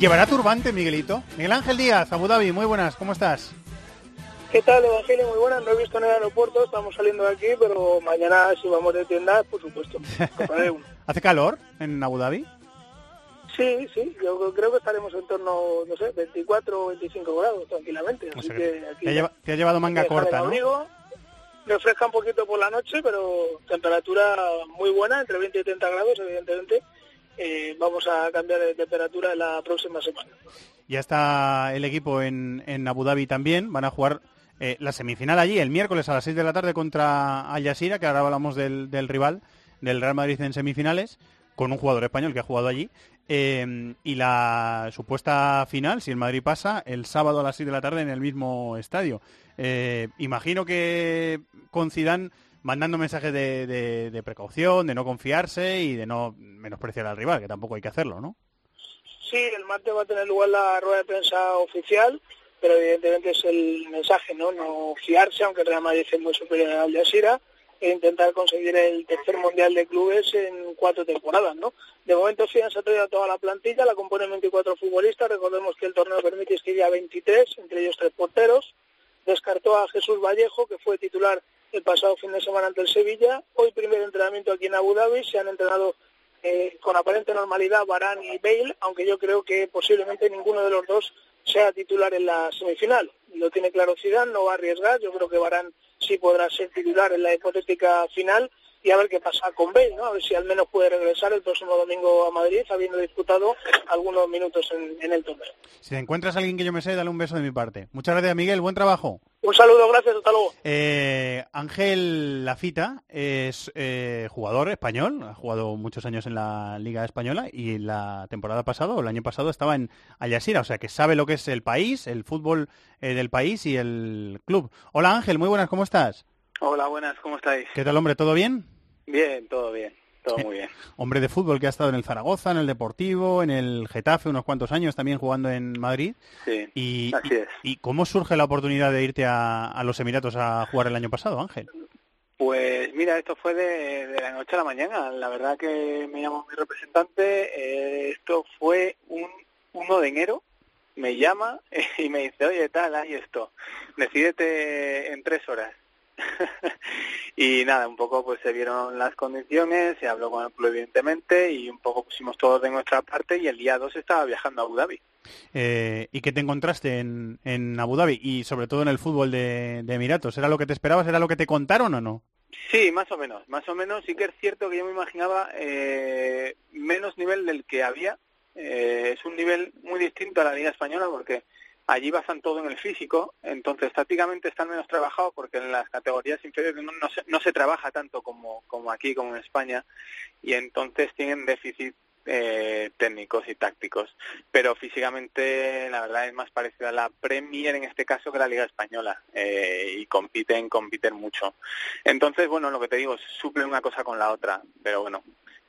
¿Llevará turbante, Miguelito? Miguel Ángel Díaz, Abu Dhabi, muy buenas, ¿cómo estás? ¿Qué tal, Evangelio? Muy buenas. No he visto en el aeropuerto, estamos saliendo de aquí, pero mañana si vamos de tienda, por supuesto. ¿Hace calor en Abu Dhabi? Sí, sí, yo creo que estaremos en torno, no sé, 24 o 25 grados tranquilamente. Así que aquí, te, ha llevado manga corta, ¿no? me refresca un poquito por la noche, pero temperatura muy buena, entre 20 y 30 grados, evidentemente eh, vamos a cambiar de temperatura la próxima semana. Ya está el equipo en, en Abu Dhabi también, van a jugar eh, la semifinal allí el miércoles a las 6 de la tarde contra Al Jazeera, que ahora hablamos del, del rival del Real Madrid en semifinales, con un jugador español que ha jugado allí. Eh, y la supuesta final, si el Madrid pasa, el sábado a las 6 de la tarde en el mismo estadio. imagino que con Zidane mandando mensajes de, precaución, de no confiarse y de no menospreciar al rival, que tampoco hay que hacerlo, ¿no? Sí, el martes va a tener lugar la rueda de prensa oficial, pero evidentemente es el mensaje, ¿no? No fiarse, aunque el Real Madrid es muy superior al Jazeera, e intentar conseguir el tercer mundial de clubes en cuatro temporadas, ¿no? De momento sí se ha traído toda la plantilla, la componen 24 futbolistas, recordemos que el torneo permite inscribir a 23, entre ellos tres porteros, descartó a Jesús Vallejo, que fue titular el pasado fin de semana ante el Sevilla. Hoy primer entrenamiento aquí en Abu Dhabi. Se han entrenado eh, con aparente normalidad Barán y Bale, aunque yo creo que posiblemente ninguno de los dos sea titular en la semifinal. Lo tiene claro Zidane, no va a arriesgar. Yo creo que Barán sí podrá ser titular en la hipotética final y a ver qué pasa con Bale, ¿no? A ver si al menos puede regresar el próximo domingo a Madrid, habiendo disputado algunos minutos en, el torneo. Si encuentras a alguien que yo me sé, dale un beso de mi parte. Muchas gracias, Miguel. Buen trabajo. Un saludo, gracias, hasta luego. Eh, Ángel Lafita es eh, jugador español, ha jugado muchos años en la Liga Española y la temporada pasada o el año pasado estaba en Al Jazeera, o sea que sabe lo que es el país, el fútbol eh, del país y el club. Hola Ángel, muy buenas, ¿cómo estás? Hola, buenas, ¿cómo estáis? ¿Qué tal, hombre? ¿Todo bien? Bien, todo bien, todo Eh, muy bien. Hombre de fútbol que ha estado en el Zaragoza, en el Deportivo, en el Getafe unos cuantos años, también jugando en Madrid. Sí, Y, así es. ¿Y cómo surge la oportunidad de irte a, a los Emiratos a jugar el año pasado, Ángel? Pues mira, esto fue de, de la noche a la mañana. La verdad que me llamó mi representante. eh, esto fue un 1 de enero. Me llama y me dice, oye, tal, hay esto. Decídete en tres horas. y nada, un poco pues se vieron las condiciones, se habló con el club evidentemente y un poco pusimos todo de nuestra parte y el día 2 estaba viajando a Abu Dhabi. Eh, ¿Y qué te encontraste en, en Abu Dhabi y sobre todo en el fútbol de, de Emiratos? ¿Era lo que te esperabas? ¿Era lo que te contaron o no? Sí, más o menos, más o menos. Sí que es cierto que yo me imaginaba eh, menos nivel del que había. Eh, es un nivel muy distinto a la Liga Española porque allí basan todo en el físico, entonces tácticamente están menos trabajados porque en las categorías inferiores no, no, se, no se trabaja tanto como, aquí, como en España, y entonces tienen déficit eh, técnicos y tácticos. Pero físicamente la verdad es más parecida a la Premier en este caso que la Liga Española eh, y compiten, compiten mucho. Entonces, bueno, lo que te digo, suple una cosa con la otra, pero bueno,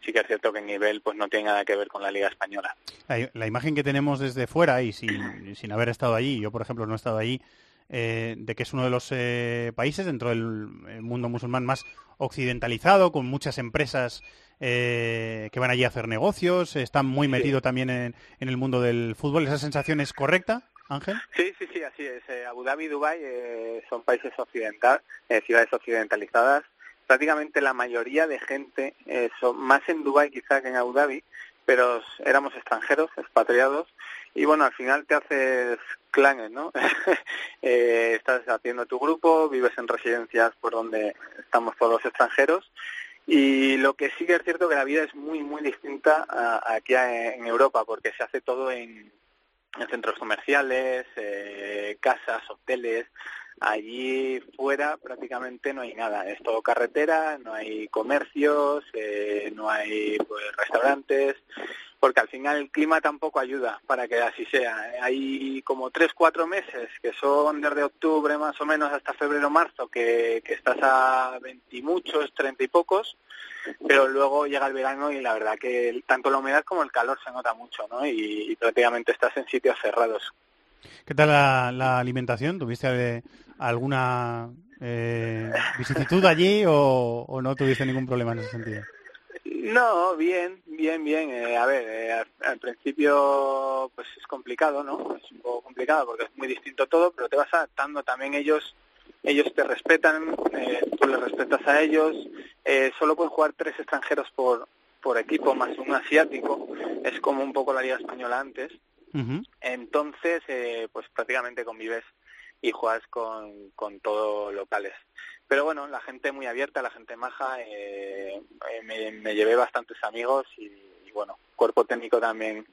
sí que es cierto que el nivel pues no tiene nada que ver con la Liga Española. La, la imagen que tenemos desde fuera y sin, sin haber estado allí, yo por ejemplo no he estado allí, eh, de que es uno de los eh, países dentro del el mundo musulmán más occidentalizado, con muchas empresas eh, que van allí a hacer negocios, están muy metido también en, en el mundo del fútbol. ¿Esa sensación es correcta, Ángel? Sí, sí, sí, así es. Eh, Abu Dhabi y Dubái eh, son países occidentales, ciudades occidentalizadas. Prácticamente la mayoría de gente, eh, más en Dubái quizá que en Abu Dhabi, pero éramos extranjeros, expatriados, y bueno, al final te haces clanes, ¿no? Eh, estás haciendo tu grupo, vives en residencias por donde estamos todos los extranjeros, y lo que sí que es cierto que la vida es muy, muy distinta a aquí a- en Europa, porque se hace todo en, en centros comerciales, eh, casas, hoteles. Allí fuera prácticamente no hay nada, es todo carretera, no hay comercios, eh, no hay pues, restaurantes, porque al final el clima tampoco ayuda para que así sea. Hay como tres, cuatro meses, que son desde octubre más o menos hasta febrero, marzo, que, que estás a 20 y muchos, 30 y pocos, pero luego llega el verano y la verdad que tanto la humedad como el calor se nota mucho, ¿no? Y, y prácticamente estás en sitios cerrados. ¿Qué tal la, la alimentación? ¿Tuviste eh, alguna eh, vicisitud allí o, o no tuviste ningún problema en ese sentido? No, bien, bien, bien. Eh, a ver, eh, al, al principio pues es complicado, ¿no? Es un poco complicado porque es muy distinto todo, pero te vas adaptando. También ellos ellos te respetan, eh, tú les respetas a ellos. Eh, solo pueden jugar tres extranjeros por, por equipo más un asiático. Es como un poco la Liga Española antes. Entonces, eh, pues prácticamente convives y juegas con, con todo locales. Pero bueno, la gente muy abierta, la gente maja, eh, eh, me, me llevé bastantes amigos y, y bueno, cuerpo técnico también,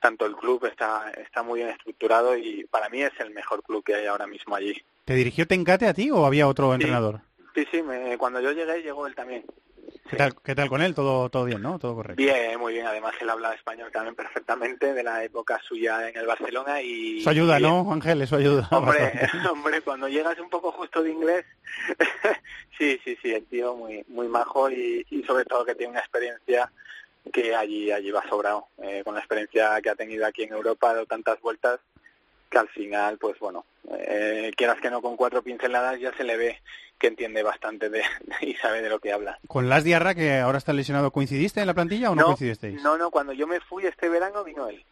tanto el club está, está muy bien estructurado y para mí es el mejor club que hay ahora mismo allí. ¿Te dirigió Tencate a ti o había otro entrenador? Sí, sí, me- cuando yo llegué llegó él también. ¿Qué tal, ¿Qué tal con él? ¿Todo, todo bien, no? Todo correcto. Bien, muy bien. Además él habla español también perfectamente de la época suya en el Barcelona y... Eso ayuda, y- ¿no, Ángel? Eso ayuda. Hombre, bastante. hombre, cuando llegas un poco justo de inglés, sí, sí, sí, el tío muy, muy majo y, y sobre todo que tiene una experiencia que allí, allí va sobrado. Eh, con la experiencia que ha tenido aquí en Europa, ha dado tantas vueltas que al final, pues bueno, eh, quieras que no con cuatro pinceladas ya se le ve que entiende bastante de, y sabe de lo que habla. ¿Con Las Diarra, que ahora está lesionado, coincidiste en la plantilla o no, coincidisteis? no, no, cuando yo me fui este verano vino él.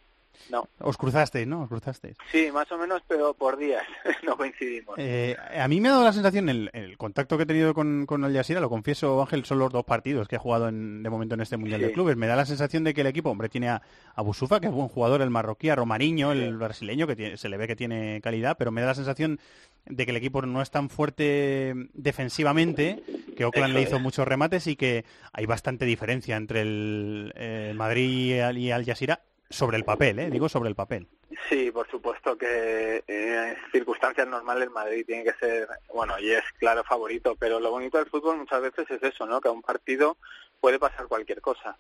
No, Os cruzasteis, ¿no? Os cruzasteis. sí, más o menos, pero por días no coincidimos. Eh, a mí me ha dado la sensación, el, el contacto que he tenido con, con el Jazeera, lo confieso, Ángel, son los dos partidos que he jugado en- de momento en este Mundial Sí. de Clubes. Me da la sensación de que el equipo, hombre, tiene a, a Busufa, que es buen jugador, el marroquí, a Romariño, el brasileño, que tiene- se le ve que tiene calidad, pero me da la sensación de que el equipo no es tan fuerte defensivamente, que Oakland Eso le hizo es. muchos remates y que hay bastante diferencia entre el, Madrid y Al, y Al Jazeera sobre el papel, ¿eh? digo sobre el papel. Sí, por supuesto que eh, en circunstancias normales Madrid tiene que ser, bueno, y es claro favorito, pero lo bonito del fútbol muchas veces es eso, ¿no? Que a un partido puede pasar cualquier cosa.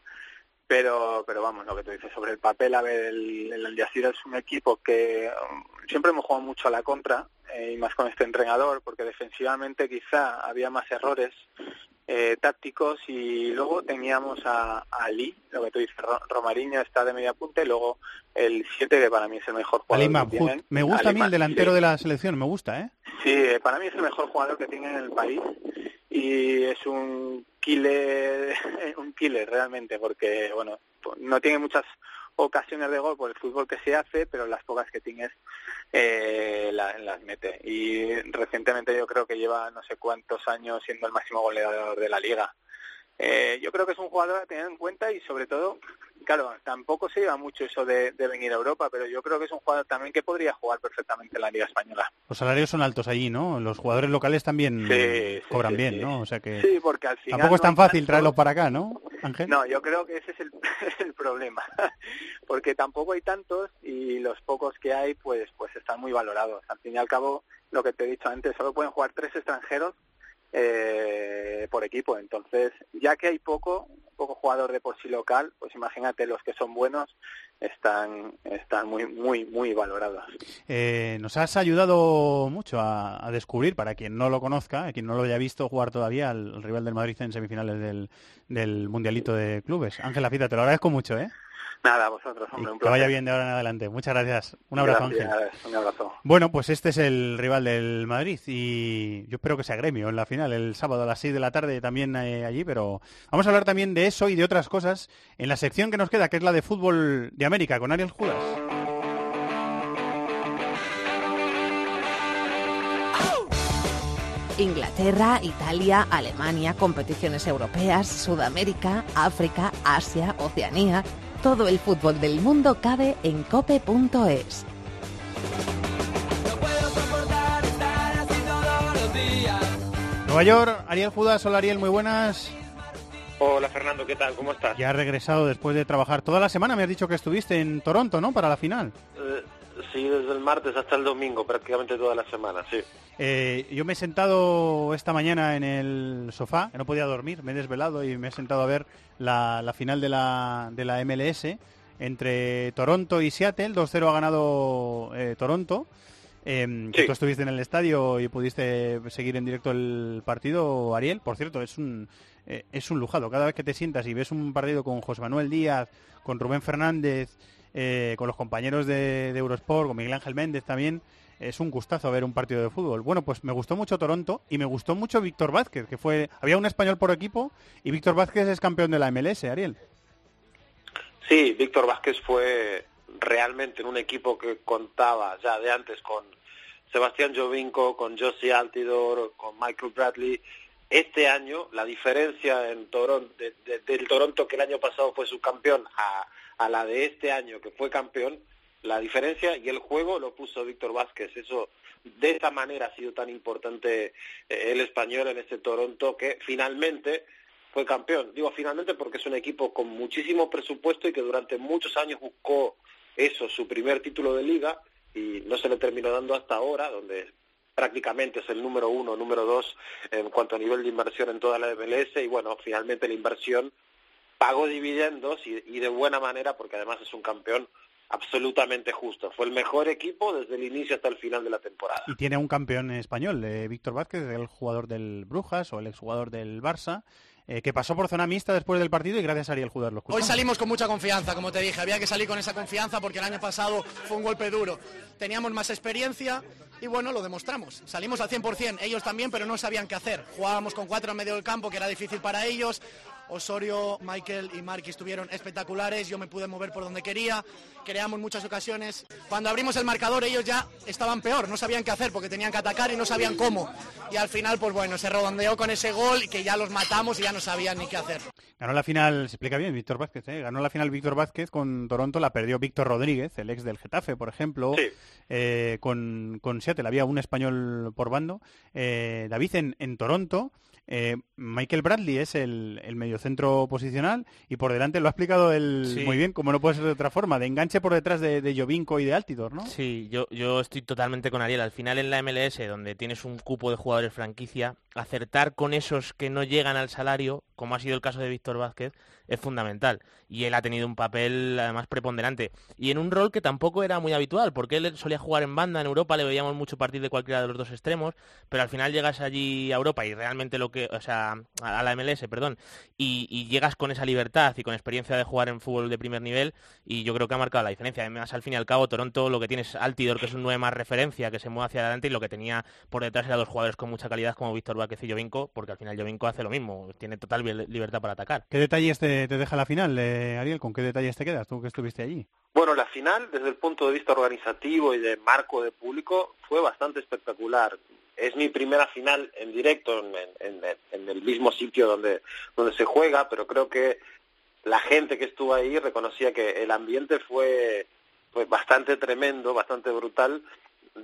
Pero, pero vamos, lo que tú dices sobre el papel, a ver, el, el Al Jazeera es un equipo que um, siempre hemos jugado mucho a la contra, eh, y más con este entrenador, porque defensivamente quizá había más errores eh, tácticos y luego teníamos a, a Ali, lo que tú dices, Ro- Romariño está de media punta y luego el 7 que para mí es el mejor jugador que tienen. Me gusta a mí el delantero sí. de la selección, me gusta, ¿eh? Sí, para mí es el mejor jugador que tiene en el país y es un killer, un killer realmente, porque bueno, no tiene muchas ocasiones de gol por el fútbol que se hace, pero las pocas que tienes eh, la- las mete. Y recientemente yo creo que lleva no sé cuántos años siendo el máximo goleador de la liga. Eh, yo creo que es un jugador a tener en cuenta y sobre todo, claro, tampoco se lleva mucho eso de, de venir a Europa, pero yo creo que es un jugador también que podría jugar perfectamente en la Liga Española. Los salarios son altos allí, ¿no? Los jugadores locales también Sí, cobran sí, bien, sí. ¿no? O sea que Sí, porque al final tampoco es tan fácil tanto- traerlos para acá, ¿no, Ángel? No, yo creo que ese es el, el problema, porque tampoco hay tantos y los pocos que hay pues pues están muy valorados. Al fin y al cabo, lo que te he dicho antes, solo pueden jugar tres extranjeros eh, por equipo. Entonces, ya que hay poco, poco jugador de por sí local, pues imagínate los que son buenos están están muy muy muy valorados. Eh, nos has ayudado mucho a, descubrir, para quien no lo conozca, quien no lo haya visto jugar todavía, al, al rival del Madrid en semifinales del, del Mundialito de Clubes. Ángel Lafita, te lo agradezco mucho, ¿eh? Nada, a vosotros, hombre, un Que vaya placer. bien de ahora en adelante. Muchas gracias. Un abrazo, Gracias, Ángel. Un abrazo. Bueno, pues este es el rival del Madrid y yo espero que sea gremio en la final el sábado a las 6 de la tarde también eh, allí, pero vamos a hablar también de eso y de otras cosas en la sección que nos queda, que es la de fútbol de América con Ariel Judas. Inglaterra, Italia, Alemania, competiciones europeas, Sudamérica, África, Asia, Oceanía. Todo el fútbol del mundo cabe en cope.es. Nueva York, Ariel Judas, hola Ariel, muy buenas. Hola Fernando, ¿qué tal? ¿Cómo estás? Ya has regresado después de trabajar toda la semana, me has dicho que estuviste en Toronto, ¿no? Para la final. Eh, desde el martes hasta el domingo, prácticamente toda la semana, sí. Eh, yo me he sentado esta mañana en el sofá, que no podía dormir, me he desvelado y me he sentado a ver la, la final de la, de la MLS entre Toronto y Seattle. 2-0 ha ganado eh, Toronto. Eh, Sí. Tú estuviste en el estadio y pudiste seguir en directo el partido, Ariel. Por cierto, es un, eh, es un lujado. Cada vez que te sientas y ves un partido con José Manuel Díaz, con Rubén Fernández, eh, con los compañeros de, Eurosport, con Miguel Ángel Méndez también, es un gustazo ver un partido de fútbol. Bueno, pues me gustó mucho Toronto y me gustó mucho Víctor Vázquez, que fue había un español por equipo y Víctor Vázquez es campeón de la MLS, Ariel. Sí, Víctor Vázquez fue realmente en un equipo que contaba ya de antes con Sebastián Jovinko, con Josie Altidor, con Michael Bradley. Este año la diferencia en Toronto, de- del Toronto que el año pasado fue subcampeón a, a la de este año que fue campeón, la diferencia y el juego lo puso Víctor Vázquez. Eso de esta manera ha sido tan importante eh, el español en este Toronto que finalmente fue campeón. Digo finalmente porque es un equipo con muchísimo presupuesto y que durante muchos años buscó eso, su primer título de liga y no se le terminó dando hasta ahora, donde prácticamente es el número uno, número dos en cuanto a nivel de inversión en toda la MLS y bueno, finalmente la inversión pagó dividendos y, y de buena manera porque además es un campeón absolutamente justo. Fue el mejor equipo desde el inicio hasta el final de la temporada. Y tiene un campeón español, eh, Víctor Vázquez, el jugador del Brujas o el exjugador del Barça, eh, que pasó por zona mixta después del partido y gracias a Ariel Judas lo Hoy salimos con mucha confianza, como te dije. Había que salir con esa confianza porque el año pasado fue un golpe duro. Teníamos más experiencia y bueno, lo demostramos. Salimos al 100%, ellos también, pero no sabían qué hacer. Jugábamos con cuatro en medio del campo, que era difícil para ellos. Osorio, Michael y Marky estuvieron espectaculares, yo me pude mover por donde quería, creamos muchas ocasiones. Cuando abrimos el marcador ellos ya estaban peor, no sabían qué hacer porque tenían que atacar y no sabían cómo. Y al final, pues bueno, se redondeó con ese gol y que ya los matamos y ya no sabían ni qué hacer. Ganó la final, se explica bien, Víctor Vázquez, ¿eh? ganó la final Víctor Vázquez con Toronto, la perdió Víctor Rodríguez, el ex del Getafe, por ejemplo, eh, con, con Seattle, había un español por bando, eh, David en, en Toronto, Eh, Michael Bradley es el, el mediocentro posicional y por delante lo ha explicado él Sí. muy bien, como no puede ser de otra forma, de enganche por detrás de, de Jovinko y de Altidor, ¿no? Sí, yo, yo estoy totalmente con Ariel. Al final en la MLS, donde tienes un cupo de jugadores franquicia, acertar con esos que no llegan al salario, como ha sido el caso de Víctor Vázquez, es fundamental. Y él ha tenido un papel además preponderante. Y en un rol que tampoco era muy habitual, porque él solía jugar en banda en Europa, le veíamos mucho partir de cualquiera de los dos extremos, pero al final llegas allí a Europa y realmente lo que, o sea, a la MLS, perdón, y, llegas con esa libertad y con experiencia de jugar en fútbol de primer nivel, y yo creo que ha marcado la diferencia. Además, al fin y al cabo, Toronto lo que tiene es Altidor, que es un 9 más referencia, que se mueve hacia adelante, y lo que tenía por detrás era dos jugadores con mucha calidad como Víctor Vázquez y Jovinko, porque al final Jovinko hace lo mismo, tiene total libertad para atacar. ¿Qué detalles te, deja la final, eh, Ariel? ¿Con qué detalles te quedas tú que estuviste allí? Bueno, la final, desde el punto de vista organizativo y de marco de público, fue bastante espectacular. Es mi primera final en directo en, en- en- en el mismo sitio donde, donde se juega, pero creo que la gente que estuvo ahí reconocía que el ambiente fue, fue bastante tremendo, bastante brutal.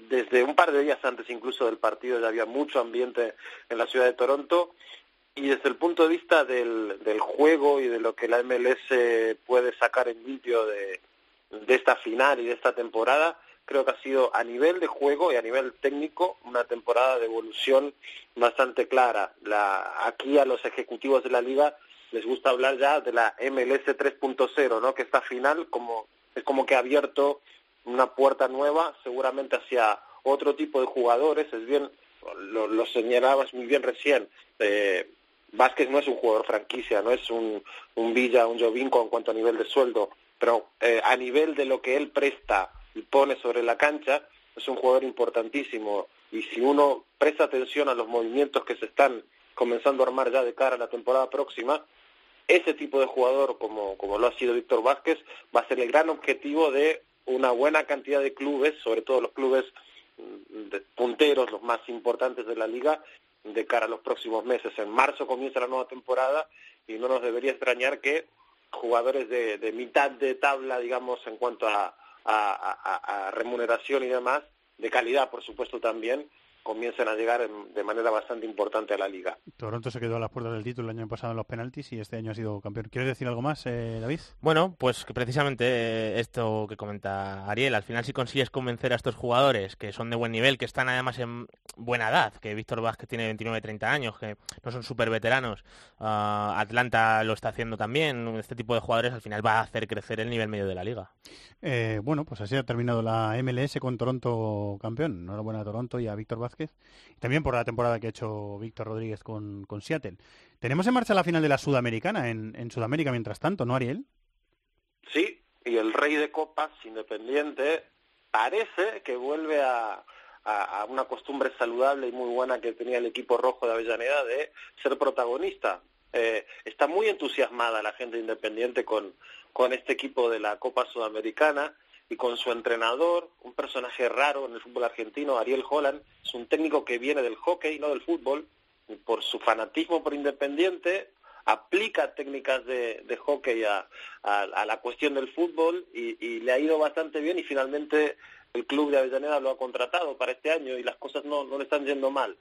Desde un par de días antes incluso del partido ya había mucho ambiente en la ciudad de Toronto y desde el punto de vista del, del juego y de lo que la MLS puede sacar en limpio de, de esta final y de esta temporada, creo que ha sido a nivel de juego y a nivel técnico una temporada de evolución bastante clara. La, aquí a los ejecutivos de la liga les gusta hablar ya de la MLS 3.0, ¿no? que esta final como, es como que ha abierto una puerta nueva seguramente hacia otro tipo de jugadores. Es bien, lo, lo señalabas muy bien recién, eh, Vázquez no es un jugador franquicia, no es un, un Villa, un Jovinko en cuanto a nivel de sueldo, pero eh, a nivel de lo que él presta y pone sobre la cancha, es un jugador importantísimo. Y si uno presta atención a los movimientos que se están comenzando a armar ya de cara a la temporada próxima, ese tipo de jugador, como, como lo ha sido Víctor Vázquez, va a ser el gran objetivo de una buena cantidad de clubes, sobre todo los clubes mm, punteros, los más importantes de la liga, de cara a los próximos meses. En marzo comienza la nueva temporada y no nos debería extrañar que jugadores de, de mitad de tabla, digamos, en cuanto a, a- a- a remuneración y demás, de calidad, por supuesto, también, comiencen a llegar de manera bastante importante a la liga. Toronto se quedó a las puertas del título el año pasado en los penaltis y este año ha sido campeón. ¿Quieres decir algo más, eh, David? Bueno, pues que precisamente eh, esto que comenta Ariel, al final si consigues convencer a estos jugadores que son de buen nivel, que están además en buena edad, que Víctor Vázquez tiene 29-30 años, que no son súper veteranos, ah, Atlanta lo está haciendo también, este tipo de jugadores al final va a hacer crecer el nivel medio de la liga. Eh, bueno, pues así ha terminado la MLS con Toronto campeón. Enhorabuena a Toronto y a Víctor Vázquez. También por la temporada que ha hecho Víctor Rodríguez con, con Seattle. Tenemos en marcha la final de la Sudamericana en, en Sudamérica mientras tanto, ¿no, Ariel? Sí, y el rey de copas, Independiente, parece que vuelve a, a- una costumbre saludable y muy buena que tenía el equipo rojo de Avellaneda de ser protagonista. Eh, está muy entusiasmada la gente de Independiente con, con este equipo de la Copa Sudamericana y con su entrenador, un personaje raro en el fútbol argentino, Ariel Holland, es un técnico que viene del hockey, no del fútbol, y por su fanatismo por Independiente, aplica técnicas de, hockey a, la cuestión del fútbol y, le ha ido bastante bien y finalmente el club de Avellaneda lo ha contratado para este año y las cosas no, no le están yendo mal.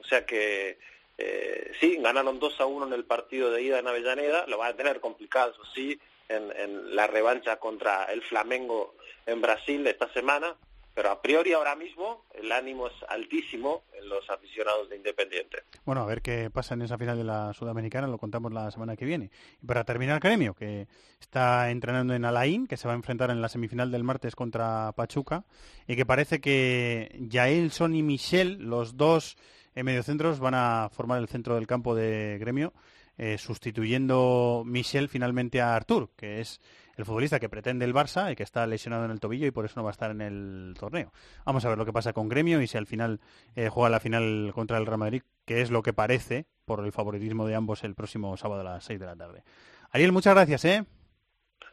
O sea que eh, sí, ganaron 2 a 1 en el partido de ida en Avellaneda, lo van a tener complicado, sí, en, en la revancha contra el Flamengo en Brasil esta semana, pero a priori ahora mismo el ánimo es altísimo en los aficionados de Independiente. Bueno, a ver qué pasa en esa final de la Sudamericana, lo contamos la semana que viene. Y para terminar, Gremio, que está entrenando en Alain, que se va a enfrentar en la semifinal del martes contra Pachuca, y que parece que Jaelson y Michel, los dos eh, mediocentros, van a formar el centro del campo de Gremio, eh, sustituyendo Michel finalmente a Artur, que es el futbolista que pretende el Barça y que está lesionado en el tobillo y por eso no va a estar en el torneo. Vamos a ver lo que pasa con Gremio y si al final eh, juega la final contra el Real Madrid, que es lo que parece por el favoritismo de ambos el próximo sábado a las 6 de la tarde. Ariel, muchas gracias, ¿eh?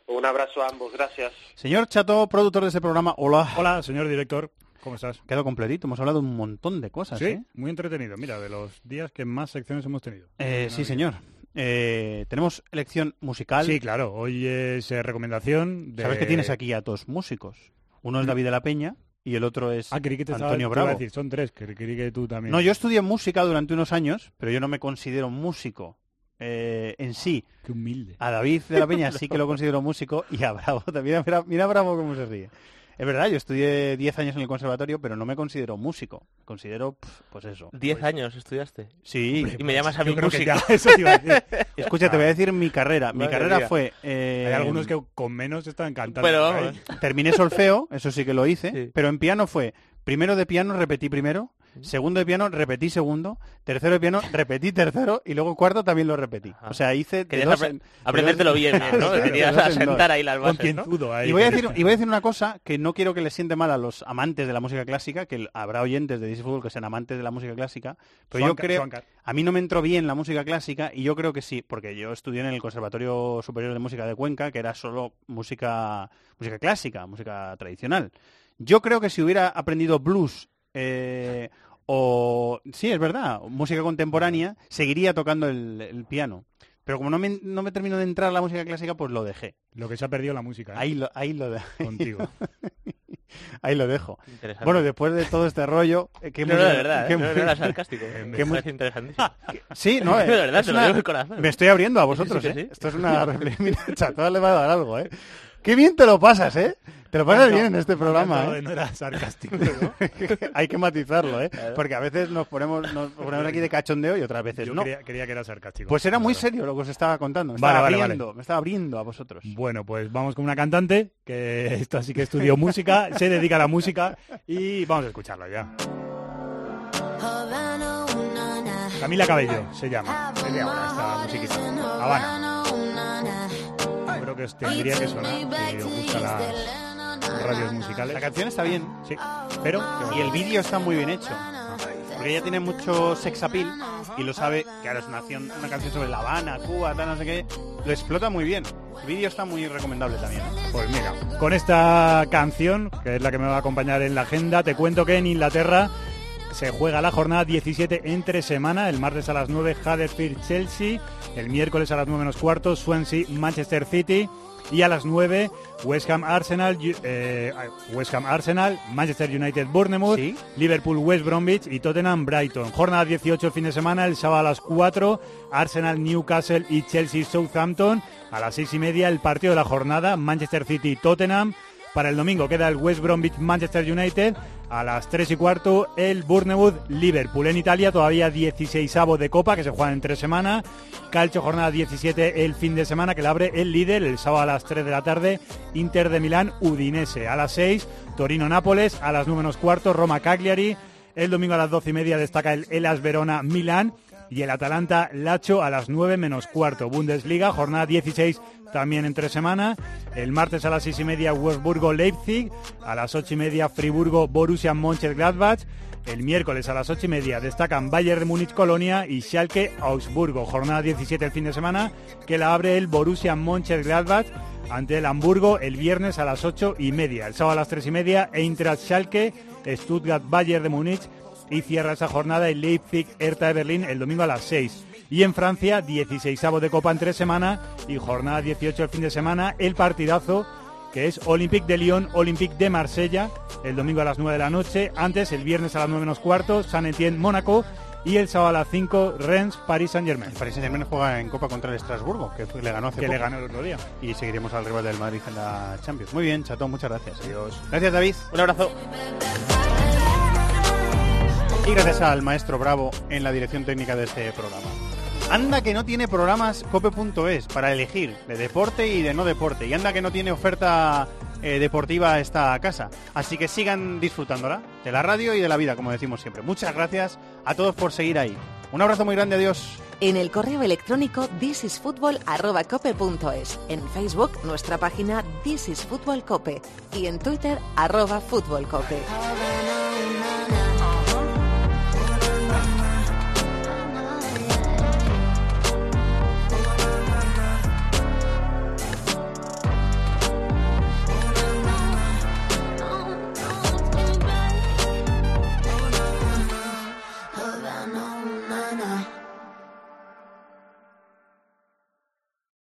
Un abrazo a ambos, gracias. Señor Chato, productor de este programa, hola. Hola, señor director. ¿Cómo estás? Quedado completito, hemos hablado de un montón de cosas, Sí, ¿eh? muy entretenido. Mira, de los días que más secciones hemos tenido. Eh, sí, señor. Eh, tenemos elección musical. Sí, claro. Hoy es eh, recomendación de... Sabes que tienes aquí a dos músicos. Uno es David de la Peña, y el otro es Ah, creí que te estaba- Antonio te iba a Bravo. decir, son tres, creí que tú también. No, yo estudié música durante unos años, pero yo no me considero músico eh, en sí. Qué humilde. A David de la Peña sí que lo considero músico y a Bravo también. Mira, mira Bravo cómo se ríe. Es verdad, yo estudié 10 años en el conservatorio, pero no me considero músico. Considero, pues eso. ¿Diez años estudiaste? Sí. Y me llamas a mí creo que músico. ya, eso te iba a decir. Escucha, te voy a decir mi carrera. Mi Madre carrera mía. fue... eh, Hay algunos que con menos están cantando. Pero. Terminé solfeo, eso sí que lo hice, Sí. pero en piano fue primero de piano repetí primero, segundo de piano repetí segundo, tercero de piano repetí tercero y luego cuarto también lo repetí. O sea, hice de Querías dos apre- en- de aprendértelo dos- bien, bien, ¿no? Querías dos. ahí las bases, ¿no? Concienzudo ahí. Y voy, a decir, y voy a decir una cosa que no quiero que les siente mal a los amantes de la música clásica, que habrá oyentes de Disney Fútbol que sean amantes de la música clásica, pero yo creo, Swanka. a mí no me entró bien la música clásica y yo creo que sí, porque yo estudié en el Conservatorio Superior de Música de Cuenca, que era solo música, música clásica, música tradicional. Yo creo que si hubiera aprendido blues eh, o... Sí, es verdad, música contemporánea, seguiría tocando el, el piano. Pero como no me, no me terminó de entrar la música clásica, pues lo dejé. Lo que se ha perdido la música. ¿eh? Ahí lo, ahí lo de- Contigo. Ahí lo dejo. Interesante. Bueno, después de todo este rollo... eh, ¿qué No, de verdad, qué ¿eh? no, no mu- era sarcástico. qué Me parece interesantísimo. Sí, no, de verdad, es te una- lo digo de corazón. Me estoy abriendo a vosotros, Sí, sí, ¿eh? sí. Esto es una... Mira, Chato le va a dar algo, ¿eh? Qué bien te lo pasas, ¿eh? Te lo pasas No, bien en este programa, ¿eh? No era sarcástico, ¿no? Hay que matizarlo, ¿eh? Claro. Porque a veces nos ponemos, nos ponemos aquí de cachondeo y otras veces Yo no. creía, creía que era sarcástico. Pues era muy Claro. serio lo que os estaba contando. Me Vale, estaba vale, vale. abriendo, me estaba abriendo a vosotros. Bueno, pues vamos con una cantante que esta sí que estudió música, se dedica a la música y vamos a escucharla ya. Camila Cabello se llama. Es de ahora esta musiquita. Habana. Que tendría que sonar si os gustan las radios musicales. La canción está bien. Sí, pero Y el vídeo está muy bien hecho. Porque ella tiene mucho sex appeal y lo sabe, que ahora es una, una canción sobre La Habana, Cuba, tal, no sé qué. Lo explota muy bien. El vídeo está muy recomendable también. Pues mira, con esta canción, que es la que me va a acompañar en la agenda, te cuento que en Inglaterra se juega la jornada 17 entre semana, el martes a las 9 Huddersfield Chelsea, el miércoles a las 9 menos cuarto Swansea Manchester City y a las 9 West Ham Arsenal, eh, West Ham Arsenal, Manchester United Bournemouth, Sí. Liverpool West Bromwich y Tottenham Brighton. Jornada 18 el fin de semana, el sábado a las 4 Arsenal Newcastle y Chelsea Southampton. A las 6 y media el partido de la jornada Manchester City Tottenham. Para el domingo queda el West Bromwich Manchester United. A las 3 y cuarto el Bournemouth Liverpool. En Italia todavía 16 de Copa que se juegan en tres semanas. Calcio jornada 17 el fin de semana que le abre el líder el sábado a las 3 de la tarde. Inter de Milán Udinese. A las 6 Torino Nápoles. A las 9 menos cuarto Roma Cagliari. El domingo a las 12 y media destaca el Elas Verona Milán. Y el Atalanta Lacho a las 9 menos cuarto. Bundesliga, jornada 16 también entre semana. El martes a las 6 y media Wolfsburgo Leipzig. A las 8 y media Friburgo Borussia Mönchengladbach. El miércoles a las 8 y media destacan Bayern de Múnich Colonia y Schalke Augsburgo. Jornada 17 el fin de semana que la abre el Borussia Mönchengladbach ante el Hamburgo el viernes a las 8 y media. El sábado a las 3 y media Eintracht Schalke, Stuttgart Bayern de Múnich y cierra esa jornada el Leipzig Hertha de Berlín el domingo a las 6. Y en Francia, 16 de Copa en tres semanas y jornada 18 el fin de semana, el partidazo que es Olympique de Lyon, Olympique de Marsella, el domingo a las 9 de la noche, antes el viernes a las 9 menos cuarto, San Etienne, Mónaco, y el sábado a las 5, Rennes, Paris Saint-Germain. El Paris Saint-Germain juega en Copa contra el Estrasburgo, que le ganó hace Que le ganó el otro día. Y seguiremos al rival del Madrid en la Champions. Muy bien, Chato, muchas gracias. Adiós. Gracias, David. Un abrazo. Y gracias al maestro Bravo en la dirección técnica de este programa. Anda que no tiene programas cope.es para elegir de deporte y de no deporte. Y anda que no tiene oferta eh, deportiva esta casa. Así que sigan disfrutándola de la radio y de la vida, como decimos siempre. Muchas gracias a todos por seguir ahí. Un abrazo muy grande, adiós. En el correo electrónico thisisfutbol@cope.es, en Facebook nuestra página This is Fútbol Cope y en Twitter arroba Fútbol Cope.